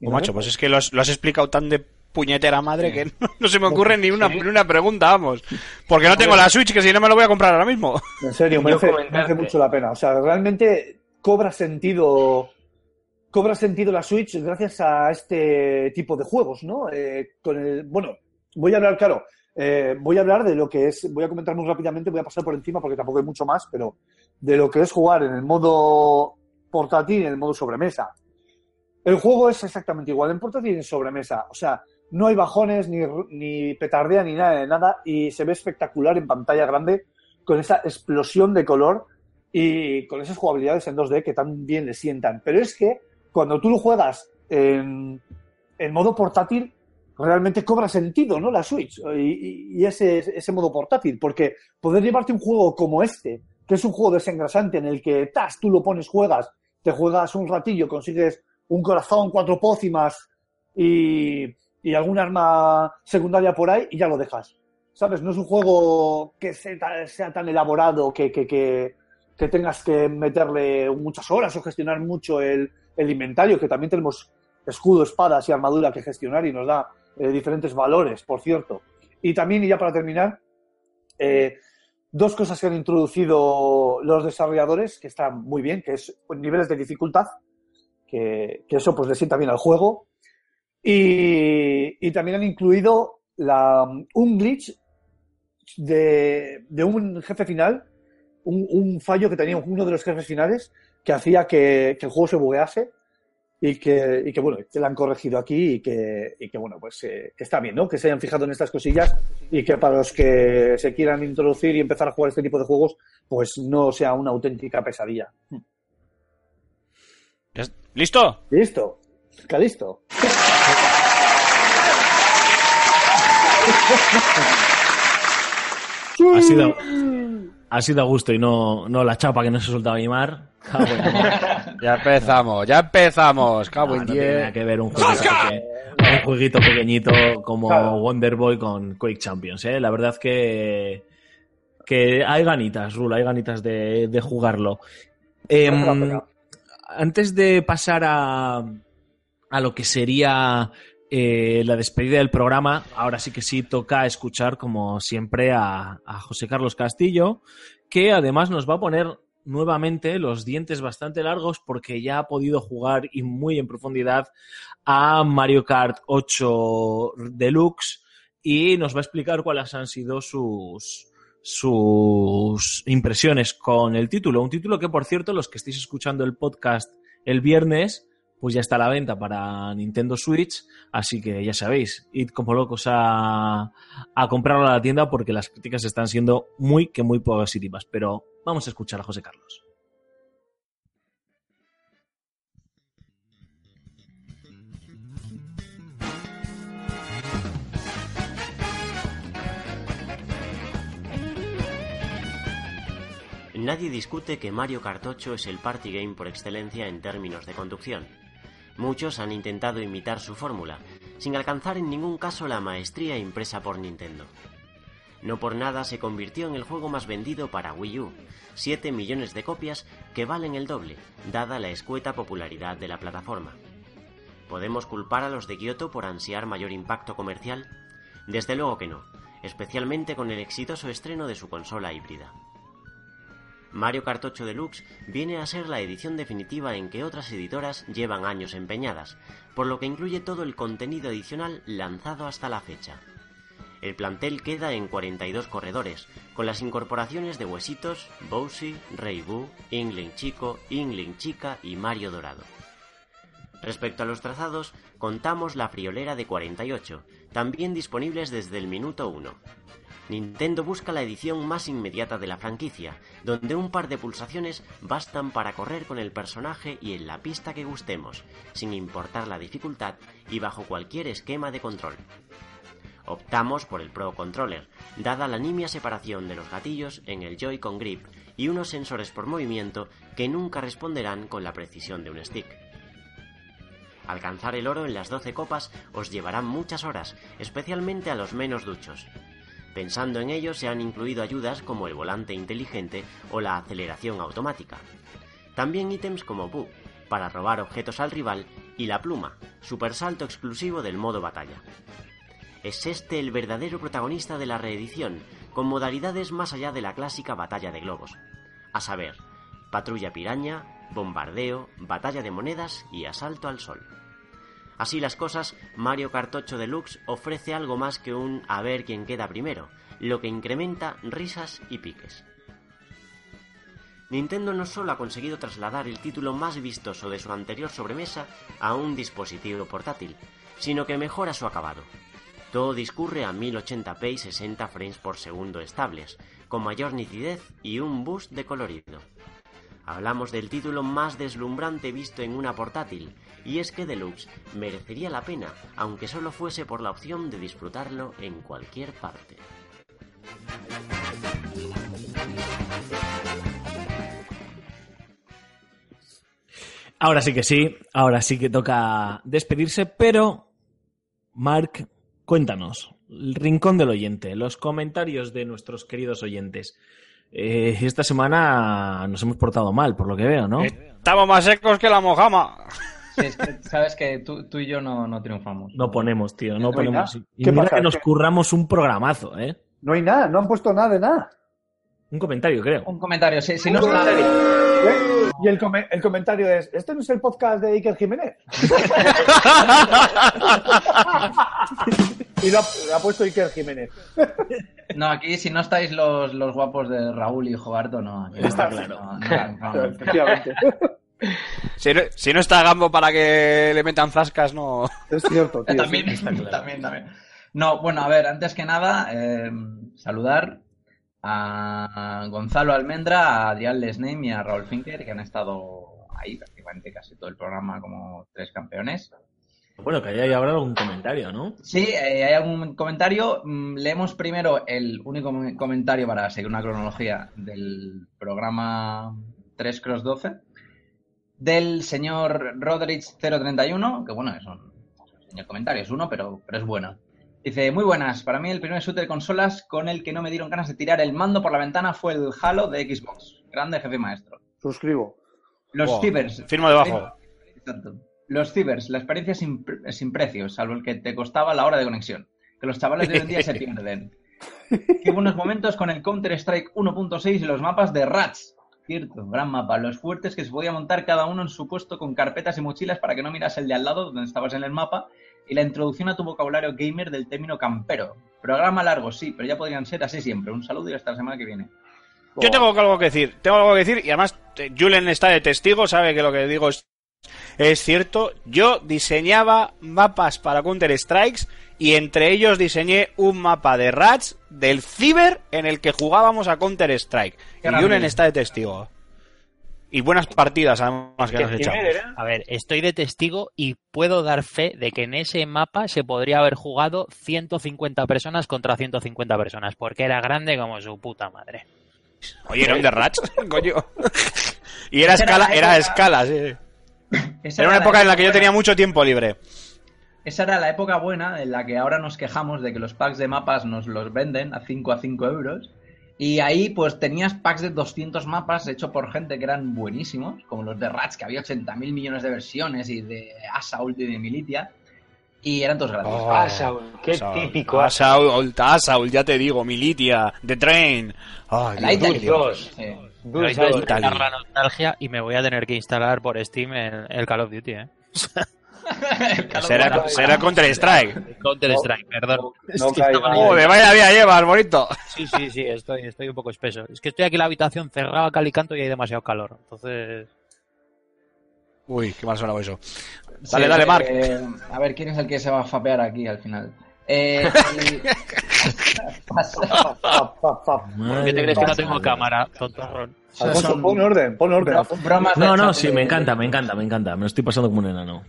No macho, pues es que lo has, lo has explicado tan de puñetera madre que no, no se me ocurre ni una, ni una pregunta, vamos. Porque no tengo la Switch, que si no me lo voy a comprar ahora mismo. En serio, comentarte. merece mucho la pena. O sea, realmente cobra sentido cobra sentido la Switch gracias a este tipo de juegos, ¿no? Eh, con el, bueno, voy a hablar, claro, eh, voy a hablar de lo que es, voy a comentar muy rápidamente, voy a pasar por encima porque tampoco hay mucho más, pero de lo que es jugar en el modo portátil y en el modo sobremesa. El juego es exactamente igual en portátil y en sobremesa. O sea, no hay bajones, ni, ni petardea, ni nada de nada, y se ve espectacular en pantalla grande con esa explosión de color y con esas jugabilidades en 2D que tan bien le sientan. Pero es que cuando tú lo juegas en, en modo portátil, realmente cobra sentido, ¿no? La Switch y, y- ese, ese modo portátil, porque poder llevarte un juego como este, que es un juego desengrasante en el que tas, tú lo pones, juegas, te juegas un ratillo, consigues un corazón, cuatro pócimas y, y algún arma secundaria por ahí y ya lo dejas. ¿Sabes? No es un juego que sea, tan elaborado que, que, que, tengas que meterle muchas horas o gestionar mucho el, el inventario, que también tenemos escudo, espadas y armadura que gestionar y nos da eh, diferentes valores, por cierto. Y también, y ya para terminar, eh, dos cosas que han introducido los desarrolladores que están muy bien, que es niveles de dificultad, que, que eso pues le sienta bien al juego. Y, y también han incluido la, un glitch de, de un jefe final, un, un fallo que tenía uno de los jefes finales que hacía que, que el juego se buguease y que, y que bueno, que la han corregido aquí y que, y que bueno, pues eh, que está bien, ¿no? Que se hayan fijado en estas cosillas y que para los que se quieran introducir y empezar a jugar este tipo de juegos, pues no sea una auténtica pesadilla. ¿Ya es- ¿Listo? ¿Listo? ¿Está listo? Ha sido, ha sido a gusto y no, no la chapa que no se soltaba Imar. Cago en la- Ya empezamos, ya empezamos. Cabo No, en no tiene nada 10. que ver un jueguito, peque- un jueguito pequeñito como Claro. Wonder Boy con Quake Champions. ¿eh? La verdad que, que hay ganitas, Rula, hay ganitas de, de jugarlo. Em, antes de pasar a, a lo que sería eh, la despedida del programa, ahora sí que sí toca escuchar, como siempre, a, a José Carlos Castillo, que además nos va a poner nuevamente los dientes bastante largos porque ya ha podido jugar y muy en profundidad a Mario Kart 8 Deluxe y nos va a explicar cuáles han sido sus sus impresiones con el título. Un título que, por cierto, los que estéis escuchando el podcast el viernes, pues ya está a la venta para Nintendo Switch, así que ya sabéis, id como locos a, a comprarlo a la tienda porque las críticas están siendo muy que muy positivas. Pero vamos a escuchar a José Carlos. Nadie discute que Mario Kart 8 es el party game por excelencia en términos de conducción. Muchos han intentado imitar su fórmula, sin alcanzar en ningún caso la maestría impresa por Nintendo. No por nada se convirtió en el juego más vendido para Wii U, 7 millones de copias que valen el doble, dada la escueta popularidad de la plataforma. ¿Podemos culpar a los de Kyoto por ansiar mayor impacto comercial? Desde luego que no, especialmente con el exitoso estreno de su consola híbrida. Mario Kart 8 Deluxe viene a ser la edición definitiva en que otras editoras llevan años empeñadas, por lo que incluye todo el contenido adicional lanzado hasta la fecha. El plantel queda en 42 corredores, con las incorporaciones de Huesitos, Bowsy, Rey Boo, Ingling Chico, Ingling Chica y Mario Dorado. Respecto a los trazados, contamos la friolera de 48, también disponibles desde el minuto 1. Nintendo busca la edición más inmediata de la franquicia, donde un par de pulsaciones bastan para correr con el personaje y en la pista que gustemos, sin importar la dificultad y bajo cualquier esquema de control. Optamos por el Pro Controller, dada la nimia separación de los gatillos en el Joy-Con Grip y unos sensores por movimiento que nunca responderán con la precisión de un stick. Alcanzar el oro en las 12 copas os llevará muchas horas, especialmente a los menos duchos. Pensando en ello se han incluido ayudas como el volante inteligente o la aceleración automática. También ítems como Boo, para robar objetos al rival, y la pluma, supersalto exclusivo del modo batalla. Es este el verdadero protagonista de la reedición, con modalidades más allá de la clásica batalla de globos. A saber, patrulla piraña, bombardeo, batalla de monedas y asalto al sol. Así las cosas, Mario Kart 8 Deluxe ofrece algo más que un a ver quién queda primero, lo que incrementa risas y piques. Nintendo no solo ha conseguido trasladar el título más vistoso de su anterior sobremesa a un dispositivo portátil, sino que mejora su acabado. Todo discurre a 1080p y 60 frames por segundo estables, con mayor nitidez y un boost de colorido. Hablamos del título más deslumbrante visto en una portátil, y es que Deluxe merecería la pena, aunque solo fuese por la opción de disfrutarlo en cualquier parte. Ahora sí que sí, ahora sí que toca despedirse, pero Mark, cuéntanos, el rincón del oyente, los comentarios de nuestros queridos oyentes. Eh, esta semana nos hemos portado mal, por lo que veo, ¿no? Estamos más secos que la mojama. Sí, es que sabes que tú, tú y yo no, no triunfamos. No ponemos, tío, no ponemos. Y ¿Qué mira pasa? que nos curramos un programazo, ¿eh? No hay nada, no han puesto nada de nada. Un comentario, creo. Un comentario, si, si no está... ¿Eh? Y el, come- el comentario es, ¿este no es el podcast de Iker Jiménez? y lo ha, lo ha puesto Iker Jiménez. No, aquí si no estáis los, los guapos de Raúl y Jogarto, no. aquí no. Está claro. No, no, no. Efectivamente. Si no, si no está Gambo para que le metan zascas, no. Es cierto, tío. también, sí. también, también. No, bueno, a ver, antes que nada, eh, saludar a Gonzalo Almendra, a Adrián Lesname y a Raúl Finker, que han estado ahí prácticamente casi todo el programa como tres campeones. Bueno, que haya habrá algún comentario, ¿no? Sí, eh, hay algún comentario. Mm, Leemos primero el único com- comentario para seguir una cronología del programa 3 Cross 12 del señor Rodrich031, que bueno, es un, es un señor comentario, es uno, pero, pero es bueno. Dice, muy buenas, para mí el primer shooter de consolas con el que no me dieron ganas de tirar el mando por la ventana fue el Halo de Xbox. Grande jefe maestro. Suscribo. Los Wow. cibers. Firmo debajo. Exacto. Los cibers, la experiencia sin, sin precios, salvo el que te costaba la hora de conexión. Que los chavales de hoy en día se pierden. Qué buenos momentos con el Counter-Strike 1.6 y los mapas de Rats. Cierto, gran mapa. Los fuertes que se podía montar cada uno en su puesto con carpetas y mochilas para que no miras el de al lado donde estabas en el mapa. Y la introducción a tu vocabulario gamer del término campero. Programa largo, sí, pero ya podrían ser así siempre. Un saludo y hasta la semana que viene. Yo tengo algo que decir, tengo algo que decir y además eh, Julen está de testigo, sabe que lo que digo es, es cierto. Yo diseñaba mapas para Counter Strikes y entre ellos diseñé un mapa de Rats del Ciber en el que jugábamos a Counter Strike. Y. Julen está de testigo. Y buenas partidas además que nos echamos. A ver, estoy de testigo y puedo dar fe de que en ese mapa se podría haber jugado 150 personas contra 150 personas, porque era grande como su puta madre. Oye, ¿no? de Rats, coño. Y era era escala, la era escala, sí. Era una época en la que yo tenía mucho tiempo libre. Esa era la época buena en la que ahora nos quejamos de que los packs de mapas nos los venden a 5 a 5 euros. Y ahí pues tenías packs de 200 mapas hechos por gente que eran buenísimos, como los de Rats, que había 80.000 millones de versiones, y de Assault y de Militia. Y eran todos gratuitos. Oh, Assault, qué Assault. típico. Assault, Assault, ya te digo, Militia, The Train. Italy. Sí. Quitar la nostalgia y me voy a tener que instalar por Steam el, el Call of Duty, ¿eh? Será, será Counter Strike. Counter Strike, perdón. No Joder, vaya día llevas, bonito. Sí, sí, sí, estoy, estoy un poco espeso. Es que estoy aquí en la habitación cerrada, cal y canto y hay demasiado calor. Entonces, Uy, qué mal sonaba eso. Sí, Dale, dale, eh, Marc. a ver, ¿quién es el que se va a fapear aquí al final? Eh, el- Pap, pap, pap. ¿por qué te crees que no tengo cámara, tontorrón? Alfonso, pon orden, pon orden. Bromas No, no, sí, me encanta, me encanta, me encanta. Me lo estoy pasando como un enano.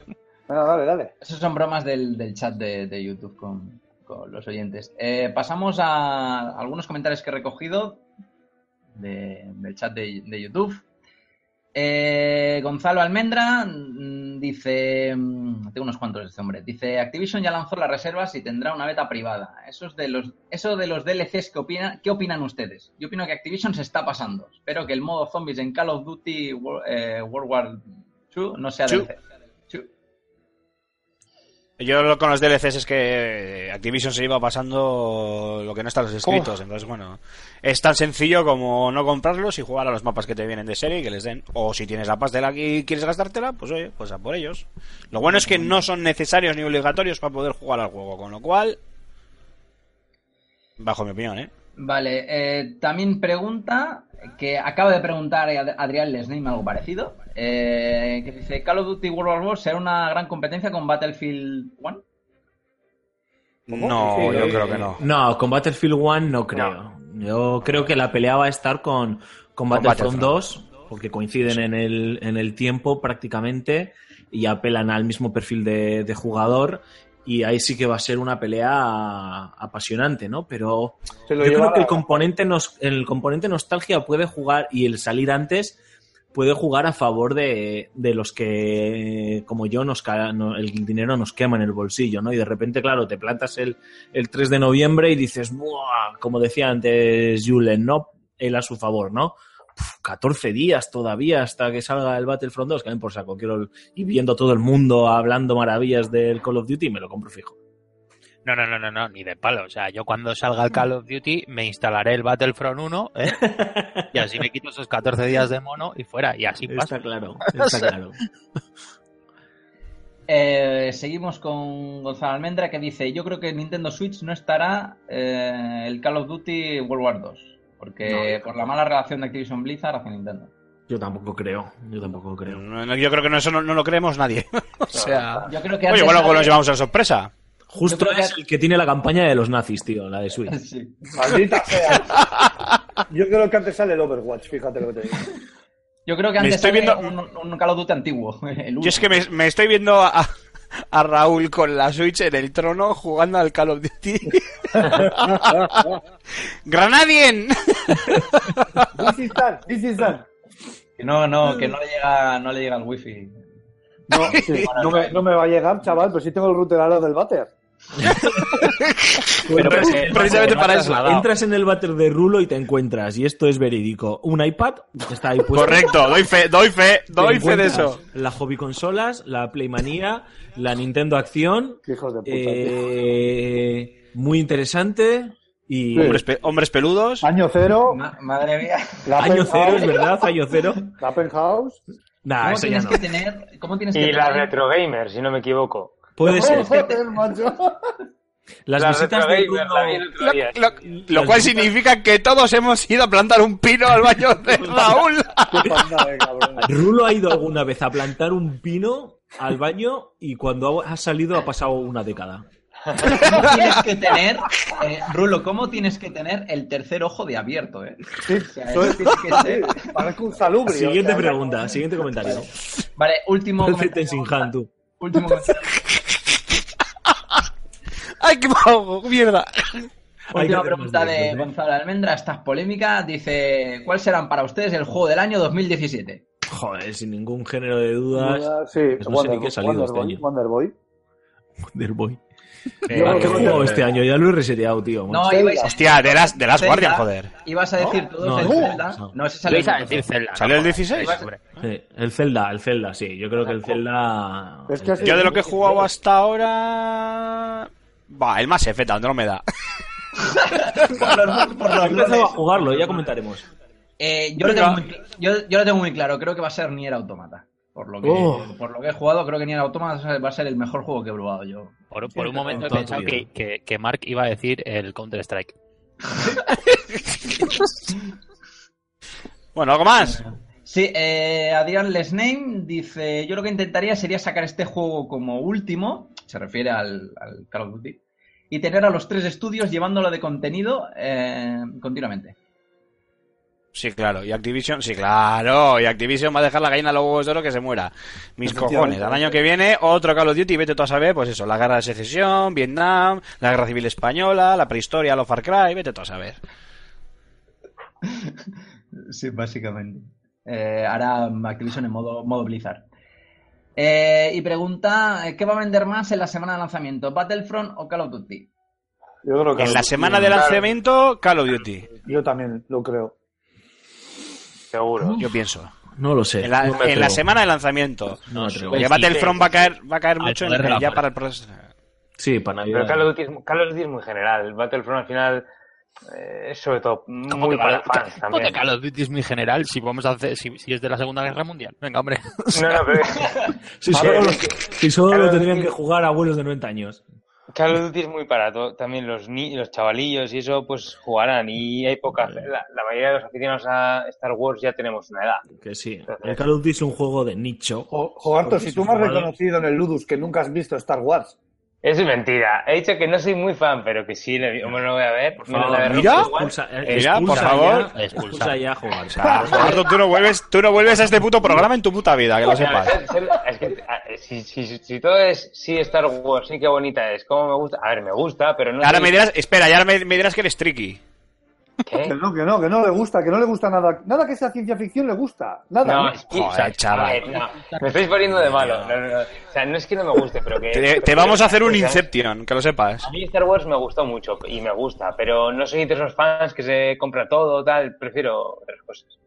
Venga, dale, dale. Esos son bromas del, del chat de, de YouTube con, con los oyentes. Eh, pasamos a algunos comentarios que he recogido de- del chat de, de YouTube. Eh, Gonzalo Almendra mm, dice, mm, tengo unos cuantos de este hombre, dice Activision ya lanzó las reservas y tendrá una beta privada. Eso, es de los, eso de los DLCs, ¿qué, opina, ¿qué opinan ustedes? Yo opino que Activision se está pasando. Espero que el modo zombies en Call of Duty eh, World War II no sea. DLC. Yo lo- con los DLCs es que Activision se lleva pasando lo que no está en los escritos. Entonces, bueno, es tan sencillo como no comprarlos y jugar a los mapas que te vienen de serie y que les den. O si tienes la pastela y quieres gastártela, pues oye, pues a por ellos. Lo bueno es que no son necesarios ni obligatorios para poder jugar al juego, con lo cual, bajo mi opinión, ¿eh? Vale, eh, también pregunta, que acaba de preguntar Ad- Adrián Lesname algo parecido, eh, que dice, ¿Call of Duty World War War será una gran competencia con Battlefield 1? No, Sí, yo eh, creo que no. No, con Battlefield 1 no creo. Yo creo que la pelea va a estar con, con Battlefront Battlefront. 2, porque coinciden en, el, en el tiempo prácticamente y apelan al mismo perfil de, de jugador. Y ahí sí que va a ser una pelea apasionante, ¿no? Pero yo creo que el componente, nos, el componente nostalgia puede jugar y el salir antes puede jugar a favor de, de los que, como yo, nos el dinero nos quema en el bolsillo, ¿no? Y de repente, claro, te plantas el, el 3 de noviembre y dices, ¡buah! Como decía antes Julen, ¿no? Él a su favor, ¿no? Uf, 14 días todavía hasta que salga el Battlefront 2, que a mí por saco quiero y viendo todo el mundo hablando maravillas del Call of Duty, me lo compro fijo. No, no, no, no, no, ni de palo. O sea, yo cuando salga el Call of Duty me instalaré el Battlefront 1 ¿eh? y así me quito esos 14 días de mono y fuera. Y así pasa. Está claro, está claro. Eh, seguimos con Gonzalo Almendra que dice, yo creo que en Nintendo Switch no estará eh, el Call of Duty World War 2, porque por la mala relación de Activision Blizzard hacia Nintendo. Yo tampoco creo, yo tampoco creo. No, no, yo creo que no, eso no, no lo creemos nadie. o sea, Yo creo que oye, bueno, pues sale- nos llevamos a la sorpresa. Justo que- es el que tiene la campaña de los nazis, tío, la de Switch. Sí. Maldita sea. Yo creo que antes sale el Overwatch, fíjate lo que te digo. Yo creo que Me antes estoy sale viendo- un, un Call of Duty antiguo. El Yo es que me, me estoy viendo a, a Raúl con la Switch en el trono jugando al Call of Duty. ¡Granadien! This is done, this is done. Que no, no, que no le llega, no le llega el wifi. No, sí, no, me, no me va a llegar, chaval, pero sí tengo el router ahora del váter. Pero precisamente para eso. Entras en el váter de Rulo y te encuentras, y esto es verídico, un iPad que está ahí puesto. Correcto, doy fe, doy fe, doy fe de eso. La hobby consolas, la Playmanía, la Nintendo Acción, Qué hijos de puta. eh, muy interesante y Sí. Hombres, pe- hombres peludos. Año cero, Ma- madre mía. la año cero, es verdad, año cero. la Penthouse. Nah, ¿Cómo eso ya tienes no. que tener? ¿Cómo tienes que Y la tener? Retro Gamer, si no me equivoco. Puede ser. Joder, macho. Las la visitas de. Lo, lo cual significa que todos hemos ido a plantar un pino al baño de Raúl. Rulo ha ido alguna vez a plantar un pino al baño y cuando ha salido ha pasado una década. ¿Cómo tienes que tener, eh, Rulo, cómo tienes que tener el tercer ojo de abierto, eh? Sí, O sea, que ser- sí, parezco un salubrio. Siguiente o sea, pregunta, siguiente comentario. Vale, último Parece comentario. Tú. Último comentario. ¡Ay, qué pago! ¡Mierda! Última pregunta de ¿eh? Gonzalo Almendra, esta es polémica. Dice, ¿cuál serán para ustedes el juego del año 2017? Joder, sin ningún género de dudas. Sí, Pues no sé ni qué ha salido este Wonderboy, año. Wonderboy. Wonderboy. Yo Ah, ¿Qué he creo jugado que- este año? Ya lo he reseteado, tío. No, Zelda. ibais a Hostia, de las, de las Zelda. Guardian, joder. Ibas a decir todos No, el no, Zelda. no. No, ese salió a el decir Zelda. ¿Salió el no, 16? hombre. Sí, el Zelda, el Zelda, sí. Yo creo que el Zelda. Es que sido- Yo de lo que he jugado hasta ahora... Va, el más Effect, Andrómeda. por los, por los empezado a jugarlo, ya comentaremos. Eh, yo, lo tengo muy, cl- yo, yo lo tengo muy claro, creo que va a ser Nier Automata. Por lo que, Oh. por lo que he jugado, creo que Nier Automata va a ser el mejor juego que he probado yo. Por, por un momento he pensado que, que, que Mark iba a decir el Counter-Strike. Bueno, ¿algo más? Sí, eh, Adrián Lesname dice, yo lo que intentaría sería sacar este juego como último, se refiere al, al Call of Duty, y tener a los tres estudios llevándolo de contenido eh, continuamente. Sí, claro. Y Activision, sí, claro. Y Activision va a dejar la gallina a los huevos de oro que se muera. Mis cojones. Al año que viene, otro Call of Duty, vete tú a saber, pues eso, la guerra de secesión, Vietnam, la guerra civil española, la prehistoria, los Far Cry, vete tú a saber. Sí, básicamente. Eh, hará Activision en modo, modo Blizzard. Eh, y pregunta, eh, ¿qué va a vender más en la semana de lanzamiento? ¿Battlefront o Call of Duty? Yo creo que En la semana de lanzamiento, Call of Duty. Yo también lo creo. Seguro. Yo pienso. No lo sé. En la, no me en la atrevo. semana de lanzamiento. No. Porque Battlefront va a caer, va a caer al mucho en- ya para el proceso. Sí, para Pero Navidad. Call of, Duty es, Call of Duty es muy general. Battlefront al final eh, es sobre todo ¿Cómo muy que para fans ¿Cómo que también. Call of Duty es muy general? Si vamos a hacer, si, si es de la Segunda Guerra Mundial. Venga, hombre. No, no, pero Si solo, ver, si solo lo tendrían que jugar abuelos de 90 años. Call of Duty es muy para to- también los ni los chavalillos y eso pues jugarán y hay poca la, la mayoría de los aficionados a Star Wars ya tenemos una edad. Que sí. El Call of Duty es un juego de nicho. Jo- Jogarto, si tú me has reconocido en el Ludus que nunca has visto Star Wars. Eso es mentira. He dicho que no soy muy fan, pero que sí, le, lo voy a ver. Por favor, mira. Expulsa, eh, Mira, por expulsa favor. ya- Expulsa. ya a jugar. Eduardo, tú no vuelves, tú no vuelves a este puto programa en tu puta vida, que lo sepas. Es que- que, ah, si, si, si todo es sí Star Wars, sí qué bonita es, cómo me gusta. A ver, me gusta, pero no. Ahora soy- me dirás, espera, y ahora me, me dirás que eres tricky. ¿Qué? Que no, que no, que no le gusta, que no le gusta nada. Nada que sea ciencia ficción le gusta. Nada. No, ¿no? es que, Joder, o sea, chaval. a ver, no, me estáis poniendo de malo. No, no, no. O sea, no es que no me guste, pero que. Te, te vamos a hacer un Inception, que lo sepas. A mí Star Wars me gustó mucho y me gusta, pero no soy de esos fans que se compra todo, tal, prefiero otras cosas.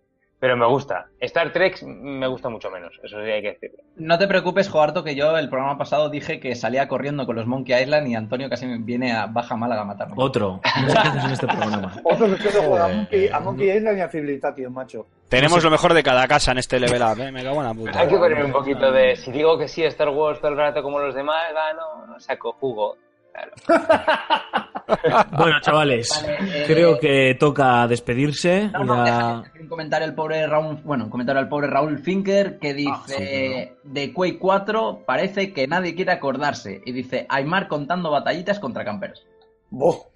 Pero me gusta. Star Trek me gusta mucho menos, eso sí hay que decirlo. No te preocupes, Joarto, que yo el programa pasado dije que salía corriendo con los Monkey Island y Antonio casi me viene a Baja Málaga a matarme. Otro. En este programa. Otro que juega a Monkey, a Monkey Island y a Civilization, macho. Tenemos lo mejor de cada casa en este level up, ¿eh? Me cago en la puta. Hay que ponerme un poquito de. Si digo que sí a Star Wars todo el rato como los demás, va, no, no saco jugo. Claro. Bueno, chavales, Vale, eh, creo que toca despedirse. No, Ya- un comentario al pobre Raúl, bueno, un comentario al pobre Raúl Finker que dice Ah, sí, de Quake 4 parece que nadie quiere acordarse y dice Aymar contando batallitas contra campers. Boh.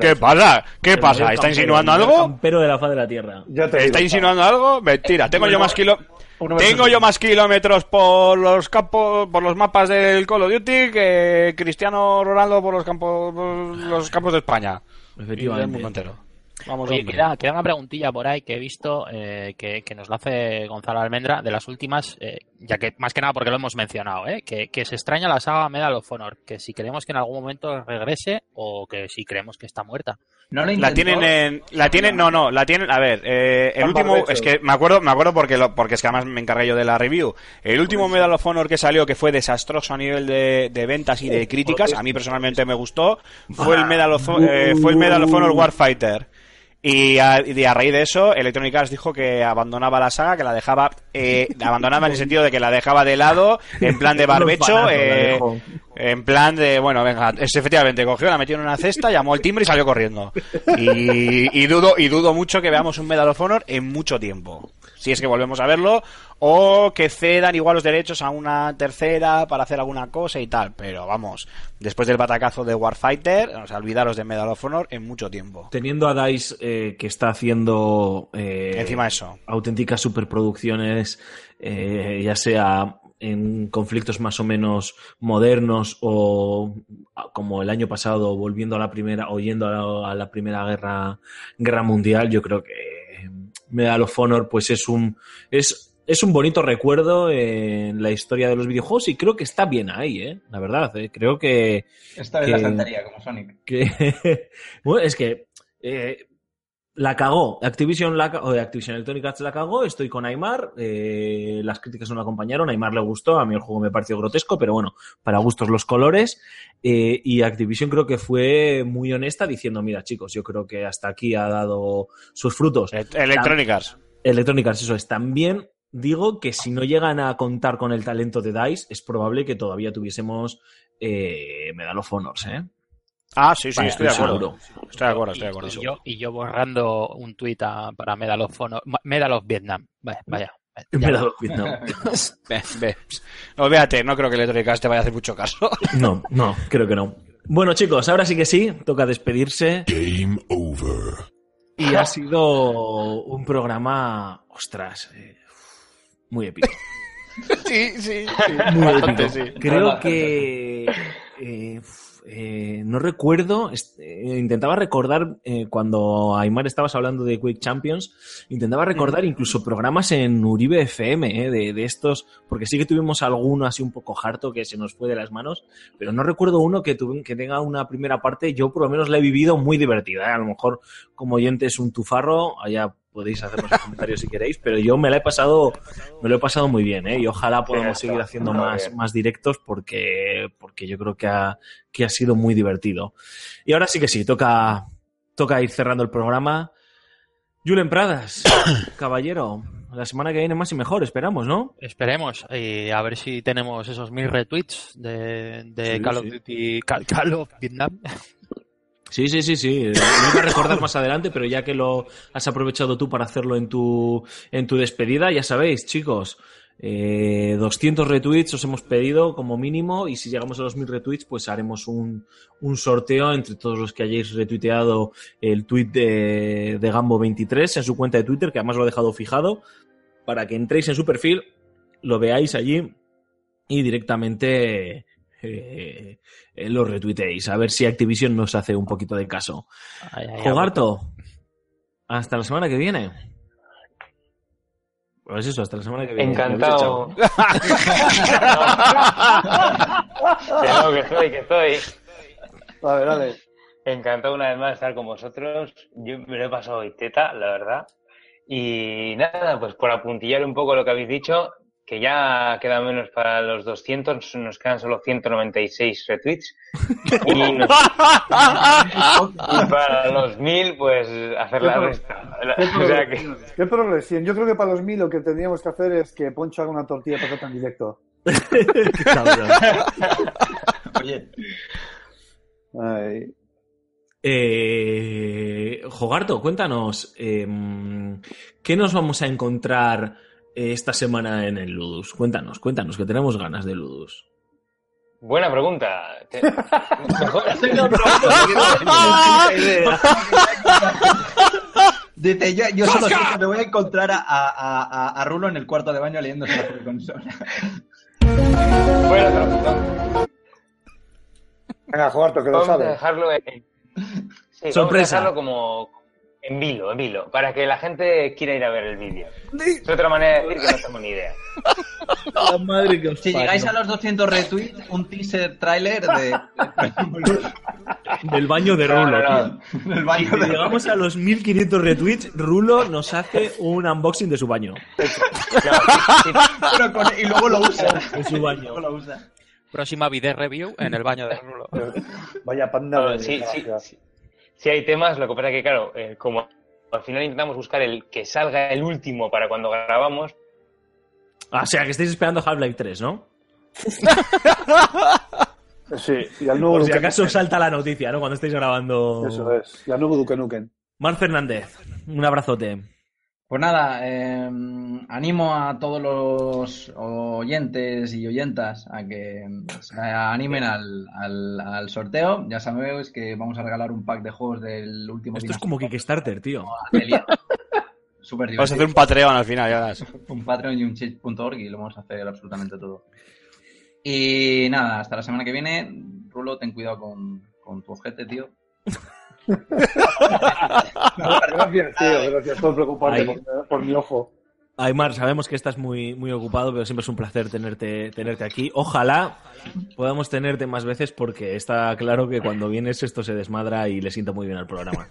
¿Qué pasa? ¿Qué pasa? ¿Está insinuando algo? campero de la faz de la tierra. Ya te ¿Está digo. insinuando algo? Mentira, tengo yo más kilo... Tengo yo más kilómetros por los campos, por los mapas del Call of Duty que Cristiano Ronaldo por los campos, por los campos de España. Y del Efectivamente. mundo entero. Vamos, Oye, queda, queda una preguntilla por ahí que he visto eh, que, que nos la hace Gonzalo Almendra de las últimas, eh, ya que más que nada porque lo hemos mencionado, eh, que, que se extraña la saga Medal of Honor, que si creemos que en algún momento regrese o que si creemos que está muerta. No lo La tienen en, la tienen, no, no, la tienen, a ver, eh, el último, es que me acuerdo, me acuerdo porque lo, porque es que además me encargué yo de la review. El último Medal of Honor que salió, que fue desastroso a nivel de, de ventas y de críticas, a mí personalmente me gustó, fue el Medal of, eh, fue el Medal of Honor Warfighter. Y a, y a raíz de eso, Electronic Arts dijo que abandonaba la saga, que la dejaba, eh, abandonaba en el sentido de que la dejaba de lado, en plan de barbecho, eh, en plan de, bueno, venga, es efectivamente, cogió, la metió en una cesta, llamó el timbre y salió corriendo. Y, y dudo, y dudo mucho que veamos un Medal of Honor en mucho tiempo. Si es que volvemos a verlo, o que cedan igual los derechos a una tercera para hacer alguna cosa y tal. Pero vamos, después del batacazo de Warfighter, o sea, olvidaros de Medal of Honor en mucho tiempo. Teniendo a DICE eh, que está haciendo eh, Encima eso. auténticas superproducciones, eh, ya sea en conflictos más o menos modernos o como el año pasado volviendo a la primera o yendo a la, a la primera guerra guerra mundial yo creo que Medal of Honor pues es un es es un bonito recuerdo en la historia de los videojuegos y creo que está bien ahí, ¿eh? La verdad, ¿eh? creo que, Esta vez que- la estantería, como Sonic. que bueno, es que eh, la cagó. Activision, la, o Activision Electronic Arts la cagó. Estoy con Aymar. eh, las críticas no la acompañaron. A Aymar le gustó. A mí el juego me pareció grotesco, pero bueno, para gustos los colores. Eh, y Activision creo que fue muy honesta diciendo: Mira, chicos, yo creo que hasta aquí ha dado sus frutos. E- Electronic Arts. Electronic Arts, eso es. También digo que si no llegan a contar con el talento de DICE, es probable que todavía tuviésemos eh, Medal of Honors, ¿eh? Ah, sí, sí, estoy de estoy acuerdo. Estoy de acuerdo, estoy de acuerdo. Y yo, y yo borrando un tuit para Medal of, Honor- Medal of Vietnam. Vaya, vaya. Ya Medal of Vietnam. Ve, ve. No, véate, no creo que Electronic te vaya a hacer mucho caso. No, no, creo que no. Bueno, chicos, ahora sí que sí, toca despedirse. Game over. Y ha sido un programa, ostras, eh, muy épico. sí, sí, Muy bastante, épico. sí. Creo que eh, eh, no recuerdo, eh, intentaba recordar eh, cuando Aymar estabas hablando de Quick Champions, intentaba recordar incluso programas en Uribe FM eh, de, de estos, porque sí que tuvimos alguno así un poco harto que se nos fue de las manos, pero no recuerdo uno que, tuve- que tenga una primera parte, yo por lo menos la he vivido muy divertida. A lo mejor como oyente es un tufarro, allá podéis hacernos un comentario si queréis, pero yo me la he pasado, me lo he pasado muy bien, ¿eh? Y ojalá podamos seguir haciendo más, más directos porque, porque yo creo que ha, que ha sido muy divertido. Y ahora sí que sí, toca, toca ir cerrando el programa. Julen Pradas, caballero, la semana que viene más y mejor, esperamos, ¿no? Esperemos y a ver si tenemos esos mil retweets de, de Sí, Call of sí. Duty, Call, Call of Vietnam. Sí, sí, sí, sí. Lo iba a recordar más adelante, pero ya que lo has aprovechado tú para hacerlo en tu, en tu despedida, ya sabéis, chicos. eh, 200 retweets os hemos pedido como mínimo y si llegamos a los 1000 retweets pues haremos un, un sorteo entre todos los que hayáis retuiteado el tweet de, de Gambo23 en su cuenta de Twitter que además lo he dejado fijado para que entréis en su perfil, lo veáis allí y directamente eh, eh, lo retuiteéis. A ver si Activision nos hace un poquito de caso. Ay, ay, Jogarto, hasta la semana que viene. Pues eso, hasta la semana que viene. Encantado. No, que estoy, que estoy. Vale. Encantado una vez más de estar con vosotros. Yo me lo he pasado hoy teta, la verdad. Y nada, pues por apuntillar un poco lo que habéis dicho, que ya queda menos para los 200, nos quedan solo 196 retweets. Y, nos- y para los 1000, pues hacer la resta. ¿Qué, O sea que, progresión? ¿Qué progresión? Yo creo que para los mil lo que tendríamos que hacer es que Poncho haga una tortilla patata en directo. Oye, Ay. Eh, Jogarto, cuéntanos, em, ¿qué nos vamos a encontrar esta semana en el Ludus? Cuéntanos, cuéntanos, que tenemos ganas de Ludus. buena pregunta. Mejor- dice, yo, yo solo sé que me voy a encontrar a, a, a, a Rulo en el cuarto de baño leyéndose la consola. Bueno, no, no, Venga, Jogarto, que lo vamos a sabes. dejarlo en... Sí, Sorpresa. Vamos a dejarlo como en vilo, en vilo, para que la gente quiera ir a ver el vídeo. Es otra manera de decir que no tengo ni idea. La madre que os Si llegáis a los 200 retweets, un teaser trailer de... Del baño de Rulo, no, no. tío. del baño Si de... llegamos a los 1500 retweets, Rulo nos hace un unboxing de su baño. Claro, sí, sí. Pero con- y luego lo usa. De su baño. Luego lo usa. Próxima video review en el baño de Rulo. Vaya panda. Sí, sí. Sí hay temas, lo que pasa que, claro, eh, como al final intentamos buscar el que salga el último para cuando grabamos, Ah, O sea, que estáis esperando Half-Life 3, ¿no? Sí, y al nuevo Por si acaso salta la noticia, ¿no? Cuando estáis grabando. Eso es. Y al nuevo Duque Nukem. Mar Fernández, un abrazote. Pues nada, eh, animo a todos los oyentes y oyentas a que se animen al, al, al sorteo. Ya sabéis que vamos a regalar un pack de juegos del último Esto es como Kickstarter, tío. Súper Vamos a hacer un Patreon al final, ya verás. Un Patreon y un change.org y lo vamos a hacer absolutamente todo. Y nada, hasta la semana que viene. Rulo, ten cuidado con, con tu ojete, tío. Gracias, tío. Gracias por preocuparte por, por mi ojo. Aymar, sabemos que estás muy, muy ocupado, pero siempre es un placer tenerte, tenerte aquí. Ojalá podamos tenerte más veces porque está claro que cuando vienes esto se desmadra y le sienta muy bien al programa.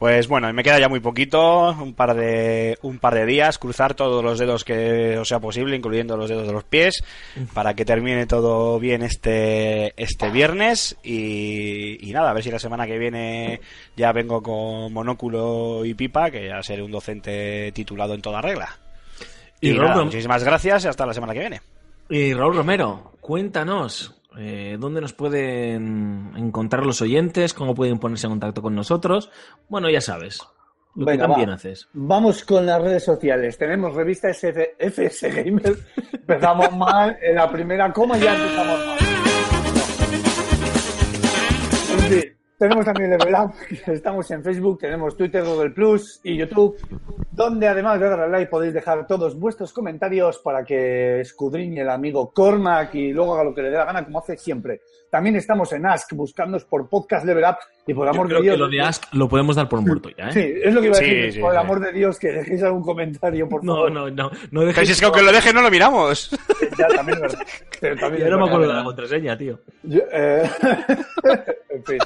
Pues bueno, me queda ya muy poquito, un par de un par de días, cruzar todos los dedos que os sea posible, incluyendo los dedos de los pies, para que termine todo bien este este viernes y, y nada, a ver si la semana que viene ya vengo con monóculo y pipa, que ya seré un docente titulado en toda regla. Y Y, nada, muchísimas gracias y hasta la semana que viene. y Raúl Romero, cuéntanos, eh, ¿dónde nos pueden encontrar los oyentes? ¿Cómo pueden ponerse en contacto con nosotros? Bueno, ya sabes, lo Venga, que también va. haces. Vamos con las redes sociales. Tenemos revista SF FS Gamer. Empezamos mal en la primera coma y ya empezamos mal. En fin, tenemos también Level Up. Estamos en Facebook, tenemos Twitter, Google Plus y YouTube, donde además de darle like podéis dejar todos vuestros comentarios para que escudriñe el amigo Cormac y luego haga lo que le dé la gana, como hace siempre. También estamos en Ask, buscándonos por Podcast Level Up y por Yo amor creo de Dios. que lo de Ask lo podemos dar por muerto ya, ¿eh? Sí, es lo que iba a decir. sí, por el sí. amor de Dios, que dejéis algún comentario, por No, favor. no, no, no Pero dejéis... si es que aunque lo deje no lo miramos. Ya, también es verdad. Pero también es no me acuerdo de la contraseña, tío. Yo, eh, en fin.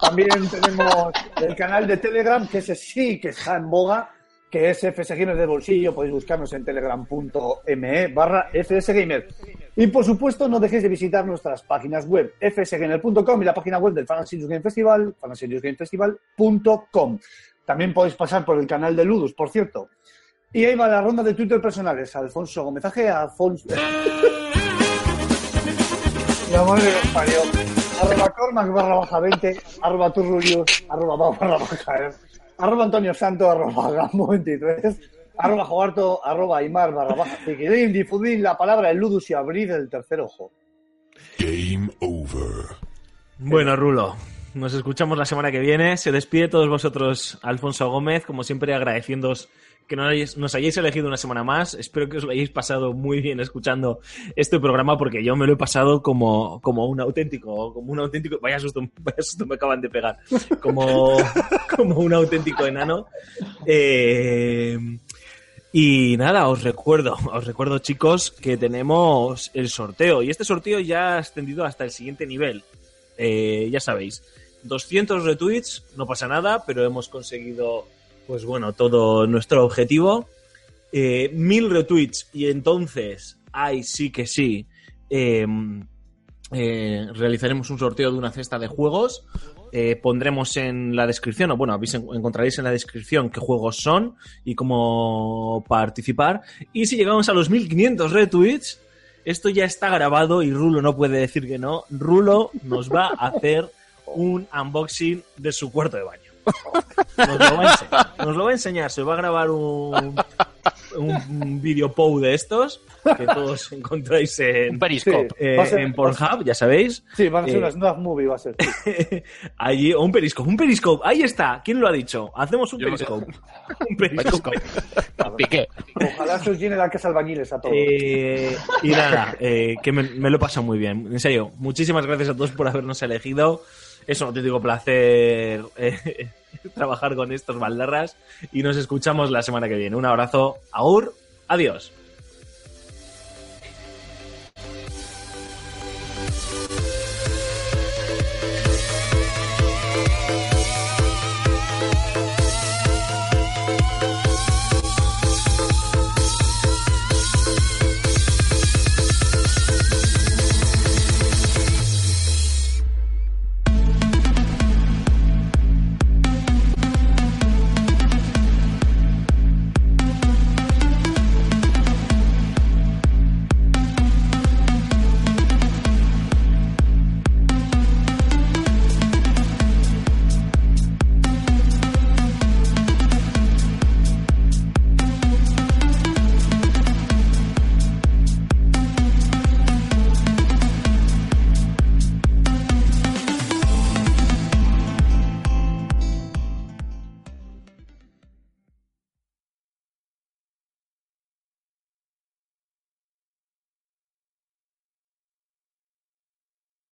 También tenemos el canal de Telegram, que ese sí que está en boga, que es FS Gamer de bolsillo. Podéis buscarnos en telegram.me barra FS Gamer. Y por supuesto, no dejéis de visitar nuestras páginas web, fsgamer.com y la página web del Serious Game Festival, finalseriousgamefestival.com. También podéis pasar por el canal de Ludus, por cierto. Y ahí va la ronda de Twitter personales. Alfonso Gómez Ajea, Alfonso... La madre que parió. Arroba Cormac barra baja 20, arroba Turrulius, arroba Pau barra baja R, arroba Antonio Santo, arroba Gambo 23, arroba Jogarto, arroba Aymar barra baja Ziquilín, difundid la palabra el Ludus y abrid el tercer ojo. Game over. Bueno, Rulo, nos escuchamos la semana que viene. Se despide todos vosotros Alfonso Gómez, como siempre agradeciéndoos que nos hayáis, nos hayáis elegido una semana más. Espero que os lo hayáis pasado muy bien escuchando este programa porque yo me lo he pasado como, como un auténtico, como un auténtico, vaya susto, vaya susto me acaban de pegar, como, como un auténtico enano. Eh, y nada, os recuerdo, os recuerdo chicos que tenemos el sorteo y este sorteo ya ha extendido hasta el siguiente nivel. Eh, ya sabéis, 200 retweets, no pasa nada, pero hemos conseguido, pues bueno, todo nuestro objetivo. Eh, mil retweets y entonces, ahí sí que sí, eh, eh, realizaremos un sorteo de una cesta de juegos. Eh, pondremos en la descripción, o bueno, encontraréis en la descripción qué juegos son y cómo participar. Y si llegamos a los 1500 retweets, esto ya está grabado y Rulo no puede decir que no. Rulo nos va a hacer un unboxing de su cuarto de baño. Nos lo va a enseñar. Nos lo va a enseñar. Se va a grabar un, un video POU de estos que todos encontráis en, Un periscope. eh, ser- en Pornhub, ya sabéis. Sí, van a ser Eh, una snuff movie, va a ser. Allí, o un periscope, un periscope, ahí está. ¿Quién lo ha dicho? Hacemos un Yo- periscope. Un periscope. Piqué. Ojalá se os llene la casa albañiles a todos. Eh, y nada, eh, que me, me lo he pasado muy bien. En serio, muchísimas gracias a todos por habernos elegido. Es un auténtico placer eh, trabajar con estos baldarras y nos escuchamos la semana que viene. Un abrazo. Aur, adiós.